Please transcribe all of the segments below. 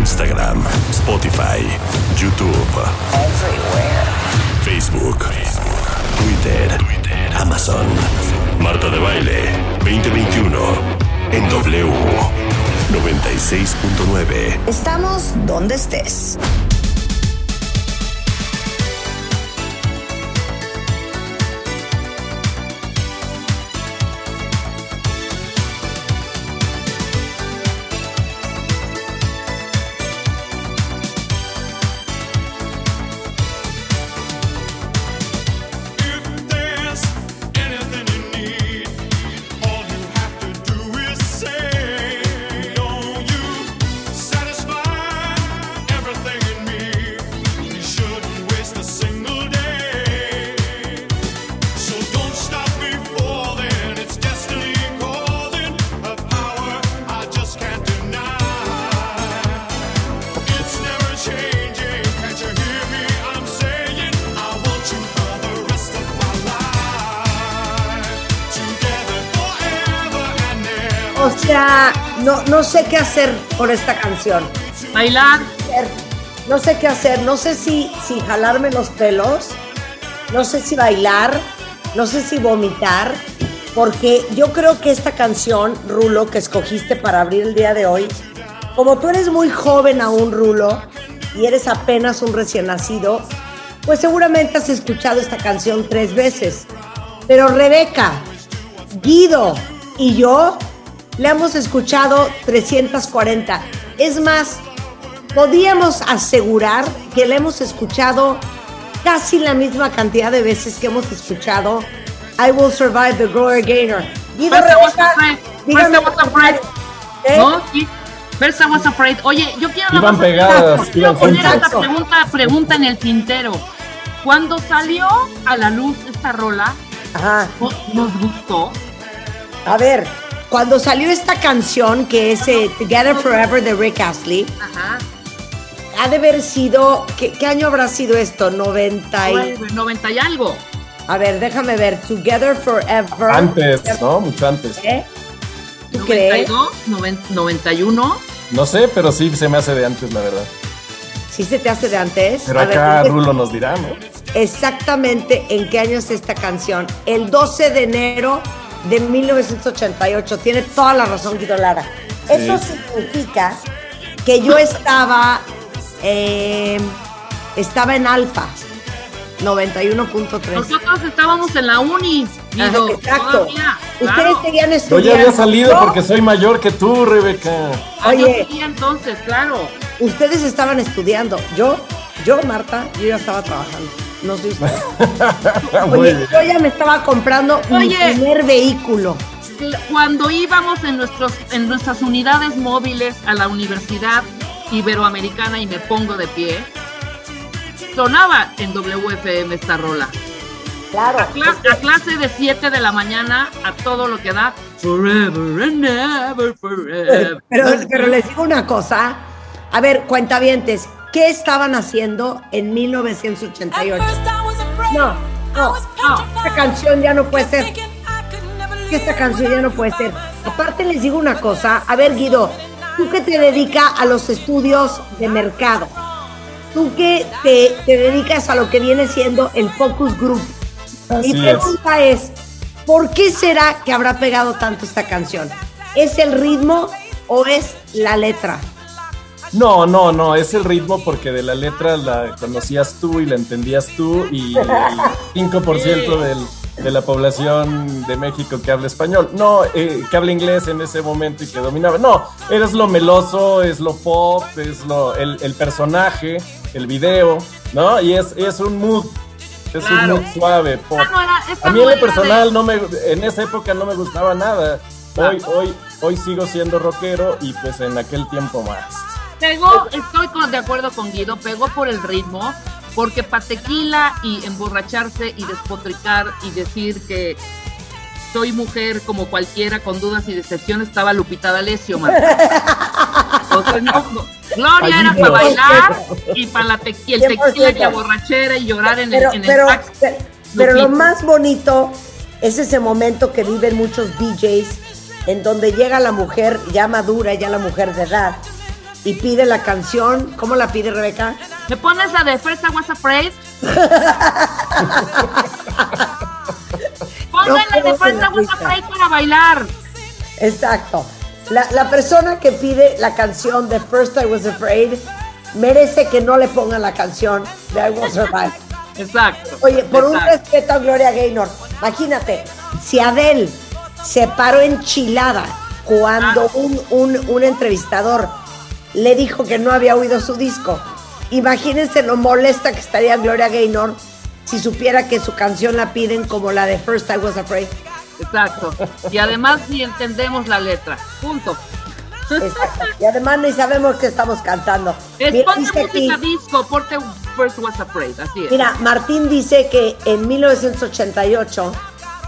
Instagram, Spotify, YouTube. Facebook. Twitter. Amazon. Marta de Baile 2021 en W 96.9. Estamos donde estés. Qué hacer por esta canción. Bailar. No sé qué hacer. No sé si, si jalarme los pelos. No sé si bailar. No sé si vomitar. Porque yo creo que esta canción, Rulo, que escogiste para abrir el día de hoy, como tú eres muy joven aún, Rulo, y eres apenas un recién nacido, pues seguramente has escuchado esta canción tres veces. Pero Rebeca, Guido y yo la hemos escuchado 340. Es más, podíamos asegurar que la hemos escuchado casi la misma cantidad de veces que hemos escuchado I Will Survive the Gloria Gaynor. Guido, First I was afraid. díganme First I was afraid. ¿No? Sí. First I was afraid. Oye, yo quiero Iban pegadas, quiero iban poner esta pregunta, pregunta en el tintero. Cuando salió a la luz esta rola, Ajá. ¿no- ¿nos gustó? A ver, cuando salió esta canción que es eh, Together Forever de Rick Astley, Ajá. ha de haber sido, ¿qué, qué año habrá sido esto? 90 y... Nueve, 90 y algo. A ver, déjame ver, Together Forever. Antes, ¿no? Mucho antes. ¿Eh? ¿Tú crees? 92, noven- 91. No sé, pero sí se me hace de antes, la verdad. ¿Sí se te hace de antes? Pero A acá Rulo nos dirá, ¿no? Exactamente en qué año es esta canción. El 12 de enero de 1988. Tiene toda la razón, Guido Lara. Eso significa que yo estaba, eh, estaba en alfa, 91.3. Nosotros estábamos en la uni. Ajá, exacto. todavía, Ustedes claro. seguían Yo estudiando. ya había salido Yo- porque soy mayor que tú, Rebeca. Ah, yo Oye. entonces, claro. Ustedes estaban estudiando. Yo, yo, Marta, yo ya estaba trabajando. No sé ustedes. Muy Oye, yo ya me estaba comprando mi Oye. primer vehículo. Cuando íbamos en, nuestros, en nuestras unidades móviles a la Universidad Iberoamericana y me pongo de pie, sonaba en WFM esta rola. Claro. A, cla- a clase de 7 de la mañana, a todo lo que da. Forever and ever, forever. Pero, pero les digo una cosa. A ver, cuentavientes, ¿qué estaban haciendo en 1988? No, no, no, esta canción ya no puede ser. Esta canción ya no puede ser. Aparte les digo una cosa. A ver, Guido, tú que te dedicas a los estudios de mercado, tú que te, te dedicas a lo que viene siendo el focus group. Mi Así es. pregunta es, ¿por qué será que habrá pegado tanto esta canción? ¿Es el ritmo o es la letra? No, no, no, es el ritmo porque de la letra la conocías tú y la entendías tú y el 5% del, de la población de México que habla español. No, eh, que habla inglés en ese momento y que dominaba. No, eres lo meloso, es lo pop, es lo, el, el personaje, el video, ¿no? Y es, es un mood, es Claro. un mood suave, pop. Esta no era- esta A mí en lo de- personal no me, en esa época no me gustaba nada. Hoy, hoy, hoy sigo siendo rockero y pues en aquel tiempo más. Pegó, estoy con- de acuerdo con Guido, pegó por el ritmo, porque para tequila y emborracharse y despotricar y decir que soy mujer como cualquiera con dudas y decepciones estaba Lupita D'Alessio, Marta. Entonces, no, no. Gloria era para bailar y para la te- y el tequila y la 100%. borrachera y llorar en Pero, el, en el pero, taxi. pero, pero lo más bonito es ese momento que viven muchos DJs en donde llega la mujer ya madura, ya la mujer de edad, y pide la canción. ¿Cómo la pide Rebeca? ¿Me pones la de First I Was Afraid? Ponme No la de First I Was Afraid para bailar. Exacto. La, la persona que pide la canción de First I Was Afraid merece que no le pongan la canción de I Was Survive. Exacto. Oye, por un respeto a Gloria Gaynor, imagínate, si Adele se paró enchilada cuando Ah. un, un- un entrevistador le dijo que no había oído su disco, imagínense lo molesta que estaría Gloria Gaynor si supiera que su canción la piden como la de First I Was Afraid. Exacto. Y además ni entendemos la letra. Punto. Exacto. Y además ni sabemos qué estamos cantando. Es Mira, dice aquí- música disco, ponte First Was Afraid. Así es. Mira, Martín dice que en 1988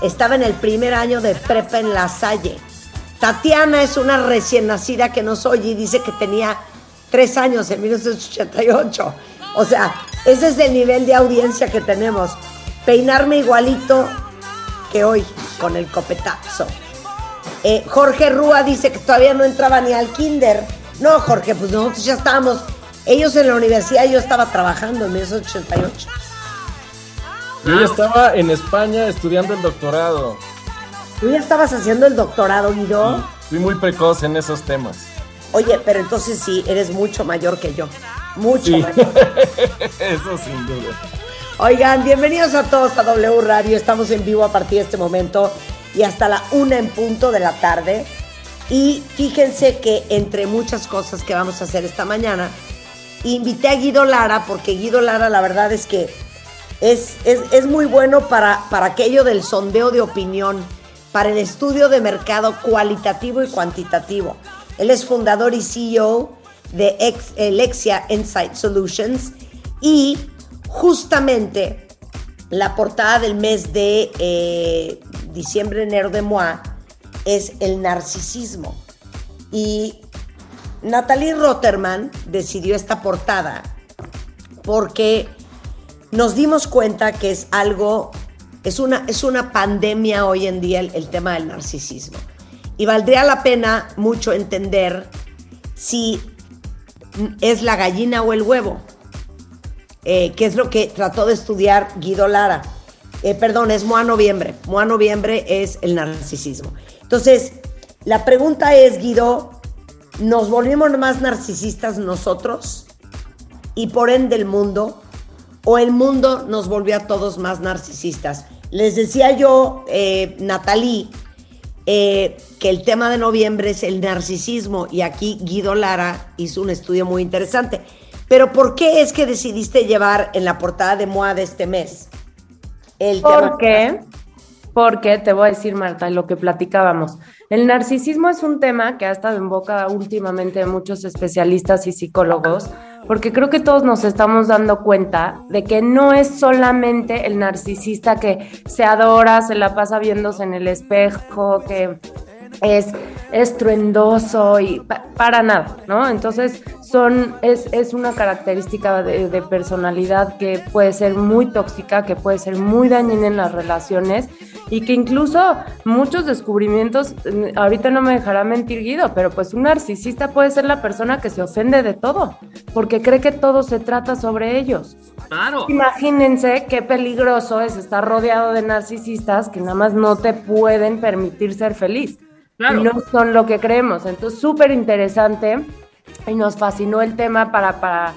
estaba en el primer año de prepa en La Salle. Tatiana es una recién nacida que nos oye y dice que tenía tres años en 1988. O sea, ese es el nivel de audiencia que tenemos. Peinarme igualito que hoy con el copetazo. Eh, Jorge Rúa dice que todavía no entraba ni al kinder. No, Jorge, pues nosotros ya estábamos. Ellos en la universidad, yo estaba trabajando en 1988. Yo estaba en España estudiando el doctorado. ¿Tú ya estabas haciendo el doctorado, Guido? Fui muy precoz en esos temas. Oye, pero entonces sí, eres mucho mayor que yo. Mucho Sí, mayor. eso sin duda. Oigan, bienvenidos a todos a W Radio. Estamos en vivo a partir de este momento y hasta la una en punto de la tarde. Y fíjense que entre muchas cosas que vamos a hacer esta mañana, invité a Guido Lara, porque Guido Lara la verdad es que es, es, es muy bueno para, para aquello del sondeo de opinión, para el estudio de mercado cualitativo y cuantitativo. Él es fundador y CEO de Ex- Lexia Insight Solutions y justamente la portada del mes de eh, diciembre-enero de MOA es el narcisismo. Y Natalie Rotterman decidió esta portada porque nos dimos cuenta que es algo, es una, es una pandemia hoy en día el, el tema del narcisismo. Y valdría la pena mucho entender si es la gallina o el huevo, eh, que es lo que trató de estudiar Guido Lara. Eh, perdón, es Moa Noviembre. Moa Noviembre es el narcisismo. Entonces, la pregunta es, Guido, ¿nos volvimos más narcisistas nosotros y por ende el mundo? ¿O el mundo nos volvió a todos más narcisistas? Les decía yo, eh, Natalie, eh, que el tema de noviembre es el narcisismo y aquí Guido Lara hizo un estudio muy interesante. Pero ¿por qué es que decidiste llevar en la portada de MOA de este mes el tema? ¿Por qué? Porque te voy a decir, Marta, lo que platicábamos. El narcisismo es un tema que ha estado en boca últimamente de muchos especialistas y psicólogos, porque creo que todos nos estamos dando cuenta de que no es solamente el narcisista que se adora, se la pasa viéndose en el espejo, que es estruendoso y pa- para nada, ¿no? Entonces son, es, es una característica de, de personalidad que puede ser muy tóxica, que puede ser muy dañina en las relaciones y que incluso muchos descubrimientos, mm, ahorita no me dejará mentir Guido, pero pues un narcisista puede ser la persona que se ofende de todo, porque cree que todo se trata sobre ellos. Claro. Imagínense qué peligroso es estar rodeado de narcisistas que nada más no te pueden permitir ser feliz. Claro. No son lo que creemos. Entonces, súper interesante y nos fascinó el tema para, para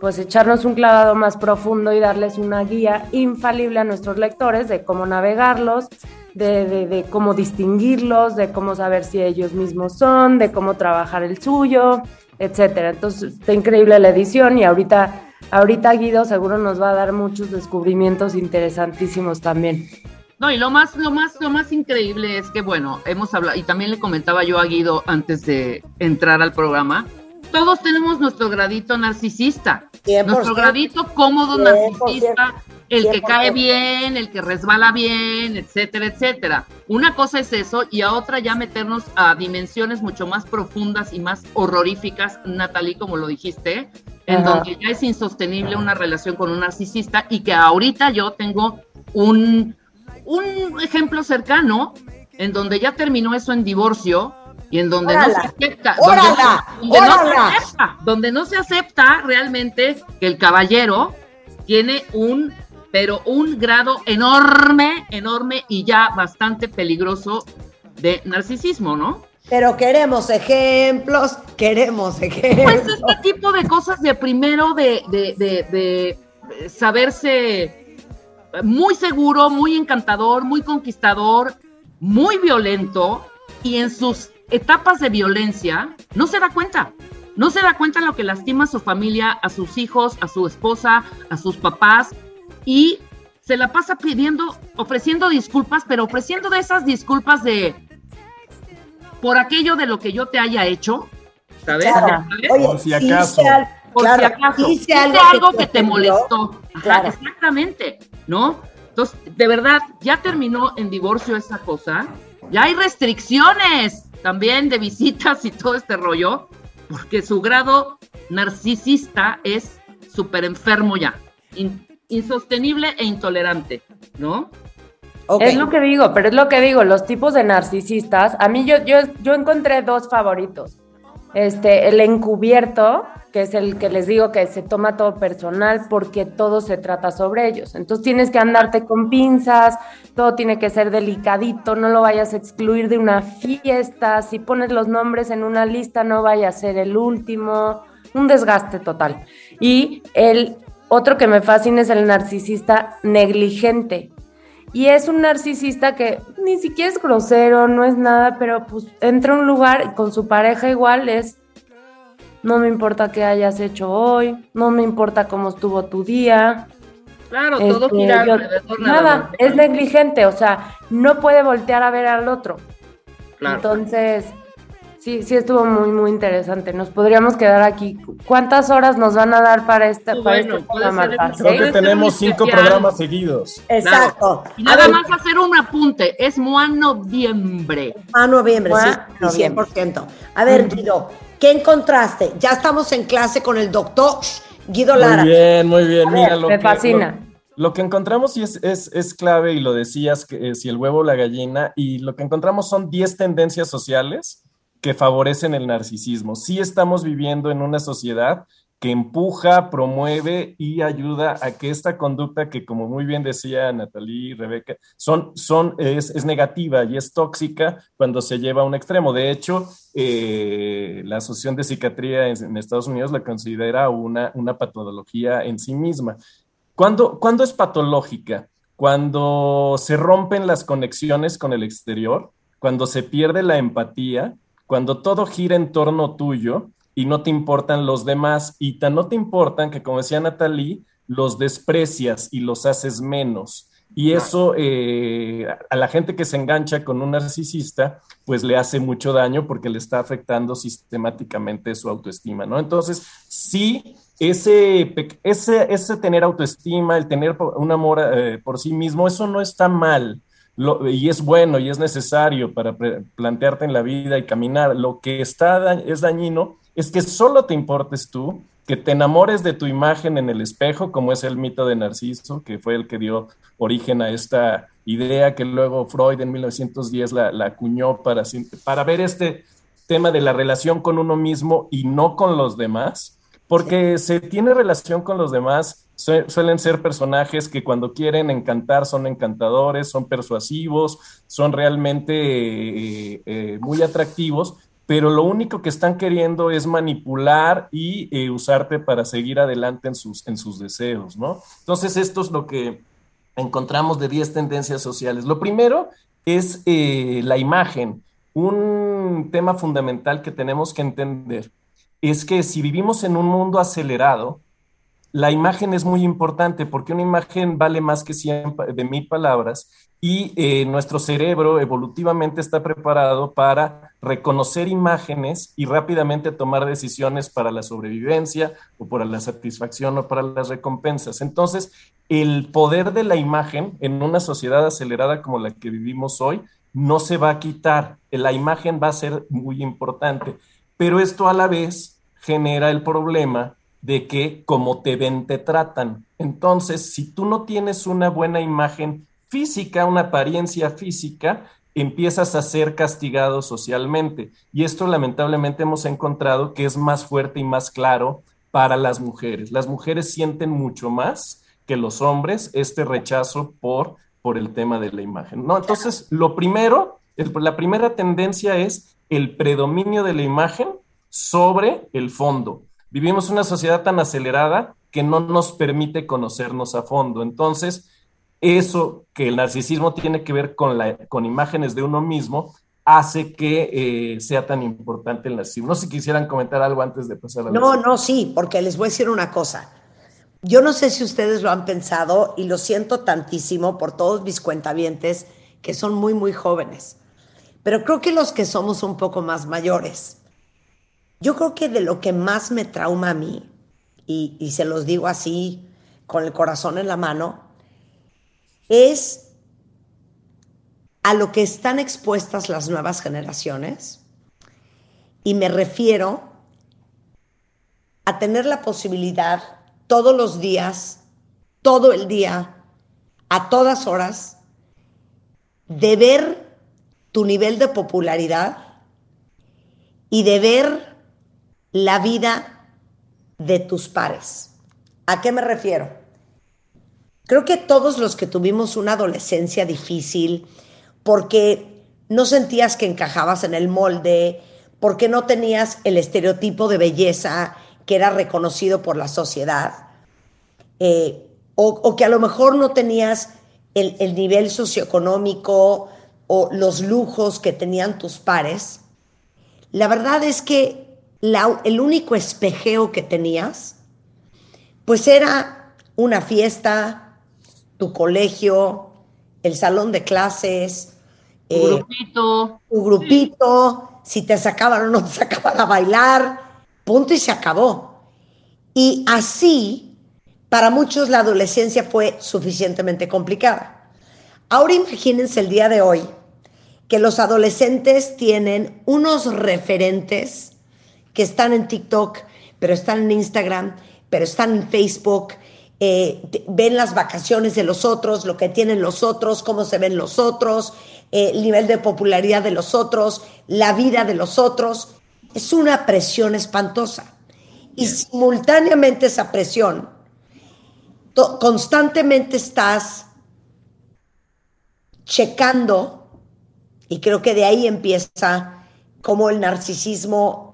pues echarnos un clavado más profundo y darles una guía infalible a nuestros lectores de cómo navegarlos, de, de- de cómo distinguirlos, de cómo saber si ellos mismos son, de cómo trabajar el suyo, etcétera. Entonces, está increíble la edición y ahorita, ahorita Guido seguro nos va a dar muchos descubrimientos interesantísimos también. No, y lo más, lo más, lo más increíble es que, bueno, hemos hablado, y también le comentaba yo a Guido antes de entrar al programa, todos tenemos nuestro gradito narcisista, 100%. nuestro gradito cómodo 100%, narcisista, el que 100%. cae bien, el que resbala bien, etcétera, etcétera. Una cosa es eso y a otra ya meternos a dimensiones mucho más profundas y más horroríficas, Natalie, como lo dijiste, en Ajá. donde ya es insostenible una relación con un narcisista y que ahorita yo tengo un, un ejemplo cercano en donde ya terminó eso en divorcio y en donde no se acepta, Órala. donde, donde no se acepta, donde no se acepta realmente que el caballero tiene un, pero un grado enorme, enorme y ya bastante peligroso de narcisismo, ¿no? Pero queremos ejemplos, queremos ejemplos. Pues este tipo de cosas de primero de, de, de- de saberse muy seguro, muy encantador, muy conquistador, muy violento y en sus etapas de violencia no se da cuenta. No se da cuenta lo que lastima a su familia, a sus hijos, a su esposa, a sus papás y se la pasa pidiendo, ofreciendo disculpas, pero ofreciendo de esas disculpas de por aquello de lo que yo te haya hecho, ¿sabes? Claro. ¿Sabes? Oye, Por si acaso. hice al- por claro, si acaso. hice Hice algo, que, te molestó. Ajá, Claro. Exactamente, ¿no? Entonces, de verdad, ya terminó en divorcio esa cosa. Ya hay restricciones también de visitas y todo este rollo, porque su grado narcisista es súper enfermo ya, in- insostenible e intolerante, ¿no? Es lo que digo, pero es lo que digo, los tipos de narcisistas, a mí yo, yo, yo encontré dos favoritos. Este, el encubierto, que es el que les digo que se toma todo personal porque todo se trata sobre ellos. Entonces tienes que andarte con pinzas, todo tiene que ser delicadito, no lo vayas a excluir de una fiesta, si pones los nombres en una lista no vaya a ser el último, un desgaste total. Y el otro que me fascina es el narcisista negligente. Y es un narcisista que ni siquiera es grosero, no es nada, pero pues entra a un lugar y con su pareja igual es, no me importa qué hayas hecho hoy, no me importa cómo estuvo tu día. Claro, todo este, gira yo- alrededor nada, es negligente, o sea, no puede voltear a ver al otro. Claro. Entonces, sí, sí estuvo muy, muy interesante. Nos podríamos quedar aquí. ¿Cuántas horas nos van a dar para esta, Muy para bueno, este ser el- Creo que tenemos cinco especial. programas seguidos. Exacto. Y A nada ver, más hacer un apunte, es Moa Noviembre. A noviembre, sí, sí, noviembre. 100%. A ver, Guido, ¿qué encontraste? Ya estamos en clase con el doctor Guido Lara. Muy bien, muy bien. Ver, Mira, lo me que, fascina. Lo, lo que encontramos y es, es, es clave, y lo decías, que eh, si el huevo o la gallina, y lo que encontramos son 10 tendencias sociales que favorecen el narcisismo. Sí estamos viviendo en una sociedad que empuja, promueve y ayuda a que esta conducta que, como muy bien decía Natalie y Rebeca, son, son, es, es negativa y es tóxica cuando se lleva a un extremo. De hecho, eh, la Asociación de Psiquiatría en, en Estados Unidos la considera una, una patología en sí misma. ¿Cuándo, ¿Cuándo es patológica? Cuando se rompen las conexiones con el exterior, cuando se pierde la empatía, cuando todo gira en torno tuyo y no te importan los demás y tan no te importan que, como decía Natalie, los desprecias y los haces menos. Y eso eh, a la gente que se engancha con un narcisista, pues le hace mucho daño porque le está afectando sistemáticamente su autoestima, ¿no? Entonces, sí, ese, ese, ese tener autoestima, el tener un amor eh, por sí mismo, eso no está mal. Lo- y es bueno y es necesario para plantearte en la vida y caminar. Lo que está da- es dañino es que solo te importes tú, que te enamores de tu imagen en el espejo, como es el mito de Narciso, que fue el que dio origen a esta idea que luego Freud en 1910 la, la acuñó para, para ver este tema de la relación con uno mismo y no con los demás, porque se tiene relación con los demás, suelen ser personajes que cuando quieren encantar son encantadores, son persuasivos, son realmente eh, eh, muy atractivos, pero lo único que están queriendo es manipular y eh, usarte para seguir adelante en sus, en sus deseos, ¿no? Entonces, esto es lo que encontramos de 10 tendencias sociales. Lo primero es la imagen. Un tema fundamental que tenemos que entender es que si vivimos en un mundo acelerado, la imagen es muy importante porque una imagen vale más que 100 pa- de mil palabras y eh, nuestro cerebro evolutivamente está preparado para reconocer imágenes y rápidamente tomar decisiones para la sobrevivencia o para la satisfacción o para las recompensas. Entonces, el poder de la imagen en una sociedad acelerada como la que vivimos hoy no se va a quitar. La imagen va a ser muy importante, pero esto a la vez genera el problema de que como te ven, te tratan. Entonces, si tú no tienes una buena imagen física, una apariencia física, empiezas a ser castigado socialmente. Y esto lamentablemente hemos encontrado que es más fuerte y más claro para las mujeres. Las mujeres sienten mucho más que los hombres este rechazo por, por el tema de la imagen. ¿no? Entonces, lo primero, el- la primera tendencia es el predominio de la imagen sobre el fondo. Vivimos una sociedad tan acelerada que no nos permite conocernos a fondo. Entonces, eso que el narcisismo tiene que ver con, la, con imágenes de uno mismo hace que eh, sea tan importante el narcisismo. No sé si quisieran comentar algo antes de pasar a la No, no, sí, porque les voy a decir una cosa. Yo no sé si ustedes lo han pensado y lo siento tantísimo por todos mis cuentavientes que son muy, muy jóvenes. Pero creo que los que somos un poco más mayores, yo creo que de lo que más me trauma a mí, y, se los digo así con el corazón en la mano, es a lo que están expuestas las nuevas generaciones. Y me refiero a tener la posibilidad todos los días, todo el día, a todas horas, de ver tu nivel de popularidad y de ver la vida de tus pares. ¿A qué me refiero? Creo que todos los que tuvimos una adolescencia difícil, porque no sentías que encajabas en el molde, porque no tenías el estereotipo de belleza que era reconocido por la sociedad, eh, o, que a lo mejor no tenías el nivel socioeconómico o los lujos que tenían tus pares, la verdad es que la- el único espejeo que tenías, pues era una fiesta, tu colegio, el salón de clases, Tu eh, grupito. tu grupito, si te sacaban o no te sacaban a bailar, punto y se acabó. Y así, para muchos la adolescencia fue suficientemente complicada. Ahora imagínense el día de hoy que los adolescentes tienen unos referentes que están en TikTok, pero están en Instagram, pero están en Facebook, eh, ven las vacaciones de los otros, lo que tienen los otros, cómo se ven los otros, eh, el nivel de popularidad de los otros, la vida de los otros. Es una presión espantosa. Y simultáneamente esa presión, constantemente estás checando, y creo que de ahí empieza como el narcisismo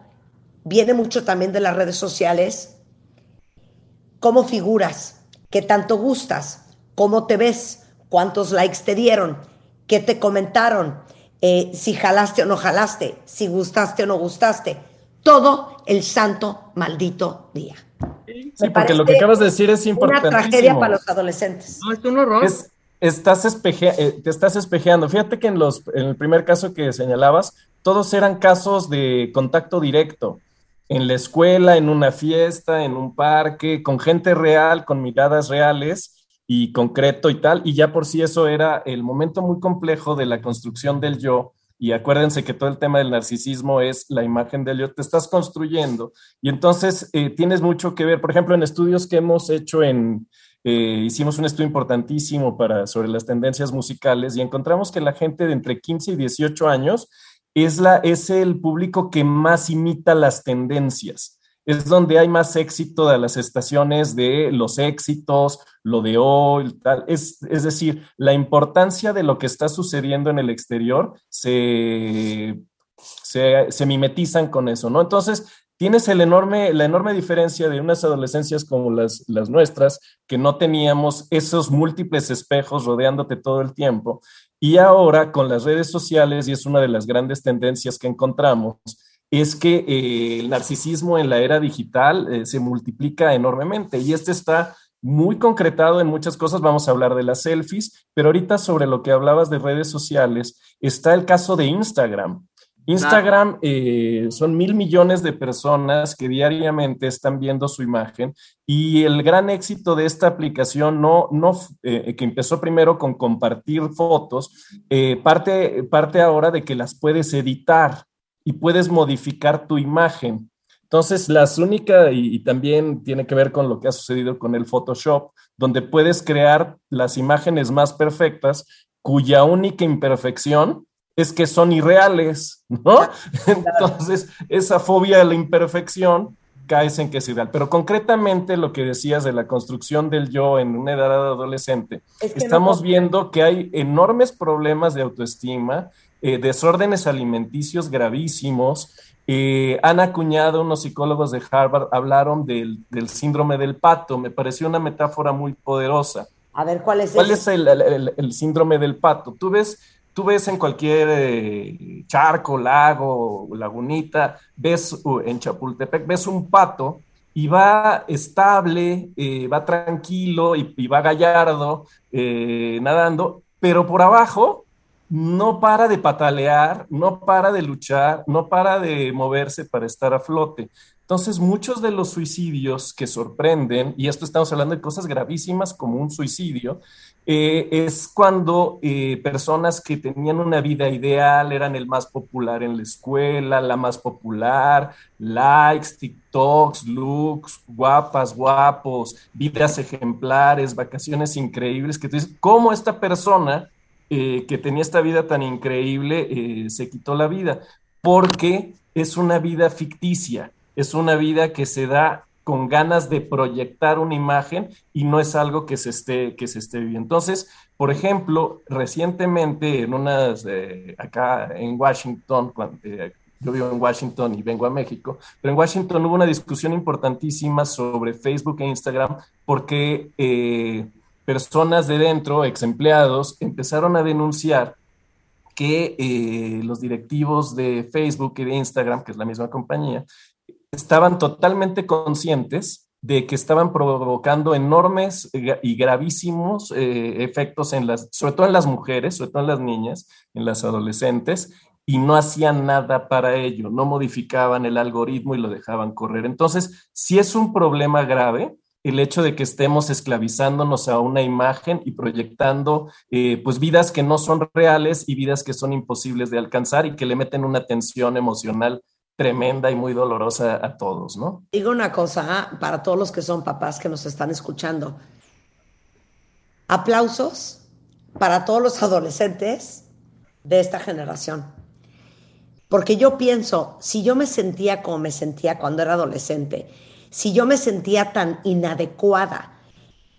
viene mucho también de las redes sociales, cómo figuras, qué tanto gustas, cómo te ves, cuántos likes te dieron, qué te comentaron, eh, si jalaste o no jalaste, si gustaste o no gustaste, todo el santo maldito día. Sí, Me porque lo que acabas de decir es Una importantísimo. tragedia para los adolescentes. No, es un horror. Es- estás espeje- eh, te estás espejeando. Fíjate que en, los, en el primer caso que señalabas, todos eran casos de contacto directo. En la escuela, en una fiesta, en un parque, con gente real, con miradas reales y concreto y tal. Y ya por sí eso era el momento muy complejo de la construcción del yo. Y acuérdense que todo el tema del narcisismo es la imagen del yo. Te estás construyendo y entonces eh, tienes mucho que ver. Por ejemplo, en estudios que hemos hecho en, eh, hicimos un estudio importantísimo para, sobre las tendencias musicales y encontramos que la gente de entre 15 y 18 años es, la, es el público que más imita las tendencias. Es donde hay más éxito de las estaciones de los éxitos, lo de hoy. Es, es decir, la importancia de lo que está sucediendo en el exterior se, se, se mimetizan con eso, ¿no? Entonces, tienes el enorme, la enorme diferencia de unas adolescencias como las, las nuestras, que no teníamos esos múltiples espejos rodeándote todo el tiempo, y ahora con las redes sociales, y es una de las grandes tendencias que encontramos, es que eh, el narcisismo en la era digital eh, se multiplica enormemente, y este está muy concretado en muchas cosas, vamos a hablar de las selfies, pero ahorita sobre lo que hablabas de redes sociales, está el caso de Instagram. Instagram eh, son mil millones de personas que diariamente están viendo su imagen y el gran éxito de esta aplicación, no, no, eh, que empezó primero con compartir fotos, eh, parte, parte ahora de que las puedes editar y puedes modificar tu imagen. Entonces, las únicas, y, y, también tiene que ver con lo que ha sucedido con el Photoshop, donde puedes crear las imágenes más perfectas, cuya única imperfección es que son irreales, ¿no? Entonces, esa fobia a la imperfección caes en que es irreal. Pero concretamente lo que decías de la construcción del yo en una edad adolescente, Es que no estamos viendo que hay enormes problemas de autoestima, eh, desórdenes alimenticios gravísimos. eh, han acuñado unos psicólogos de Harvard, hablaron del, del síndrome del pato. Me pareció una metáfora muy poderosa. A ver, ¿cuál es ¿Cuál es el- el síndrome del pato? Tú ves, tú ves en cualquier eh, charco, lago, lagunita, ves en Chapultepec, ves un pato y va estable, eh, va tranquilo y, y va gallardo, eh, nadando, pero por abajo no para de patalear, no para de luchar, no para de moverse para estar a flote. Entonces, muchos de los suicidios que sorprenden, y esto estamos hablando de cosas gravísimas como un suicidio, eh, es cuando eh, personas que tenían una vida ideal eran el más popular en la escuela, la más popular, likes, TikToks, looks, guapas, guapos, vidas ejemplares, vacaciones increíbles, que tú dices, ¿cómo esta persona eh, que tenía esta vida tan increíble se quitó la vida? Porque es una vida ficticia, es una vida que se da con ganas de proyectar una imagen y no es algo que se esté, que se esté viviendo. Entonces, por ejemplo, recientemente en unas, eh, acá en Washington, cuando, eh, yo vivo en Washington y vengo a México, pero en Washington hubo una discusión importantísima sobre Facebook e Instagram porque eh, personas de dentro, ex empleados, empezaron a denunciar que los directivos de Facebook y de Instagram, que es la misma compañía, estaban totalmente conscientes de que estaban provocando enormes y gravísimos eh, efectos en las, sobre todo en las mujeres, sobre todo en las niñas, en las adolescentes, y no hacían nada para ello, no modificaban el algoritmo y lo dejaban correr. Entonces, si es un problema grave el hecho de que estemos esclavizándonos a una imagen y proyectando eh, pues vidas que no son reales y vidas que son imposibles de alcanzar y que le meten una tensión emocional tremenda y muy dolorosa a todos, ¿no? Digo una cosa ah, para todos los que son papás que nos están escuchando. Aplausos para todos los adolescentes de esta generación. Porque yo pienso, si yo me sentía como me sentía cuando era adolescente, si yo me sentía tan inadecuada,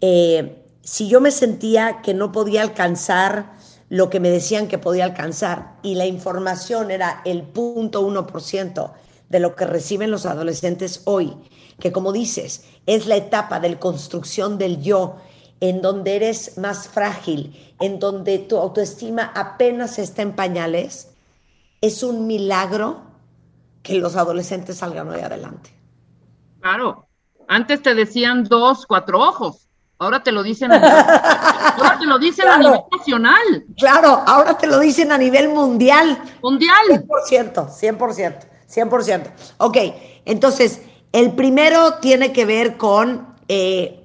eh, si yo me sentía que no podía alcanzar lo que me decían que podía alcanzar y la información era el 0.1% de lo que reciben los adolescentes hoy, que como dices, es la etapa de construcción del yo, en donde eres más frágil, en donde tu autoestima apenas está en pañales, es un milagro que los adolescentes salgan hoy adelante. Claro. Antes te decían dos, cuatro ojos. Ahora te lo dicen a nivel, ahora te lo dicen a nivel nacional, Claro, ahora te lo dicen a nivel mundial. mundial. 100%, 100%, 100%. Ok, entonces, el primero tiene que ver con eh,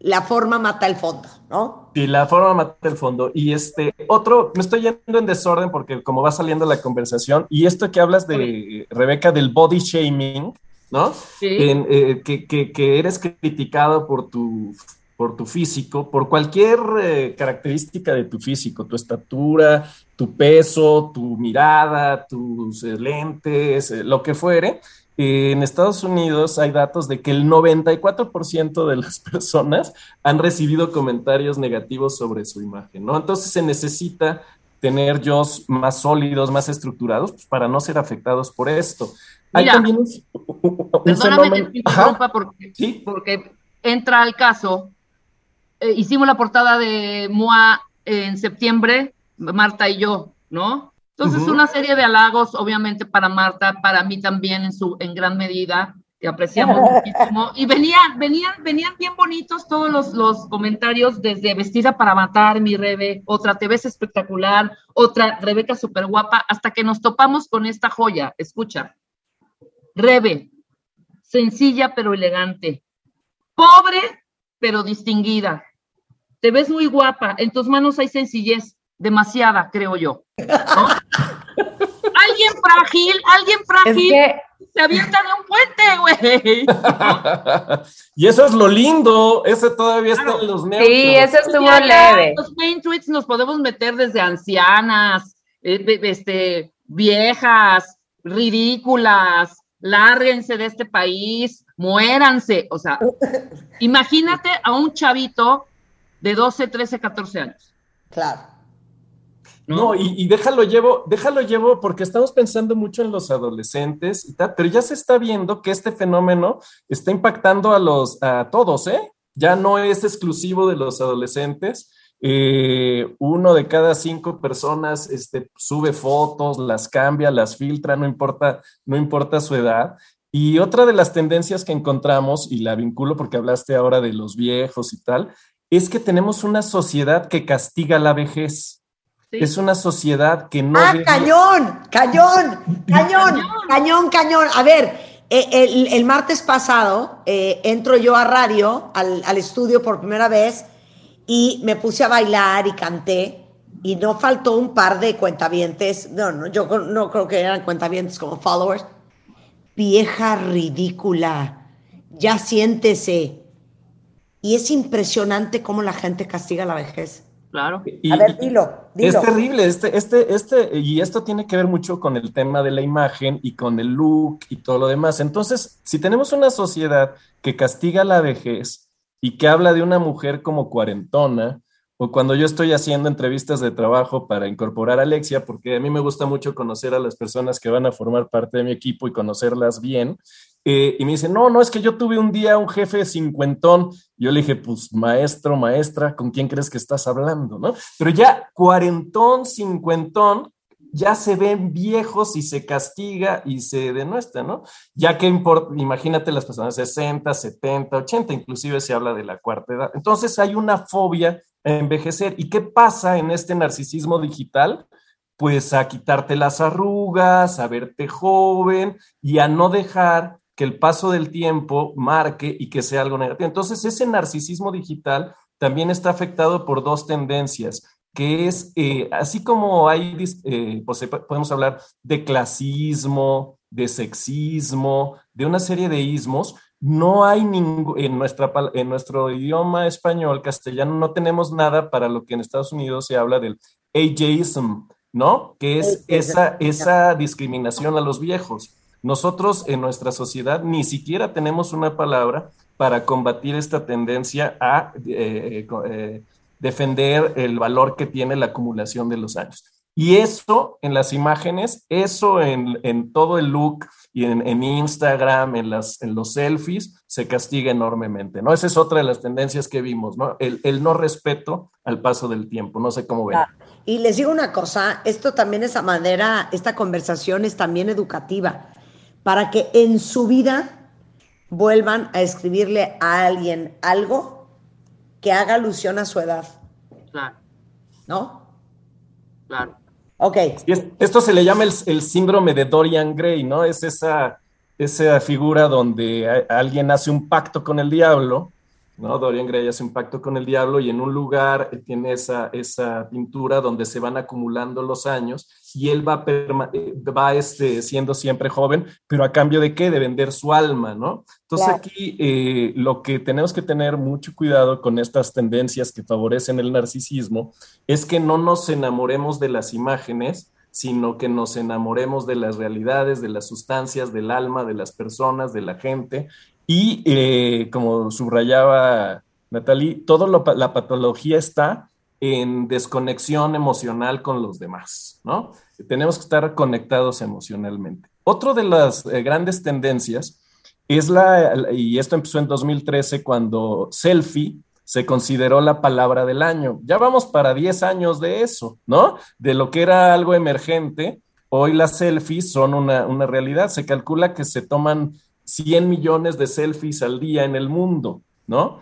la forma mata el fondo, ¿no? Y la forma mata el fondo. Y este otro, me estoy yendo en desorden porque como va saliendo la conversación, y esto que hablas de Rebeca del body shaming, ¿no? Sí. En, eh, que, que- que eres criticado por tu, por tu físico, por cualquier eh, característica de tu físico, tu estatura, tu peso, tu mirada, tus eh, lentes, lo que fuere. En Estados Unidos hay datos de que el 94% de las personas han recibido comentarios negativos sobre su imagen, ¿no? Entonces se necesita tener yo más sólidos, más estructurados, pues, para no ser afectados por esto. Hay Mira, también un, un Perdóname fenómeno- que te porque, sí, porque entra al caso. Eh, hicimos la portada de MOA en septiembre, Marta y yo, ¿no? Entonces, una serie de halagos, obviamente, para Marta, para mí también en su, en gran medida, que apreciamos muchísimo. Y venían, venían, venían bien bonitos todos los, los comentarios, desde vestida para matar, mi Rebe, otra te ves espectacular, otra Rebeca súper guapa, hasta que nos topamos con esta joya. Escucha. Rebe, sencilla pero elegante, pobre pero distinguida. Te ves muy guapa, en tus manos hay sencillez, demasiada, creo yo. ¿no? alguien frágil, alguien Es frágil que se avienta de un puente, güey. y eso es lo lindo, ese todavía está en los neutros. sí, eso estuvo Ya, ya, leve. Los main tweets nos podemos meter desde ancianas, eh, este, viejas, ridículas, lárguense de este país, muéranse. O sea, imagínate a un chavito de 12, 13, 14 años. Claro. No, y, y déjalo llevo, déjalo llevo porque estamos pensando mucho en los adolescentes y tal, pero ya se está viendo que este fenómeno está impactando a los, a todos, ¿eh? Ya no es exclusivo de los adolescentes. Eh, uno de cada cinco personas este, sube fotos, las cambia, las filtra, no importa, no importa su edad. Y otra de las tendencias que encontramos, y la vinculo porque hablaste ahora de los viejos y tal, es que tenemos una sociedad que castiga la vejez. ¿sí? Es una sociedad que no ah, ve- cañón, cañón, cañón, cañón, cañón. A ver, eh, el, el martes pasado eh, entro yo a radio, al, al estudio por primera vez, y me puse a bailar y canté, y no faltó un par de cuentavientes, no, no, yo no creo que eran cuentavientes como followers. Vieja ridícula, ya siéntese. Y es impresionante cómo la gente castiga la vejez. Claro. y- A ver, dilo, dilo. Es terrible, este, este, este, y esto tiene que ver mucho con el tema de la imagen y con el look y todo lo demás. Entonces, si tenemos una sociedad que castiga la vejez y que habla de una mujer como cuarentona, o cuando yo estoy haciendo entrevistas de trabajo para incorporar a Alexia, porque a mí me gusta mucho conocer a las personas que van a formar parte de mi equipo y conocerlas bien, eh, y me dicen, no, no, es que yo tuve un día un jefe cincuentón. Yo le dije, pues maestro, maestra, ¿con quién crees que estás hablando? ¿no? Pero ya cuarentón, cincuentón, ya se ven viejos y se castiga y se denuestra, ¿no? Ya que importa, imagínate las personas 60, 70, 80, inclusive se habla de la cuarta edad. Entonces hay una fobia a envejecer. ¿Y qué pasa en este narcisismo digital? Pues a quitarte las arrugas, a verte joven y a no dejar que el paso del tiempo marque y que sea algo negativo. Entonces, ese narcisismo digital también está afectado por dos tendencias, que es, eh, así como hay, eh, pues, eh, podemos hablar de clasismo, de sexismo, de una serie de ismos, no hay ningún, en, nuestra, en nuestro idioma español, castellano, no tenemos nada para lo que en Estados Unidos se habla del ageism, ¿no? Que es esa, esa discriminación a los viejos. Nosotros en nuestra sociedad ni siquiera tenemos una palabra para combatir esta tendencia a eh, eh, defender el valor que tiene la acumulación de los años. Y eso en las imágenes, eso en, en todo el look y en, en Instagram, en, las, en los selfies, se castiga enormemente, ¿no? Esa es otra de las tendencias que vimos, ¿no? El, el no respeto al paso del tiempo, no sé cómo ven. Y les digo una cosa, esto también es a manera, esta conversación es también educativa, para que en su vida vuelvan a escribirle a alguien algo que haga alusión a su edad, Claro, ¿no? claro. Ok, es- esto se le llama el, el síndrome de Dorian Gray, ¿no? Es esa, esa figura donde a- alguien hace un pacto con el diablo, ¿no? Dorian Gray hace un pacto con el diablo y en un lugar tiene esa, esa pintura donde se van acumulando los años y él va, eh, va este, siendo siempre joven, pero a cambio de qué? De vender su alma, ¿no? Entonces Claro. aquí eh, lo que tenemos que tener mucho cuidado con estas tendencias que favorecen el narcisismo es que no nos enamoremos de las imágenes, sino que nos enamoremos de las realidades, de las sustancias, del alma, de las personas, de la gente. Y eh, como subrayaba Natalie, toda la patología está en desconexión emocional con los demás, ¿no? Tenemos que estar conectados emocionalmente. Otro de las eh, grandes tendencias es la, y esto empezó en 2013 cuando selfie se consideró la palabra del año. Ya vamos para 10 años de eso, ¿no? De lo que era algo emergente, hoy las selfies son una, una realidad. Se calcula que se toman 100 millones de selfies al día en el mundo, ¿no?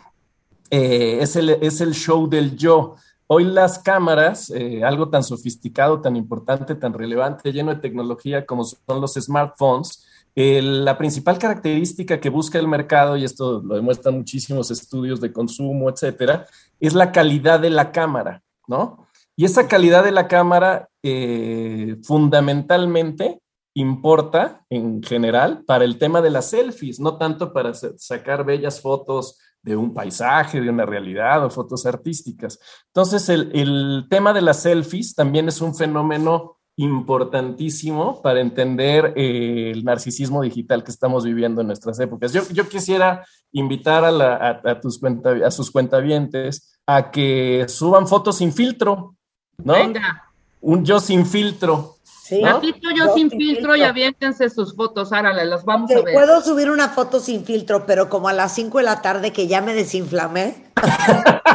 Eh, es, el, es el show del yo. Hoy las cámaras, eh, algo tan sofisticado, tan importante, tan relevante, lleno de tecnología como son los smartphones, eh, la principal característica que busca el mercado, y esto lo demuestran muchísimos estudios de consumo, etcétera, es la calidad de la cámara, ¿no? Y esa calidad de la cámara eh, fundamentalmente importa en general para el tema de las selfies, no tanto para sacar bellas fotos de un paisaje, de una realidad o fotos artísticas. Entonces, el, el tema de las selfies también es un fenómeno importantísimo para entender eh, el narcisismo digital que estamos viviendo en nuestras épocas. Yo, yo quisiera invitar a, la- a- a tus cuenta, a sus cuentavientes a que suban fotos sin filtro, ¿no? Venga. Un yo sin filtro. Sí. Yo sin filtro y aviéntense sus fotos, árale, las vamos a ver. Puedo subir una foto sin filtro, pero como a las 5 de la tarde que ya me desinflamé.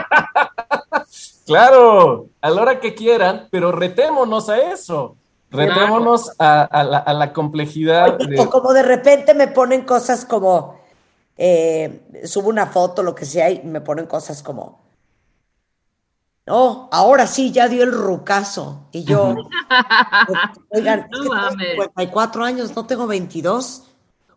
Claro, a la hora que quieran, pero retémonos a eso. Retémonos a, a la, a la complejidad Oye, de... Como de repente me ponen cosas como, eh, subo una foto, lo que sea, y me ponen cosas como, no, ahora sí, ya dio el rucazo. Y yo, oigan, es No que tengo mames. 54 años, no tengo 22.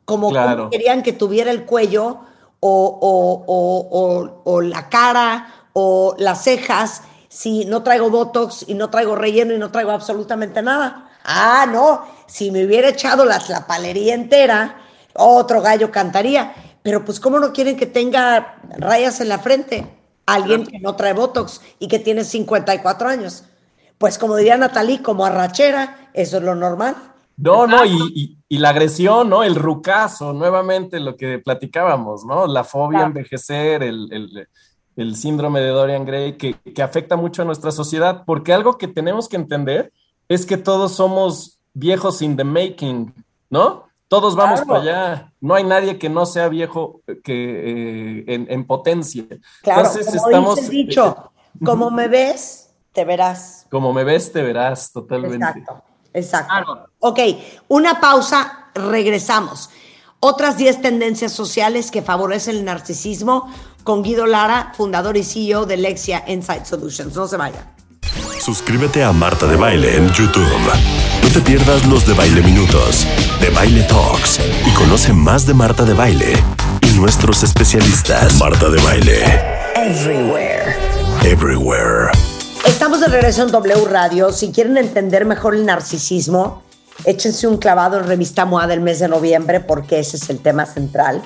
Como, Claro. como querían que tuviera el cuello o, o- o- o- la cara o las cejas si no traigo botox y no traigo relleno y no traigo absolutamente nada. Ah, no, si me hubiera echado la tlapalería entera, otro gallo cantaría. Pero pues, ¿cómo no quieren que tenga rayas en la frente? Alguien que no trae botox y que tiene 54 años. Pues como diría Natalie, como arrachera, eso es lo normal. No, no, y, y- y la agresión, ¿no? El rucazo, nuevamente lo que platicábamos, ¿no? La fobia a Claro. envejecer, el, el- el síndrome de Dorian Gray, que, que afecta mucho a nuestra sociedad, porque algo que tenemos que entender es que todos somos viejos in the making, ¿no? Todos vamos Claro. para allá. No hay nadie que no sea viejo eh, que, eh, en, en potencia. Claro, Entonces como estamos, dice el dicho, como me ves, te verás. como me ves, te verás totalmente. Exacto, exacto. Claro. Ok, una pausa, regresamos. Otras 10 tendencias sociales que favorecen el narcisismo con Guido Lara, fundador y CEO de Lexia Insight Solutions. No se vaya. Suscríbete a Marta de Baile en YouTube. No te pierdas los de Baile Minutos, de Baile Talks y conoce más de Marta de Baile y nuestros especialistas. Marta de Baile. Everywhere. Everywhere. Estamos de regreso en W Radio. Si quieren entender mejor el narcisismo, échense un clavado en Revista MOA del mes de noviembre porque ese es el tema central.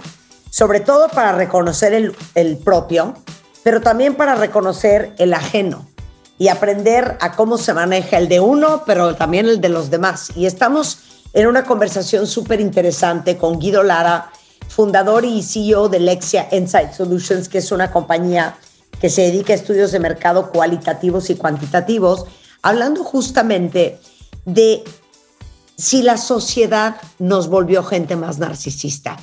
Sobre todo para reconocer el, el propio, pero también para reconocer el ajeno y aprender a cómo se maneja el de uno, pero también el de los demás. Y estamos en una conversación súper interesante con Guido Lara, fundador y CEO de Lexia Insight Solutions, que es una compañía que se dedica a estudios de mercado cualitativos y cuantitativos, hablando justamente de si la sociedad nos volvió gente más narcisista.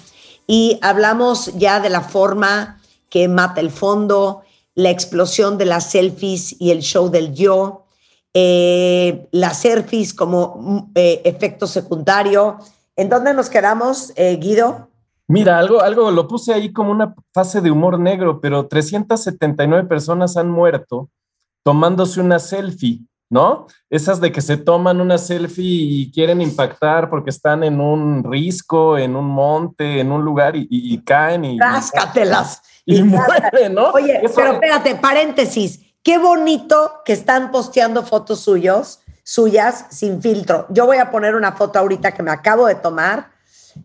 Y hablamos ya de la forma que mata el fondo, la explosión de las selfies y el show del yo, eh, las selfies como mm, eh, efecto secundario. ¿En dónde nos quedamos, eh, Guido? Mira, algo, algo lo puse ahí como una fase de humor negro, pero 379 personas han muerto tomándose una selfie, ¿no? Esas de que se toman una selfie y quieren impactar porque están en un risco, en un monte, en un lugar y, y- y caen y, Ráscatelas. y mueren, ¿no? Oye, Eso- pero espérate, paréntesis. Qué bonito que están posteando fotos suyos, suyas sin filtro. Yo voy a poner una foto ahorita que me acabo de tomar.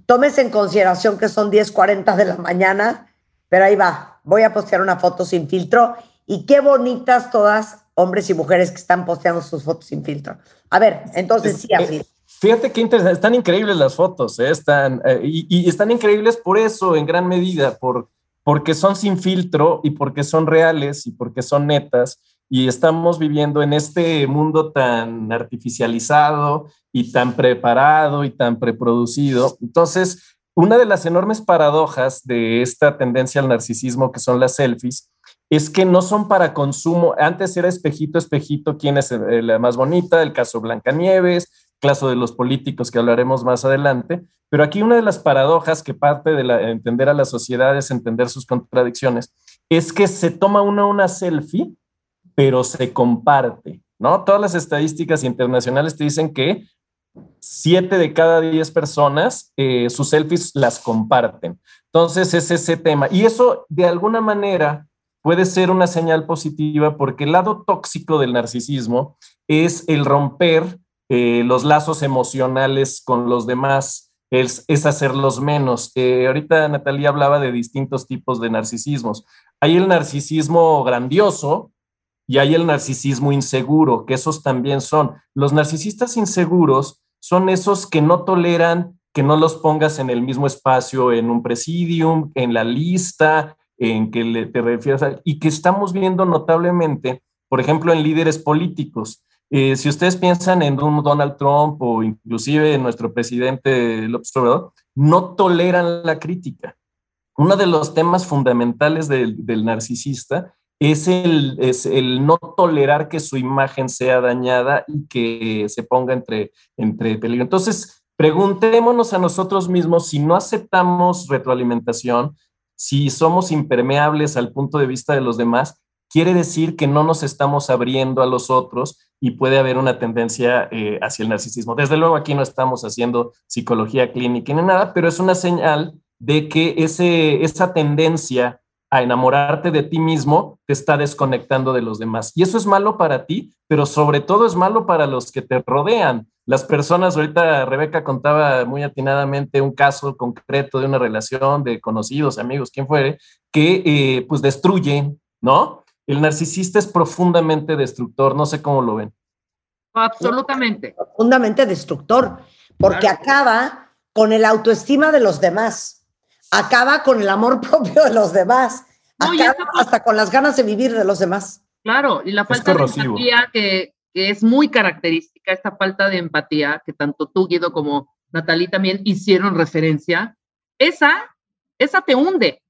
Tómese en consideración que son 10:40 de la mañana, pero ahí va. Voy a postear una foto sin filtro y qué bonitas todas, hombres y mujeres que están posteando sus fotos sin filtro. A ver, entonces sí, así. Eh, Fíjate qué interesante, están increíbles las fotos, ¿eh? están, eh, y, y están increíbles por eso, en gran medida, por, porque son sin filtro y porque son reales y porque son netas, y estamos viviendo en este mundo tan artificializado y tan preparado y tan preproducido. Entonces, una de las enormes paradojas de esta tendencia al narcisismo que son las selfies es que no son para consumo. Antes era espejito, espejito, quién es eh, la más bonita, el caso Blancanieves, caso de los políticos que hablaremos más adelante, pero aquí una de las paradojas que parte de entender a la sociedad es entender sus contradicciones, es que se toma una una selfie, pero se comparte, ¿no? Todas las estadísticas internacionales te dicen que siete de cada diez personas eh, sus selfies las comparten. Entonces es ese tema. Y eso de alguna manera puede ser una señal positiva porque el lado tóxico del narcisismo es el romper eh, los lazos emocionales con los demás, es, es hacerlos menos. Eh, ahorita Natalia hablaba de distintos tipos de narcisismos. Hay el narcisismo grandioso, y hay el narcisismo inseguro, que esos también son. Los narcisistas inseguros son esos que no toleran que no los pongas en el mismo espacio, en un presidium, en la lista, en que le, te refieras y que estamos viendo notablemente, por ejemplo, en líderes políticos. Eh, si ustedes piensan en un Donald Trump o inclusive en nuestro presidente López Obrador, no toleran la crítica. Uno de los temas fundamentales del, del narcisista es el, es el no tolerar que su imagen sea dañada y que se ponga entre, entre peligro. Entonces, preguntémonos a nosotros mismos si no aceptamos retroalimentación, si somos impermeables al punto de vista de los demás, quiere decir que no nos estamos abriendo a los otros y puede haber una tendencia eh, hacia el narcisismo. Desde luego aquí no estamos haciendo psicología clínica ni nada, pero es una señal de que ese, esa tendencia a enamorarte de ti mismo te está desconectando de los demás. Y eso es malo para ti, pero sobre todo es malo para los que te rodean. Las personas, ahorita Rebeca contaba muy atinadamente un caso concreto de una relación de conocidos, amigos, quien fuere, que eh, pues destruye, ¿no? El narcisista es profundamente destructor, no sé cómo lo ven. Absolutamente. Profundamente destructor, porque Claro. acaba con el autoestima de los demás, acaba con el amor propio de los demás, No, acaba hasta con las ganas de vivir de los demás. Claro, y la falta de empatía que, que es muy característica, esta falta de empatía que tanto tú, Guido, como Natalí también hicieron referencia, esa, esa te hunde,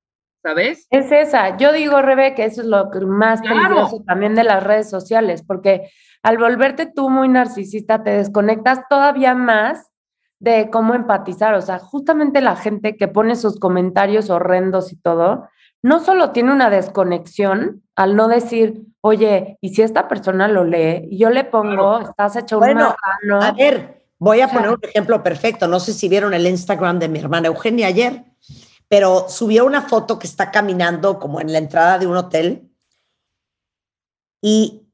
¿sabes? Es esa. Yo digo, Rebe, que eso es lo que más Claro. peligroso también de las redes sociales, porque al volverte tú muy narcisista, te desconectas todavía más de cómo empatizar. O sea, justamente la gente que pone sus comentarios horrendos y todo, no solo tiene una desconexión al no decir, oye, y si esta persona lo lee, y yo le pongo, estás hecho un Bueno, marrano. A ver, voy a O sea- poner un ejemplo perfecto. No sé si vieron el Instagram de mi hermana Eugenia ayer, pero subió una foto que está caminando como en la entrada de un hotel y,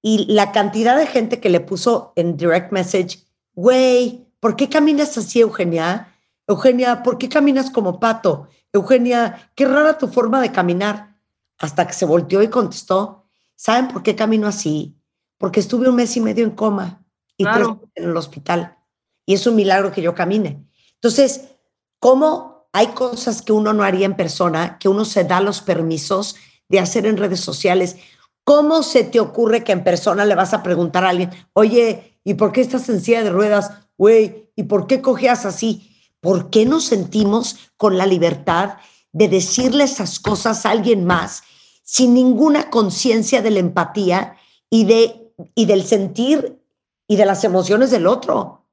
y la cantidad de gente que le puso en direct message, güey, ¿por qué caminas así, Eugenia? Eugenia, ¿por qué caminas como pato? Eugenia, qué rara tu forma de caminar. Hasta que se volteó y contestó, ¿saben por qué camino así? Porque estuve un mes y medio en coma y Claro. tres en el hospital. Y es un milagro que yo camine. Entonces, ¿cómo hay cosas que uno no haría en persona, que uno se da los permisos de hacer en redes sociales? ¿Cómo se te ocurre que en persona le vas a preguntar a alguien, oye, ¿y por qué estás en silla de ruedas? Güey, ¿y por qué cojeas así? ¿Por qué nos sentimos con la libertad de decirle esas cosas a alguien más sin ninguna conciencia de la empatía y, de, y del sentir y de las emociones del otro?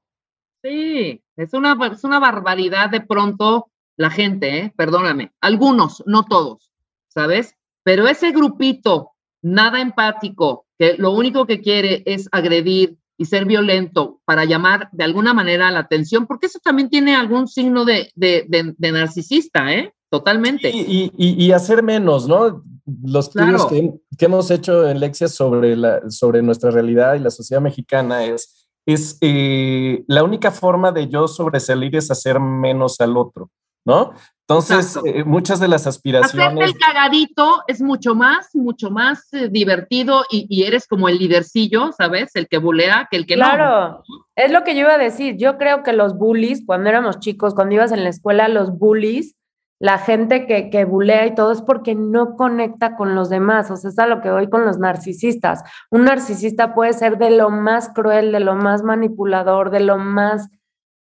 Sí, es una, es una barbaridad de pronto la gente, ¿eh? perdóname, algunos, no todos, ¿sabes? Pero ese grupito nada empático, que lo único que quiere es agredir y ser violento para llamar de alguna manera la atención, porque eso también tiene algún signo de, de, de, de narcisista, ¿eh? Totalmente. Y, y, y, hacer menos, ¿no? Los estudios Claro. que, que, hemos hecho en Lexia sobre, la, sobre nuestra realidad y la sociedad mexicana es, es eh, la única forma de yo sobresalir es hacer menos al otro, ¿no? Entonces, eh, muchas de las aspiraciones... Hacerte el cagadito es mucho más, mucho más eh, divertido y, y, eres como el lidercillo, ¿sabes? El que bulea que el que claro, no. Claro, es lo que yo iba a decir. Yo creo que los bullies, cuando éramos chicos, cuando ibas en la escuela, los bullies, la gente que, que bulea y todo es porque no conecta con los demás. O sea, es a lo que voy con los narcisistas. Un narcisista puede ser de lo más cruel, de lo más manipulador, de lo más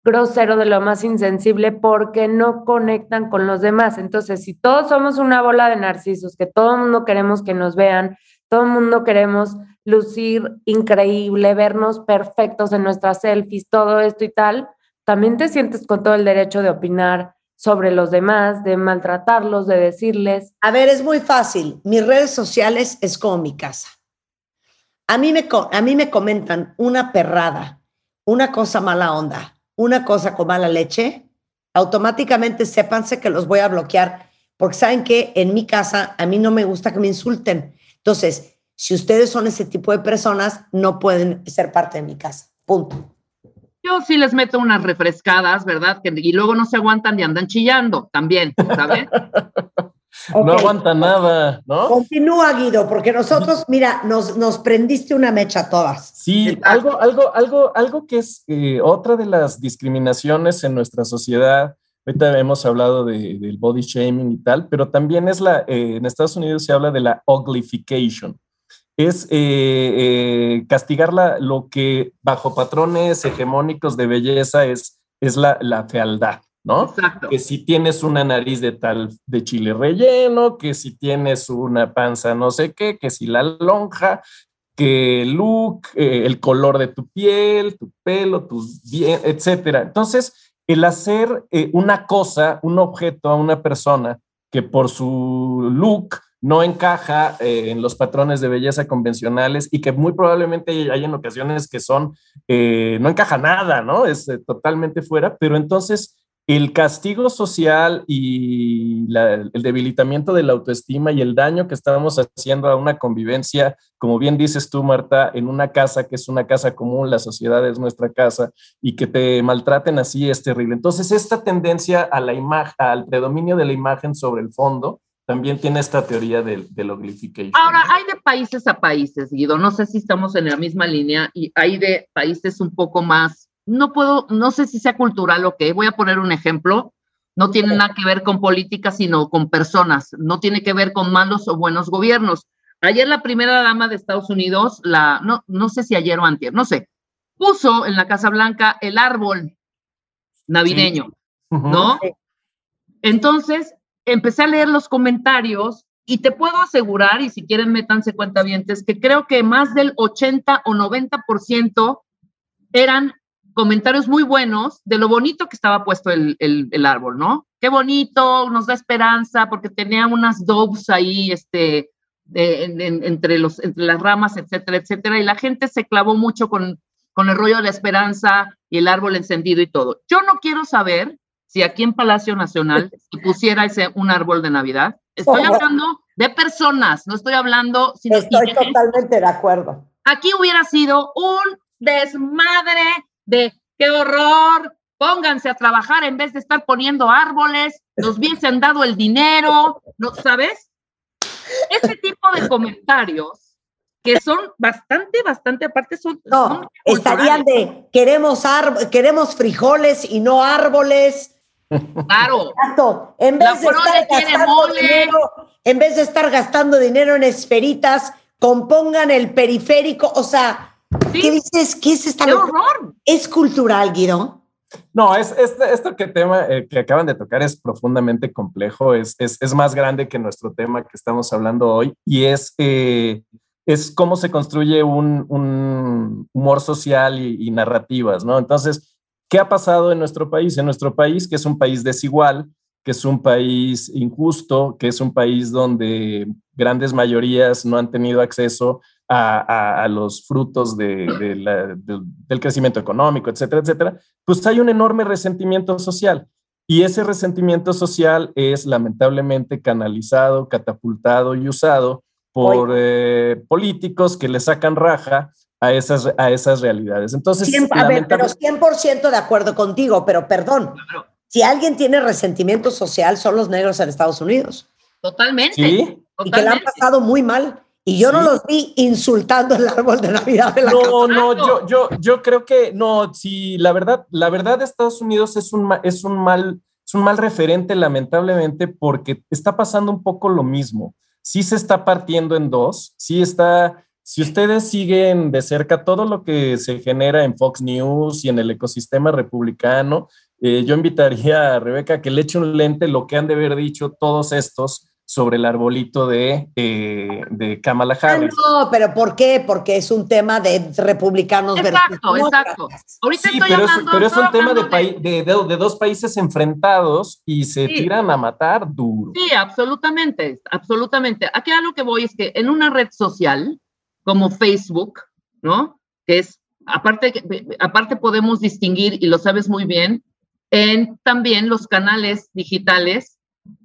grosero, de lo más insensible, porque no conectan con los demás. Entonces, si todos somos una bola de narcisos, que todo el mundo queremos que nos vean, todo el mundo queremos lucir increíble, vernos perfectos en nuestras selfies, todo esto y tal, también te sientes con todo el derecho de opinar sobre los demás, de maltratarlos, de decirles. A ver, es muy fácil. Mis redes sociales es como mi casa. A mí me, a mí me comentan una perrada, una cosa mala onda, una cosa con mala leche, automáticamente sépanse que los voy a bloquear, porque saben que en mi casa a mí no me gusta que me insulten. Entonces, si ustedes son ese tipo de personas, no pueden ser parte de mi casa. Punto. Yo sí les meto unas refrescadas, ¿verdad? Que, y luego no se aguantan y andan chillando también, ¿sabes? No aguanta nada, ¿no? Continúa, Guido, porque nosotros, mira, nos, nos prendiste una mecha a todas. Sí, algo, algo, algo, algo que es eh, otra de las discriminaciones en nuestra sociedad. Ahorita hemos hablado de- del body shaming y tal, pero también es la, eh, en Estados Unidos se habla de la uglification. Es eh, eh, castigar la- lo que bajo patrones hegemónicos de belleza es, es la, la fealdad, ¿no? Exacto. que si tienes una nariz de tal de chile relleno, que si tienes una panza no sé qué, que si la lonja, que el look, eh, el color de tu piel, tu pelo, tus dientes, etcétera. Entonces, el hacer eh, una cosa, un objeto a una persona que por su look no encaja eh, en los patrones de belleza convencionales y que muy probablemente hay en ocasiones que son, eh, no encaja nada, ¿no? Es eh, totalmente fuera, pero entonces el castigo social y la- el debilitamiento de la autoestima y el daño que estamos haciendo a una convivencia, como bien dices tú, Marta, en una casa que es una casa común, la sociedad es nuestra casa, y que te maltraten así es terrible. Entonces, esta tendencia a la imagen, al predominio de la imagen sobre el fondo, también tiene esta teoría del, del uglification. Ahora, hay de países a países, Guido. No sé si estamos en la misma línea y hay de países un poco más. No puedo, no sé si sea cultural o qué. Voy a poner un ejemplo. No tiene nada que ver con política, sino con personas. No tiene que ver con malos o buenos gobiernos. Ayer la primera dama de Estados Unidos, la, no, no sé si ayer o antier, no sé, puso en la Casa Blanca el árbol navideño. ¿no? Entonces, empecé a leer los comentarios y te puedo asegurar, y si quieren métanse cuentavientes, que creo que más del 80 o 90% eran comentarios muy buenos de lo bonito que estaba puesto el, el- el árbol, ¿no? Qué bonito, nos da esperanza, porque tenía unas doves ahí, este, de- en- en- entre, los, entre las ramas, etcétera, etcétera, y la gente se clavó mucho con, con el rollo de la esperanza y el árbol encendido y todo. Yo no quiero saber si aquí en Palacio Nacional se pusiera ese, un árbol de Navidad. Estoy hablando de personas, no estoy hablando... sino- Estoy totalmente de acuerdo. aquí hubiera sido un desmadre de qué horror, pónganse a trabajar en vez de estar poniendo árboles, nos hubiesen dado el dinero, ¿no sabes? Ese tipo de comentarios que son bastante, bastante, aparte son... No, son estarían de queremos, queremos frijoles y no árboles. Claro, Exacto. En La vez de estar gastando dinero, en vez de estar gastando dinero en esferitas, compongan el periférico. O sea, Sí. ¿qué dices? ¿Qué es esta qué locura? horror. ¿Es cultural, Guido? No, es, es- esto que tema eh, que acaban de tocar es profundamente complejo, es, es, es más grande que nuestro tema que estamos hablando hoy y es, eh, es cómo se construye un, un humor social y, y narrativas, ¿no? Entonces, ¿qué ha pasado en nuestro país? En nuestro país, que es un país desigual, que es un país injusto, que es un país donde grandes mayorías no han tenido acceso a, a- a los frutos de- de la- del- del crecimiento económico, etcétera, etcétera, pues hay un enorme resentimiento social. Y ese resentimiento social es lamentablemente canalizado, catapultado y usado por eh, políticos que le sacan raja a esas, a esas realidades. Entonces, Cien- a ver, pero lamentable- 100% de acuerdo contigo, pero perdón. Claro. Si alguien tiene resentimiento social, son los negros en Estados Unidos. Totalmente. Sí, Y que la han totalmente. pasado muy mal. Y yo no los vi insultando el árbol de Navidad de la. No, no, yo, yo, yo creo que no, sí, la verdad, la verdad, Estados Unidos es un, es un mal, es un mal referente, lamentablemente, porque está pasando un poco lo mismo. Sí se está partiendo en dos, sí está, si ustedes siguen de cerca todo lo que se genera en Fox News y en el ecosistema republicano, eh, yo invitaría a Rebeca a que le eche un lente lo que han de haber dicho todos estos sobre el arbolito de, eh, de Kamala Ah, Harris. No, pero ¿por qué? Porque es un tema de republicanos Exacto, versus exacto. Ahorita Sí, estoy pero, es, hablando, pero es un tema de, de, de- de dos países enfrentados y se Sí. tiran a matar duro. Sí, absolutamente, absolutamente. Aquí a lo que voy es que en una red social como Facebook, ¿no? Que es, aparte, que- aparte podemos distinguir, y lo sabes muy bien, en también los canales digitales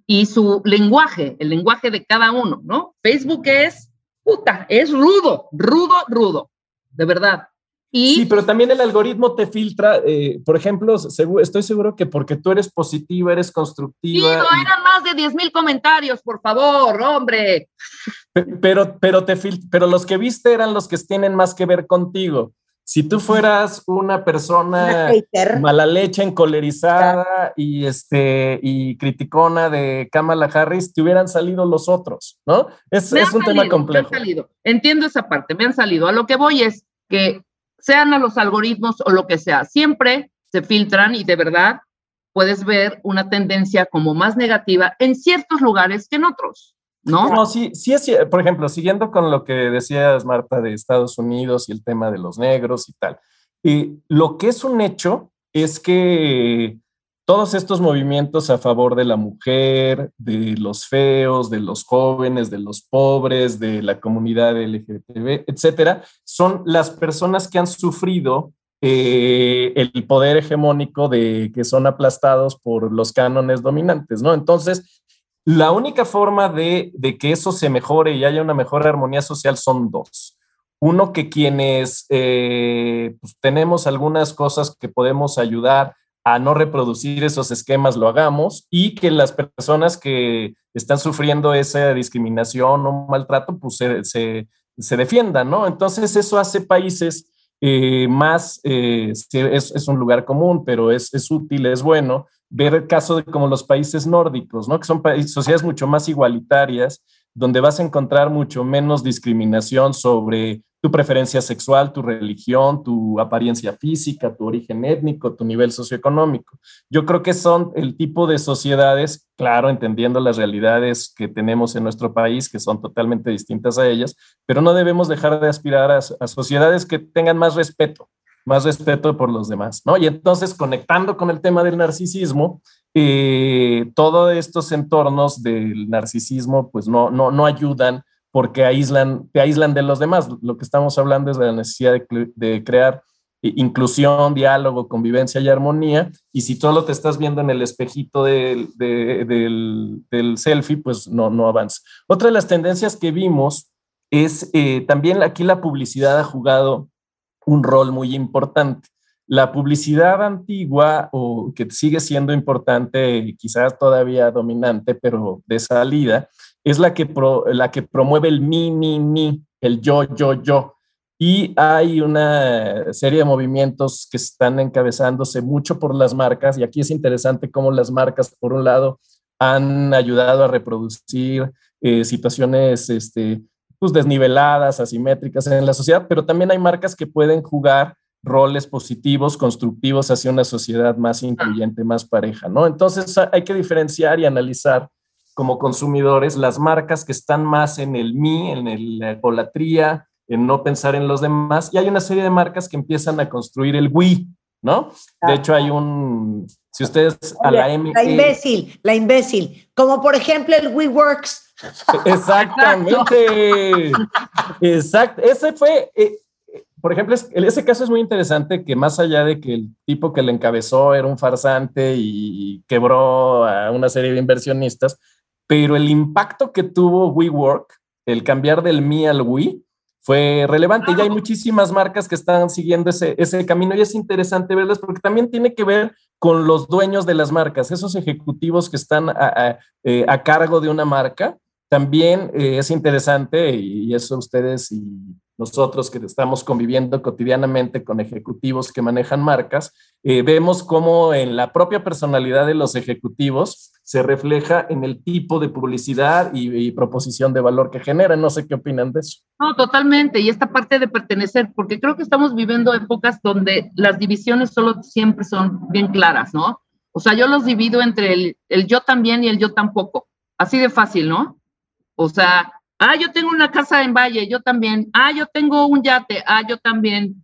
y su lenguaje, el lenguaje de cada uno, ¿no? Facebook es, puta, es rudo, rudo, rudo, de verdad. Y Sí, pero también el algoritmo te filtra, eh, por ejemplo, estoy seguro que porque tú eres positiva, eres Sí, constructiva, no, y- eran más de 10 mil comentarios, por favor, hombre. pe- pero, pero, te fil- pero los que viste eran los que tienen más que ver contigo. Si tú fueras una persona mala leche, encolerizada y, este, y criticona de Kamala Harris, te hubieran salido los otros, ¿no? Es, un tema complejo. Me han salido. Entiendo esa parte, me han salido. A lo que voy es que sean a los algoritmos o lo que sea, siempre se filtran y de verdad puedes ver una tendencia como más negativa en ciertos lugares que en otros, ¿no? No, sí, sí es, por ejemplo, siguiendo con lo que decías, Marta, de Estados Unidos y el tema de los negros y tal, y lo que es un hecho es que todos estos movimientos a favor de la mujer, de los feos, de los jóvenes, de los pobres, de la comunidad LGTB, etcétera, son las personas que han sufrido eh, el poder hegemónico de que son aplastados por los cánones dominantes, ¿no? Entonces, la única forma de, que eso se mejore y haya una mejor armonía social son dos. Uno, que quienes eh, pues, tenemos algunas cosas que podemos ayudar a no reproducir esos esquemas lo hagamos y que las personas que están sufriendo esa discriminación o maltrato pues se, se, defiendan, ¿no? Entonces eso hace países eh, más, eh, es, un lugar común, pero es útil, es bueno ver el caso de como los países nórdicos, ¿no? Que son países, sociedades mucho más igualitarias, donde vas a encontrar mucho menos discriminación sobre tu preferencia sexual, tu religión, tu apariencia física, tu origen étnico, tu nivel socioeconómico. Yo creo que son el tipo de sociedades, claro, entendiendo las realidades que tenemos en nuestro país, que son totalmente distintas a ellas, pero no debemos dejar de aspirar a, a sociedades que tengan más respeto, más respeto por los demás, ¿no? Y entonces, conectando con el tema del narcisismo, eh, todos estos entornos del narcisismo, pues no, no, no ayudan porque aíslan, te aíslan de los demás. Lo que estamos hablando es de la necesidad de, de crear inclusión, diálogo, convivencia y armonía. Y si solo te estás viendo en el espejito de, de, del, del, selfie, pues no, no avanza. Otra de las tendencias que vimos es eh, también aquí la publicidad ha jugado un rol muy importante. La publicidad antigua, o que sigue siendo importante, quizás todavía dominante, pero de salida, es la que, la que promueve el mi, mi, mi, el yo, yo, yo. Y hay una serie de movimientos que están encabezándose mucho por las marcas, y aquí es interesante cómo las marcas, por un lado, han ayudado a reproducir eh, situaciones este, pues, desniveladas, asimétricas en la sociedad, pero también hay marcas que pueden jugar roles positivos, constructivos hacia una sociedad más incluyente, más pareja, ¿no? Entonces hay que diferenciar y analizar como consumidores las marcas que están más en el mí, en el, la egolatría, en no pensar en los demás, y hay una serie de marcas que empiezan a construir el we, ¿no? De hecho hay un, si ustedes a la M... La imbécil, la imbécil, como por ejemplo el WeWorks. Exactamente. Exacto. Ese fue, eh, por ejemplo, es, ese caso es muy interesante que más allá de que el tipo que le encabezó era un farsante y quebró a una serie de inversionistas, pero el impacto que tuvo WeWork, el cambiar del me al we, fue relevante. Y hay muchísimas marcas que están siguiendo ese, ese camino y es interesante verlas porque también tiene que ver con los dueños de las marcas, esos ejecutivos que están a, a, eh, a cargo de una marca. También eh, es interesante y eso ustedes y nosotros que estamos conviviendo cotidianamente con ejecutivos que manejan marcas, eh, vemos cómo en la propia personalidad de los ejecutivos se refleja en el tipo de publicidad y, y, proposición de valor que generan. No sé qué opinan de eso. No, totalmente. Y esta parte de pertenecer, porque creo que estamos viviendo épocas donde las divisiones solo siempre son bien claras, ¿no? O sea, yo los divido entre el, el yo también y el yo tampoco. Así de fácil, ¿no? O sea, Ah, yo tengo una casa en Valle, yo también. Ah, yo tengo un yate, ah, yo también.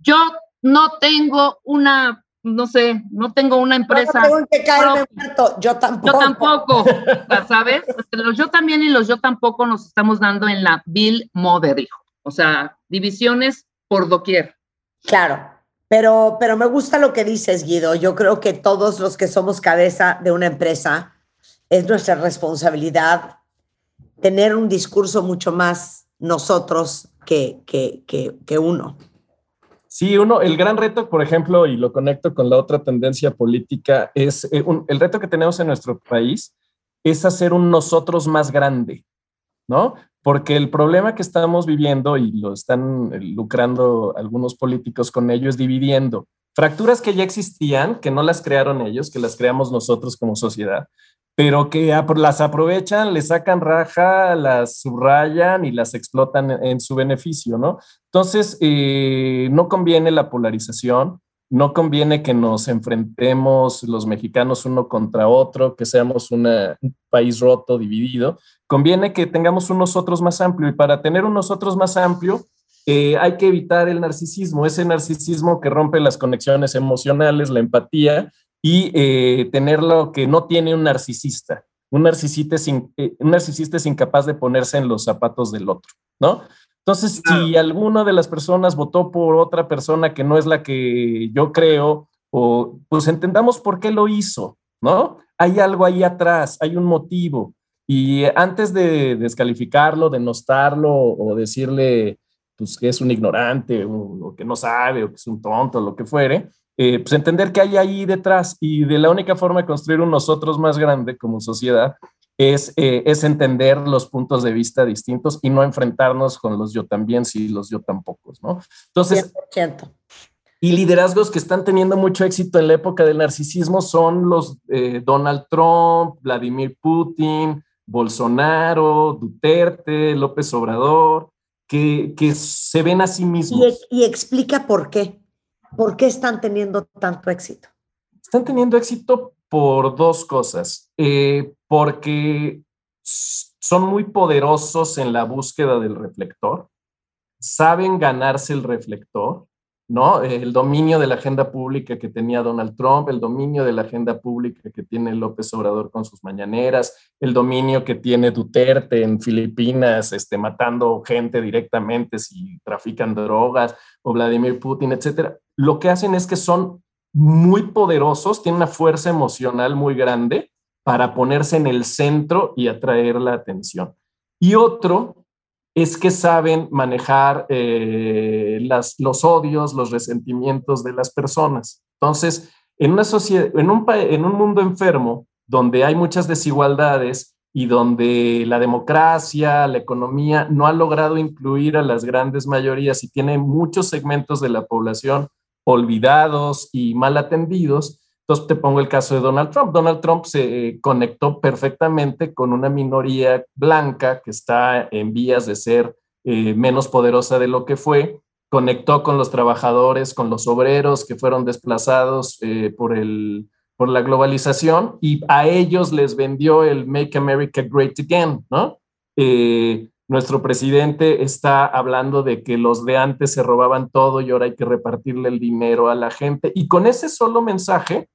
Yo no tengo una, no sé, no tengo una empresa. No tengo que caerme muerto, yo tampoco. Yo tampoco, ¿sabes? Los yo también y los yo tampoco nos estamos dando en la Bill Mother, hijo. O sea, divisiones por doquier. Claro, pero, pero me gusta lo que dices, Guido. Yo creo que todos los que somos cabeza de una empresa es nuestra responsabilidad tener un discurso mucho más nosotros que, que, que, que uno. Sí, uno, el gran reto, por ejemplo, y lo conecto con la otra tendencia política, es eh, un- el reto que tenemos en nuestro país es hacer un nosotros más grande, ¿no? Porque el problema que estamos viviendo, y lo están eh, lucrando algunos políticos con ello, es dividiendo fracturas que ya existían, que no las crearon ellos, que las creamos nosotros como sociedad, pero que las aprovechan, le sacan raja, las subrayan y las explotan en, su beneficio, ¿no? Entonces, eh, no conviene la polarización, no conviene que nos enfrentemos los mexicanos uno contra otro, que seamos un país roto, dividido. Conviene que tengamos un nosotros más amplio y para tener un nosotros más amplio eh, hay que evitar el narcisismo, ese narcisismo que rompe las conexiones emocionales, la empatía y eh, tener lo que no tiene un narcisista. Un narcisista, es in- eh, un narcisista es incapaz de ponerse en los zapatos del otro, ¿no? Entonces, si alguna de las personas votó por otra persona que no es la que yo creo, o pues entendamos por qué lo hizo, ¿no? Hay algo ahí atrás, hay un motivo. Y antes de descalificarlo, denostarlo o decirle pues, que es un ignorante o, o que no sabe o que es un tonto, lo que fuere, eh, pues entender qué hay ahí detrás. Y de la única forma de construir un nosotros más grande como sociedad es, eh, es entender los puntos de vista distintos y no enfrentarnos con los yo también y los yo tampoco, ¿no? Entonces, 100%. y liderazgos que están teniendo mucho éxito en la época del narcisismo son los eh, Donald Trump, Vladimir Putin, Bolsonaro, Duterte, López Obrador, que, que se ven a sí Y, mismos. y explica por qué. ¿Por qué están teniendo tanto éxito? Están teniendo éxito por dos cosas. Eh, porque son muy poderosos en la búsqueda del reflector, saben ganarse el reflector, ¿no? El dominio de la agenda pública que tenía Donald Trump, el dominio de la agenda pública que tiene López Obrador con sus mañaneras, el dominio que tiene Duterte en Filipinas, este, matando gente directamente si trafican drogas, o Vladimir Putin, etcétera. Lo que hacen es que son muy poderosos, tienen una fuerza emocional muy grande para ponerse en el centro y atraer la atención. Y otro es que saben manejar eh, los odios, los resentimientos de las personas. Entonces, en, una sociedad, un, en un mundo enfermo, donde hay muchas desigualdades y donde la democracia, la economía no ha logrado incluir a las grandes mayorías y tiene muchos segmentos de la población olvidados y mal atendidos, entonces te pongo el caso de Donald Trump. Donald Trump se eh, conectó perfectamente con una minoría blanca que está en vías de ser eh, menos poderosa de lo que fue. Conectó con los trabajadores, con los obreros que fueron desplazados eh, por, el, por la globalización y a ellos les vendió el Make America Great Again, ¿no? Nuestro presidente está hablando de que los de antes se robaban todo y ahora hay que repartirle el dinero a la gente. Y con ese solo mensaje,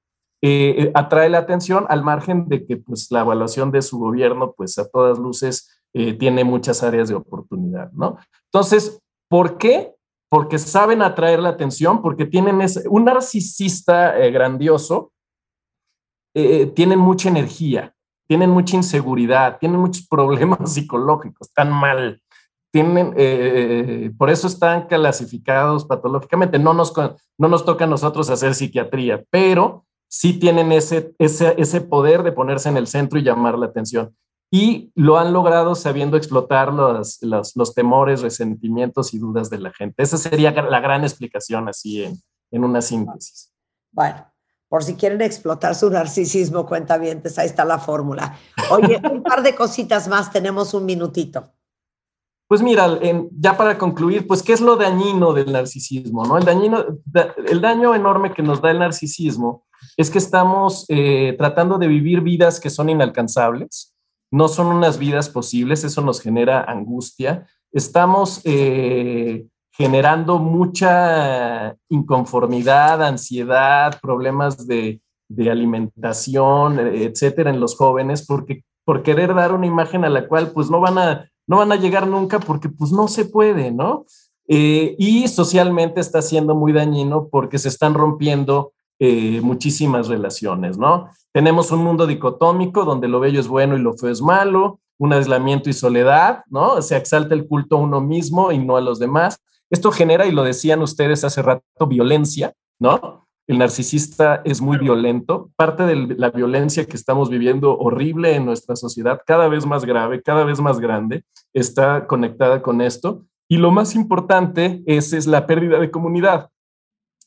eh, atrae la atención al margen de que pues, la evaluación de su gobierno, pues a todas luces, eh, tiene muchas áreas de oportunidad, ¿no? Entonces, ¿por qué? Porque saben atraer la atención, porque tienen ese, un narcisista eh, grandioso, eh, tienen mucha energía, tienen mucha inseguridad, tienen muchos problemas psicológicos, están mal, tienen, eh, por eso están clasificados patológicamente. No nos, no nos toca a nosotros hacer psiquiatría, pero sí tienen ese, ese, ese poder de ponerse en el centro y llamar la atención. Y lo han logrado sabiendo explotar los, los, los temores, resentimientos y dudas de la gente. Esa sería la gran explicación así en, en una síntesis. Bueno, por si quieren explotar su narcisismo, cuenta bien, ahí está la fórmula. Oye, un par de cositas más, tenemos un minutito. Pues mira, en, ya para concluir, pues qué es lo dañino del narcisismo, ¿no? El dañino, el daño enorme que nos da el narcisismo es que estamos eh, tratando de vivir vidas que son inalcanzables, no son unas vidas posibles, eso nos genera angustia. Estamos eh, generando mucha inconformidad, ansiedad, problemas de, alimentación, etcétera, en los jóvenes, porque por querer dar una imagen a la cual pues no van a, no van a llegar nunca porque pues no se puede, ¿no? Eh, y socialmente está siendo muy dañino porque se están rompiendo eh, muchísimas relaciones, ¿no? Tenemos un mundo dicotómico donde lo bello es bueno y lo feo es malo, un aislamiento y soledad, ¿no? Se exalta el culto a uno mismo y no a los demás. Esto genera, y lo decían ustedes hace rato, violencia, ¿no? El narcisista es muy violento. Parte de la violencia que estamos viviendo horrible en nuestra sociedad, cada vez más grave, cada vez más grande, está conectada con esto. Y lo más importante es, es la pérdida de comunidad.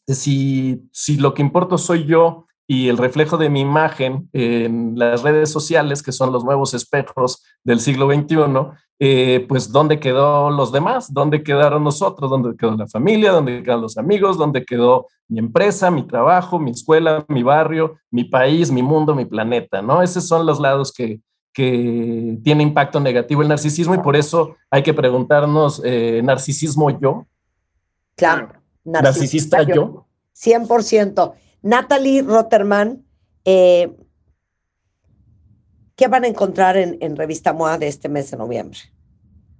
Si, si lo que importa soy yo y el reflejo de mi imagen en las redes sociales, que son los nuevos espejos del siglo XXI, eh, pues ¿dónde quedó los demás? ¿Dónde quedaron nosotros? ¿Dónde quedó la familia? ¿Dónde quedaron los amigos? ¿Dónde quedó mi empresa, mi trabajo, mi escuela, mi barrio, mi país, mi mundo, mi planeta? ¿no? Esos son los lados que, que tiene impacto negativo el narcisismo y por eso hay que preguntarnos, eh, ¿narcisismo yo? Claro. ¿Narcisista yo? 100%. Natalie Rotterman, eh, ¿qué van a encontrar en, en Revista MOA de este mes de noviembre?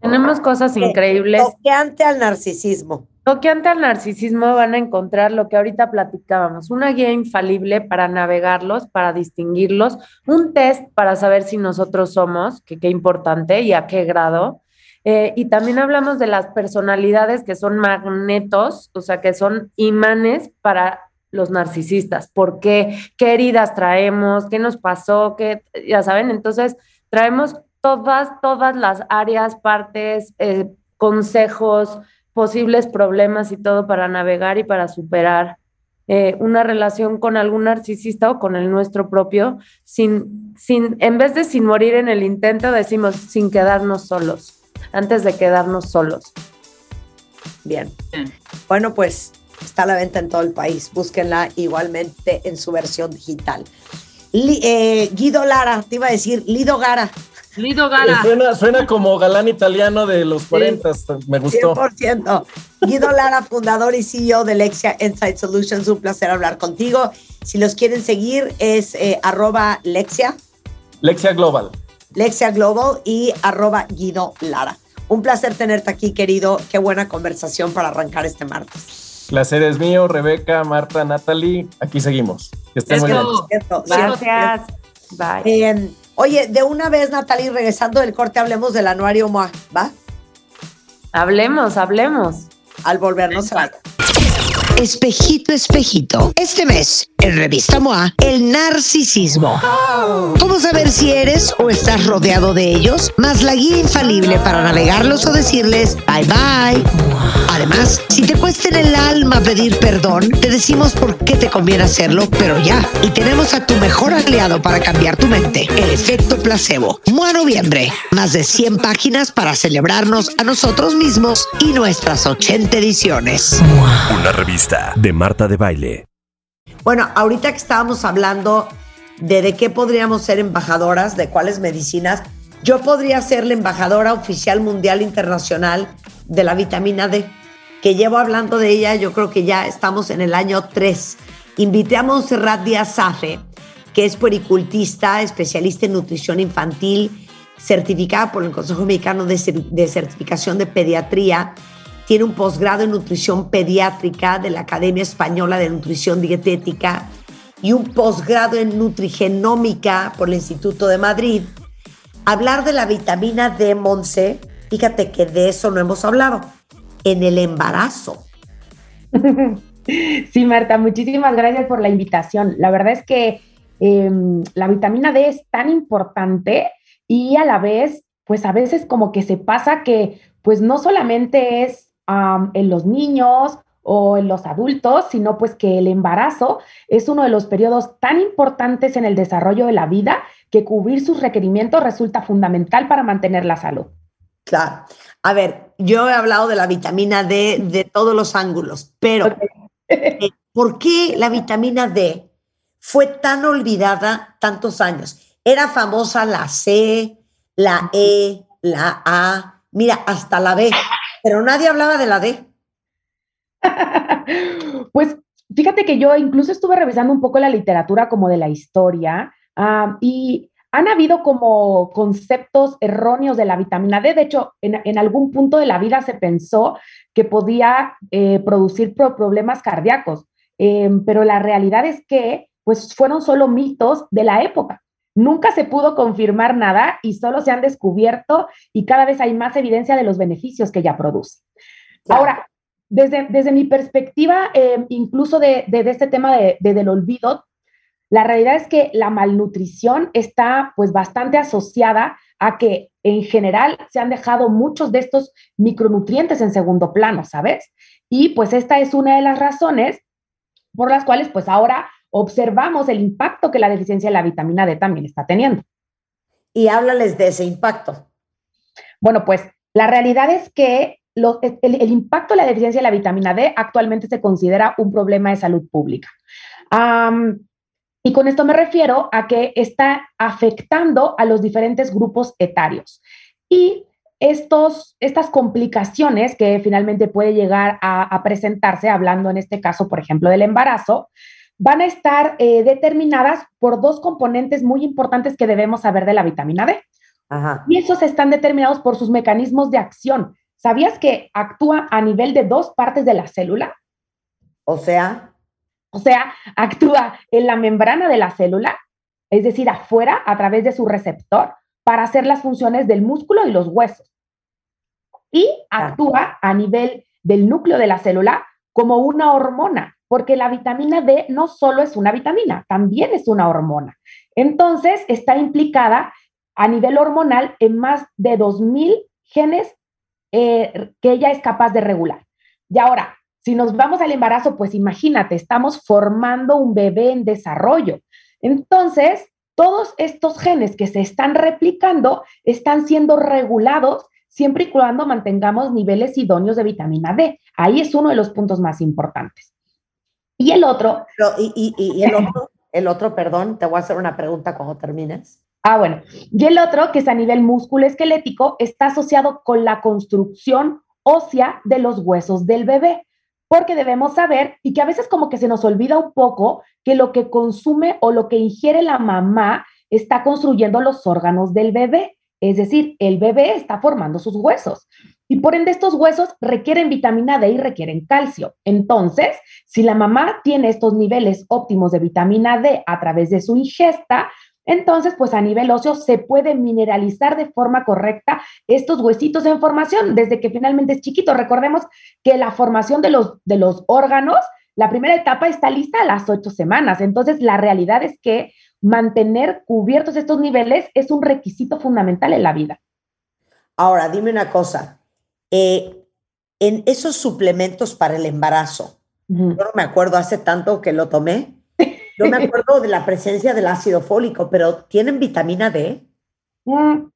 Tenemos cosas increíbles. Toqueante al narcisismo. Toqueante al narcisismo van a encontrar lo que ahorita platicábamos, una guía infalible para navegarlos, para distinguirlos, un test para saber si nosotros somos, que qué importante y a qué grado. Eh, y también hablamos de las personalidades que son magnetos, o sea, que son imanes para los narcisistas. ¿Por qué? ¿Qué heridas traemos? ¿Qué nos pasó? ¿Qué, ya saben, entonces traemos todas, todas las áreas, partes, eh, consejos, posibles problemas y todo para navegar y para superar eh, una relación con algún narcisista o con el nuestro propio, sin, sin, en vez de sin morir en el intento, decimos sin quedarnos solos, antes de quedarnos solos. Bien. Bien. Bueno, pues está a la venta en todo el país. Búsquenla igualmente en su versión digital. Li- eh, Guido Lara, te iba a decir, Lido Gara, Lido Eh, Gara. Suena, suena como galán italiano de los 40, me gustó. 100%. Guido Lara, fundador y CEO de Lexia Insight Solutions, un placer hablar contigo. Si los quieren seguir es eh, arroba Lexia, Lexia Global. Lexia Global y arroba Guido Lara. Un placer tenerte aquí, querido. Qué buena conversación para arrancar este martes. Placer es mío, Rebeca, Marta, Natalie. Aquí seguimos. Que estén muy bien. Gracias. Bye. Eh, oye, de una vez, Natalie, regresando del corte, hablemos del anuario MOA, ¿va? Hablemos, hablemos. Al volvernos a Espejito, espejito. Este mes, en Revista MOA, el narcisismo. ¿Cómo saber si eres o estás rodeado de ellos? Más la guía infalible para navegarlos o decirles bye bye. Además, si te cuesta en el alma pedir perdón, te decimos por qué te conviene hacerlo, pero ya. Y tenemos a tu mejor aliado para cambiar tu mente, el efecto placebo. MOA Noviembre, más de 100 páginas para celebrarnos a nosotros mismos y nuestras 80 ediciones. Una revista de Marta de Baile. Bueno, ahorita que estábamos hablando de de qué podríamos ser embajadoras, de cuáles medicinas, yo podría ser la embajadora oficial mundial internacional de la vitamina D, que llevo hablando de ella, yo creo que ya estamos en el año 3. Invité a Montserrat Díaz Safe, que es puericultista, especialista en nutrición infantil, certificada por el Consejo Mexicano de, Cer- de Certificación de Pediatría, tiene un posgrado en nutrición pediátrica de la Academia Española de Nutrición Dietética y un posgrado en nutrigenómica por el Instituto de Madrid. Hablar de la vitamina D, Monse, fíjate que de eso no hemos hablado. En el embarazo. Sí, Marta, muchísimas gracias por la invitación. La verdad es que eh, la vitamina D es tan importante y a la vez, pues a veces como que se pasa que pues no solamente es um, en los niños o en los adultos, sino pues que el embarazo es uno de los periodos tan importantes en el desarrollo de la vida que cubrir sus requerimientos resulta fundamental para mantener la salud. Claro. A ver, yo he hablado de la vitamina D de todos los ángulos, pero eh, ¿por qué la vitamina D fue tan olvidada tantos años? Era famosa la C, la E, la A, mira, hasta la B, pero nadie hablaba de la D. Pues fíjate que yo incluso estuve revisando un poco la literatura como de la historia y han habido como conceptos erróneos de la vitamina D. De hecho, en, algún punto de la vida se pensó que podía eh, producir pro- problemas cardíacos, Eh, pero la realidad es que pues fueron solo mitos de la época. Nunca se pudo confirmar nada y solo se han descubierto y cada vez hay más evidencia de los beneficios que ella produce. Claro. Ahora, desde, desde mi perspectiva, eh, incluso de, de- de este tema de- del olvido, la realidad es que la malnutrición está pues bastante asociada a que en general se han dejado muchos de estos micronutrientes en segundo plano, ¿sabes? Y pues esta es una de las razones por las cuales pues ahora observamos el impacto que la deficiencia de la vitamina D también está teniendo. Y háblales de ese impacto. Bueno, pues la realidad es que lo- el, el impacto de la deficiencia de la vitamina D actualmente se considera un problema de salud pública. Y con esto me refiero a que está afectando a los diferentes grupos etarios. Y estos, estas complicaciones que finalmente puede llegar a, a presentarse, hablando en este caso, por ejemplo, del embarazo, van a estar eh, determinadas por dos componentes muy importantes que debemos saber de la vitamina D. Ajá. Y esos están determinados por sus mecanismos de acción. ¿Sabías que actúa a nivel de dos partes de la célula? O sea, O sea, actúa en la membrana de la célula, es decir, afuera, a través de su receptor, para hacer las funciones del músculo y los huesos. Y actúa a nivel del núcleo de la célula como una hormona, porque la vitamina D no solo es una vitamina, también es una hormona. Entonces, está implicada a nivel hormonal en más de 2.000 genes eh, que ella es capaz de regular. Y ahora, si nos vamos al embarazo, pues imagínate, estamos formando un bebé en desarrollo. Entonces, todos estos genes que se están replicando están siendo regulados siempre y cuando mantengamos niveles idóneos de vitamina D. Ahí es uno de los puntos más importantes. Y el otro, pero, y, y- y- el otro, el otro, perdón, te voy a hacer una pregunta cuando termines. Ah, bueno. Y el otro, que es a nivel músculo-esquelético, está asociado con la construcción ósea de los huesos del bebé. Porque debemos saber, y que a veces como que se nos olvida un poco, que lo que consume o lo que ingiere la mamá está construyendo los órganos del bebé. Es decir, el bebé está formando sus huesos. Y por ende, estos huesos requieren vitamina D y requieren calcio. Entonces, si la mamá tiene estos niveles óptimos de vitamina D a través de su ingesta, entonces, pues a nivel óseo se puede mineralizar de forma correcta estos huesitos en formación desde que finalmente es chiquito. Recordemos que la formación de los, de los órganos, la primera etapa está lista a las ocho semanas. Entonces, la realidad es que mantener cubiertos estos niveles es un requisito fundamental en la vida. Ahora, dime una cosa. eh, en esos suplementos para el embarazo, yo no me acuerdo hace tanto que lo tomé. Yo me acuerdo de la presencia del ácido fólico, pero ¿tienen vitamina D? Mm,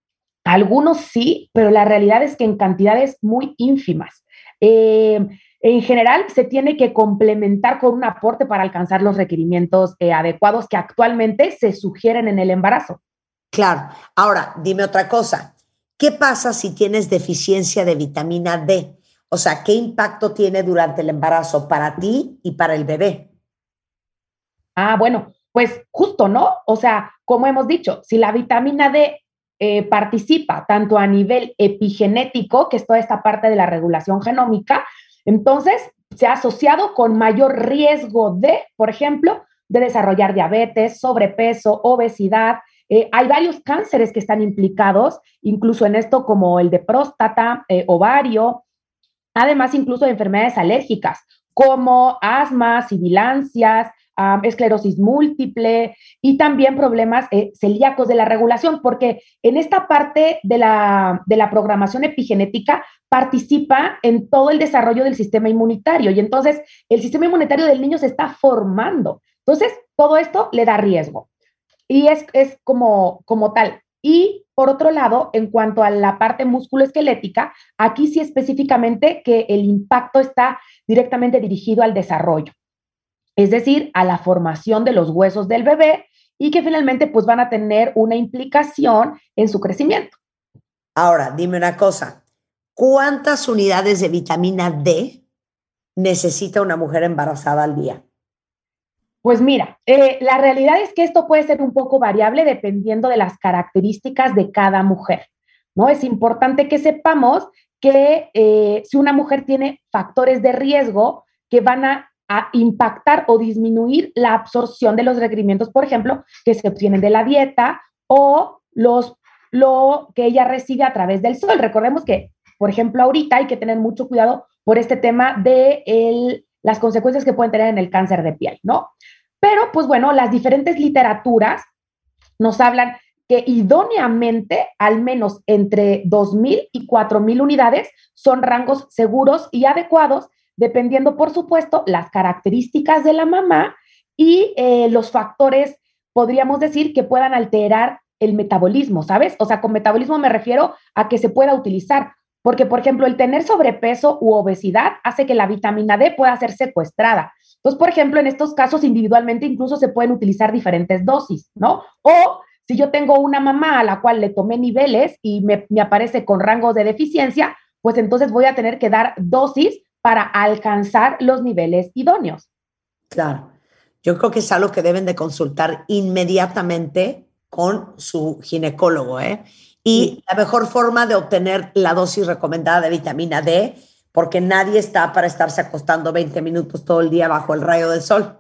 algunos sí, pero la realidad es que en cantidades muy ínfimas. Eh, en general, se tiene que complementar con un aporte para alcanzar los requerimientos eh, adecuados que actualmente se sugieren en el embarazo. Claro. Ahora, dime otra cosa. ¿Qué pasa si tienes deficiencia de vitamina D? O sea, ¿qué impacto tiene durante el embarazo para ti y para el bebé? Ah, bueno, pues justo, ¿no? O sea, como hemos dicho, si la vitamina D eh, participa tanto a nivel epigenético, que es toda esta parte de la regulación genómica, entonces se ha asociado con mayor riesgo de, por ejemplo, de desarrollar diabetes, sobrepeso, obesidad. Eh, hay varios cánceres que están implicados, incluso en esto, como el de próstata, eh, ovario, además incluso de enfermedades alérgicas, como asma, sibilancias, esclerosis múltiple y también problemas eh, celíacos de la regulación, porque en esta parte de la, de la programación epigenética participa en todo el desarrollo del sistema inmunitario y entonces el sistema inmunitario del niño se está formando. Entonces, todo esto le da riesgo y es, es como, como tal. Y por otro lado, en cuanto a la parte musculoesquelética, aquí sí específicamente que el impacto está directamente dirigido al desarrollo es decir, a la formación de los huesos del bebé y que finalmente pues van a tener una implicación en su crecimiento. Ahora, dime una cosa. ¿Cuántas unidades de vitamina D necesita una mujer embarazada al día? Pues mira, eh, la realidad es que esto puede ser un poco variable dependiendo de las características de cada mujer, ¿no? Es importante que sepamos que eh, si una mujer tiene factores de riesgo que van a a impactar o disminuir la absorción de los requerimientos, por ejemplo, que se obtienen de la dieta o los, lo que ella recibe a través del sol. Recordemos que, por ejemplo, ahorita hay que tener mucho cuidado por este tema de el- las consecuencias que pueden tener en el cáncer de piel, ¿no? Pero, pues bueno, las diferentes literaturas nos hablan que idóneamente al menos entre 2.000 y 4.000 unidades son rangos seguros y adecuados, dependiendo, por supuesto, las características de la mamá y eh, los factores, podríamos decir, que puedan alterar el metabolismo, ¿sabes? O sea, con metabolismo me refiero a que se pueda utilizar, porque, por ejemplo, el tener sobrepeso u obesidad hace que la vitamina D pueda ser secuestrada. Entonces, por ejemplo, en estos casos individualmente incluso se pueden utilizar diferentes dosis, ¿no? O si yo tengo una mamá a la cual le tomé niveles y me, me aparece con rangos de deficiencia, pues entonces voy a tener que dar dosis para alcanzar los niveles idóneos. Claro. Yo creo que es algo que deben de consultar inmediatamente con su ginecólogo, ¿eh? Y la mejor forma de obtener la dosis recomendada de vitamina D, porque nadie está para estarse acostando 20 minutos todo el día bajo el rayo del sol.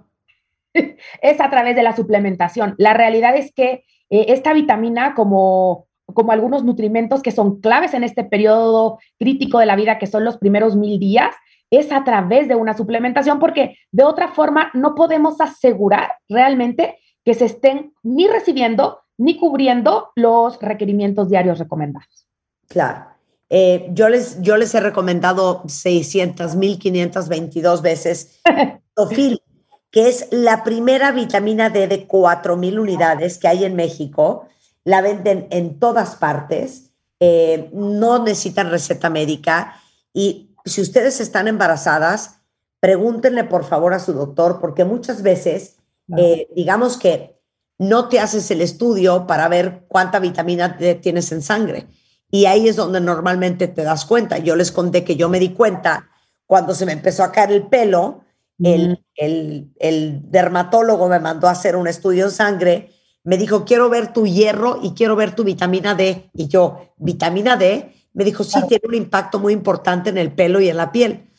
es a través de la suplementación. La realidad es que eh, esta vitamina, como, como algunos nutrimentos que son claves en este periodo crítico de la vida, que son los primeros mil días, es a través de una suplementación, porque de otra forma no podemos asegurar realmente que se estén ni recibiendo ni cubriendo los requerimientos diarios recomendados. Claro. Eh, yo, les, yo les he recomendado 600, 1522 veces Tofil, que es la primera vitamina D de 4000 unidades que hay en México. La venden en todas partes. eh, no necesitan receta médica. Y si ustedes están embarazadas, pregúntenle por favor a su doctor, porque muchas veces, eh, digamos que no te haces el estudio para ver cuánta vitamina D tienes en sangre. Y ahí es donde normalmente te das cuenta. Yo les conté que yo me di cuenta cuando se me empezó a caer el pelo, el, el, el dermatólogo me mandó a hacer un estudio en sangre, me dijo, quiero ver tu hierro y quiero ver tu vitamina D. Y yo, vitamina D, me dijo, sí, tiene un impacto muy importante en el pelo y en la piel.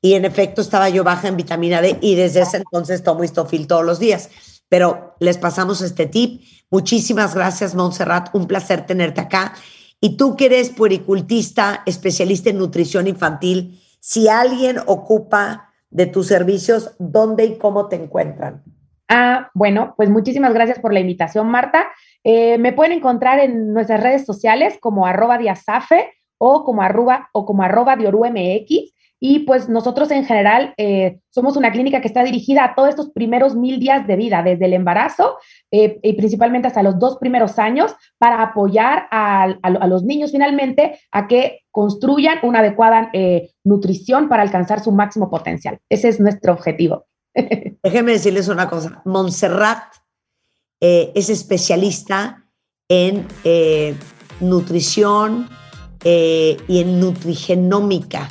Y en efecto estaba yo baja en vitamina D y desde ese entonces tomo histofil todos los días. Pero les pasamos este tip. Muchísimas gracias, Montserrat. Un placer tenerte acá. Y tú que eres puericultista, especialista en nutrición infantil, si alguien ocupa de tus servicios, ¿dónde y cómo te encuentran? Ah, bueno, pues muchísimas gracias por la invitación, Marta. Eh, me pueden encontrar en nuestras redes sociales como arroba diasafe o como arroba, o como arroba diorumx. Y pues nosotros en general eh, somos una clínica que está dirigida a todos estos primeros mil días de vida, desde el embarazo eh, y principalmente hasta los dos primeros años, para apoyar a, los niños finalmente a que construyan una adecuada eh, nutrición para alcanzar su máximo potencial. Ese es nuestro objetivo. Déjenme decirles una cosa. Montserrat es especialista en nutrición eh, y en nutrigenómica,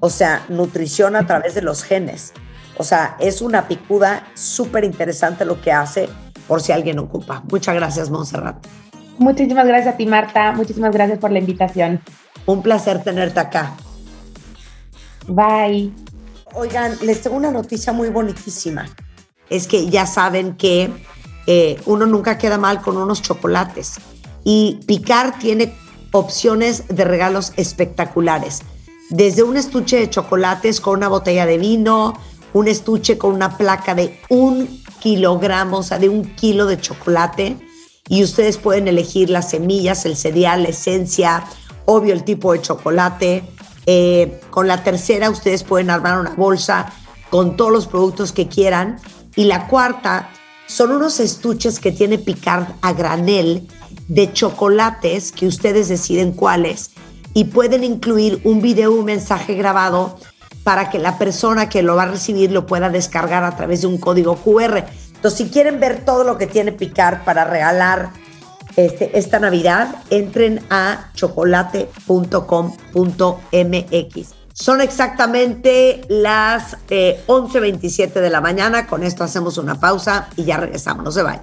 o sea, nutrición a través de los genes. O sea, es una picuda súper interesante lo que hace por si alguien ocupa. Muchas gracias, Montserrat. Muchísimas gracias a ti, Marta. Muchísimas gracias por la invitación. Un placer tenerte acá. Bye. Oigan, les tengo una noticia muy bonitísima. Es que ya saben que eh, uno nunca queda mal con unos chocolates. Y Picar tiene opciones de regalos espectaculares. Desde un estuche de chocolates con una botella de vino, un estuche con una placa de un kilogramo, o sea, de un kilo de chocolate. Y ustedes pueden elegir las semillas, el cereal, la esencia, obvio el tipo de chocolate. Eh, con la tercera ustedes pueden armar una bolsa con todos los productos que quieran. Y la cuarta son unos estuches que tiene Picard a granel de chocolates que ustedes deciden cuáles y pueden incluir un video, un mensaje grabado para que la persona que lo va a recibir lo pueda descargar a través de un código QR. Entonces, si quieren ver todo lo que tiene Picard para regalar este, esta Navidad, entren a chocolate.com.mx. Son exactamente las eh, 11.27 de la mañana. Con esto hacemos una pausa y ya regresamos. No se vayan.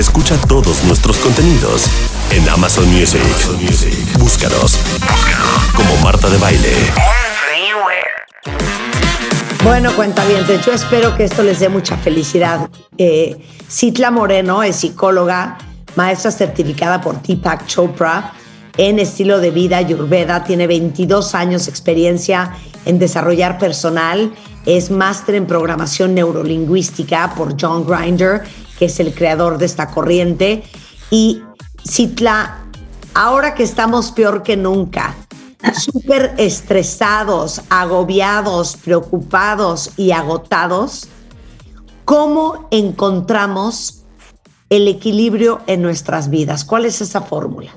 Escucha todos nuestros contenidos en Amazon Music. Búscanos. Como Marta de Baile. Bueno, cuentavientes, yo espero que esto les dé mucha felicidad. Eh, Citla Moreno es psicóloga, maestra certificada por Deepak Chopra. en estilo de vida Ayurveda, tiene 22 años de experiencia en desarrollar personal, es máster en programación neurolingüística por John Grinder, que es el creador de esta corriente. Y Citla, ahora que estamos peor que nunca, súper estresados, agobiados, preocupados y agotados, ¿cómo encontramos el equilibrio en nuestras vidas? ¿Cuál es esa fórmula?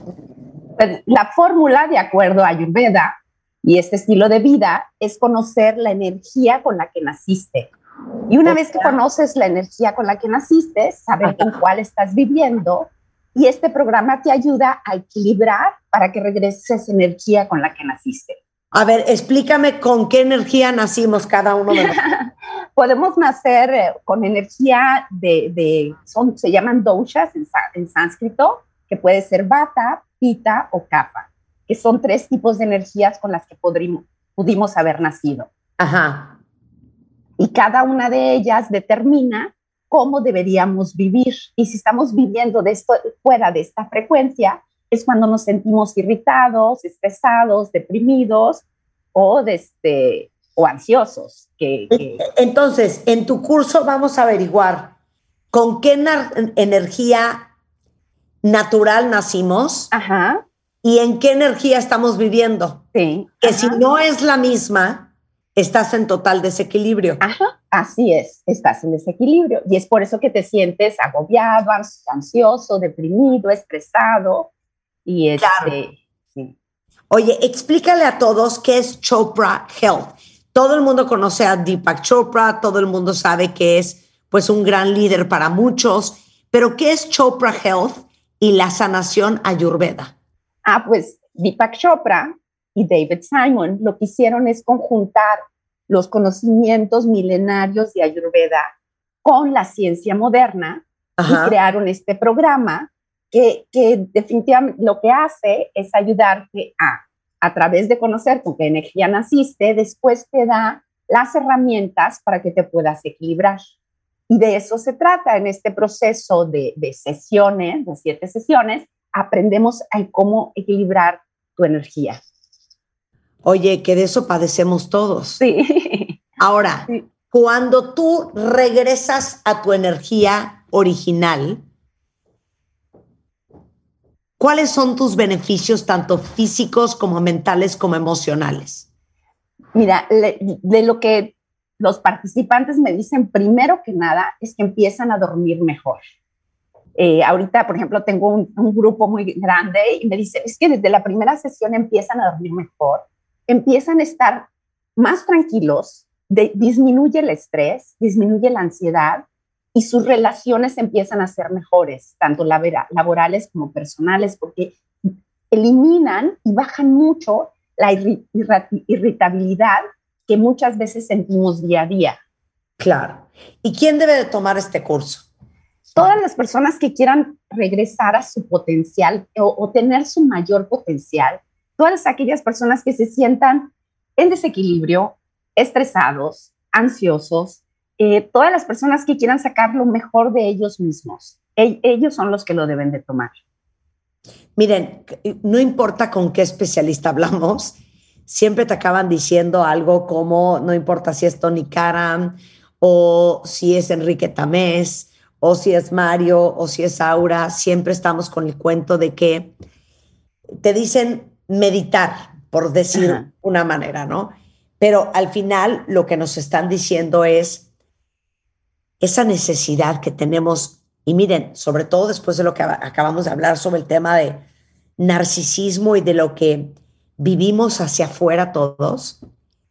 Pues, La fórmula, de acuerdo a Ayurveda y este estilo de vida, es conocer la energía con la que naciste. Y una vez que conoces la energía con la que naciste, saber en cuál estás viviendo, y este programa te ayuda a equilibrar para que regreses esa energía con la que naciste. A ver, explícame con qué energía nacimos cada uno de nosotros. Podemos nacer eh, con energía de, de- son, se llaman doshas en, sá- en sánscrito, que puede ser bata, pita o kapha, que son tres tipos de energías con las que podrimos- pudimos haber nacido. Ajá. Y cada una de ellas determina cómo deberíamos vivir. Y si estamos viviendo de esto, fuera de esta frecuencia, es cuando nos sentimos irritados, estresados, deprimidos o, de este, o ansiosos. Que, que- Entonces, en tu curso vamos a averiguar con qué energía natural nacimos Ajá, y en qué energía estamos viviendo. sí. Que ajá. si no es la misma, estás en total desequilibrio. Ajá, así es, estás en desequilibrio y es por eso que te sientes agobiado, ans- ansioso, deprimido, estresado y este, Claro. sí. Oye, explícale a todos qué es Chopra Health. Todo el mundo conoce a Deepak Chopra, todo el mundo sabe que es pues un gran líder para muchos, pero ¿qué es Chopra Health y la sanación ayurveda? Ah, pues Deepak Chopra y David Simon lo que hicieron es conjuntar los conocimientos milenarios de Ayurveda con la ciencia moderna Ajá. y crearon este programa que, que definitivamente lo que hace es ayudarte a, a través de conocer con qué energía naciste, después te da las herramientas para que te puedas equilibrar. Y de eso se trata en este proceso de, de sesiones, de siete sesiones, aprendemos a cómo equilibrar tu energía. Oye, que de eso padecemos todos. Sí. Ahora, Sí. cuando tú regresas a tu energía original, ¿cuáles son tus beneficios tanto físicos como mentales como emocionales? Mira, le- de lo que los participantes me dicen primero que nada es que empiezan a dormir mejor. Eh, ahorita, por ejemplo, tengo un, un grupo muy grande y me dicen, es que desde la primera sesión empiezan a dormir mejor, empiezan a estar más tranquilos, de- disminuye el estrés, disminuye la ansiedad y sus relaciones empiezan a ser mejores, tanto labora- laborales como personales, porque eliminan y bajan mucho la irri- irritabilidad que muchas veces sentimos día a día. Claro. ¿Y quién debe de tomar este curso? Todas las personas que quieran regresar a su potencial o, o tener su mayor potencial, todas aquellas personas que se sientan en desequilibrio, estresados, ansiosos, eh, todas las personas que quieran sacar lo mejor de ellos mismos, e- ellos son los que lo deben de tomar. Miren, no importa con qué especialista hablamos, siempre te acaban diciendo algo como, no importa si es Tony Karam o si es Enrique Tamés o si es Mario o si es Aura, siempre estamos con el cuento de que te dicen meditar, por decir Ajá. una manera, ¿no? Pero al final lo que nos están diciendo es esa necesidad que tenemos, y miren, sobre todo después de lo que aba- acabamos de hablar sobre el tema de narcisismo y de lo que vivimos hacia afuera todos,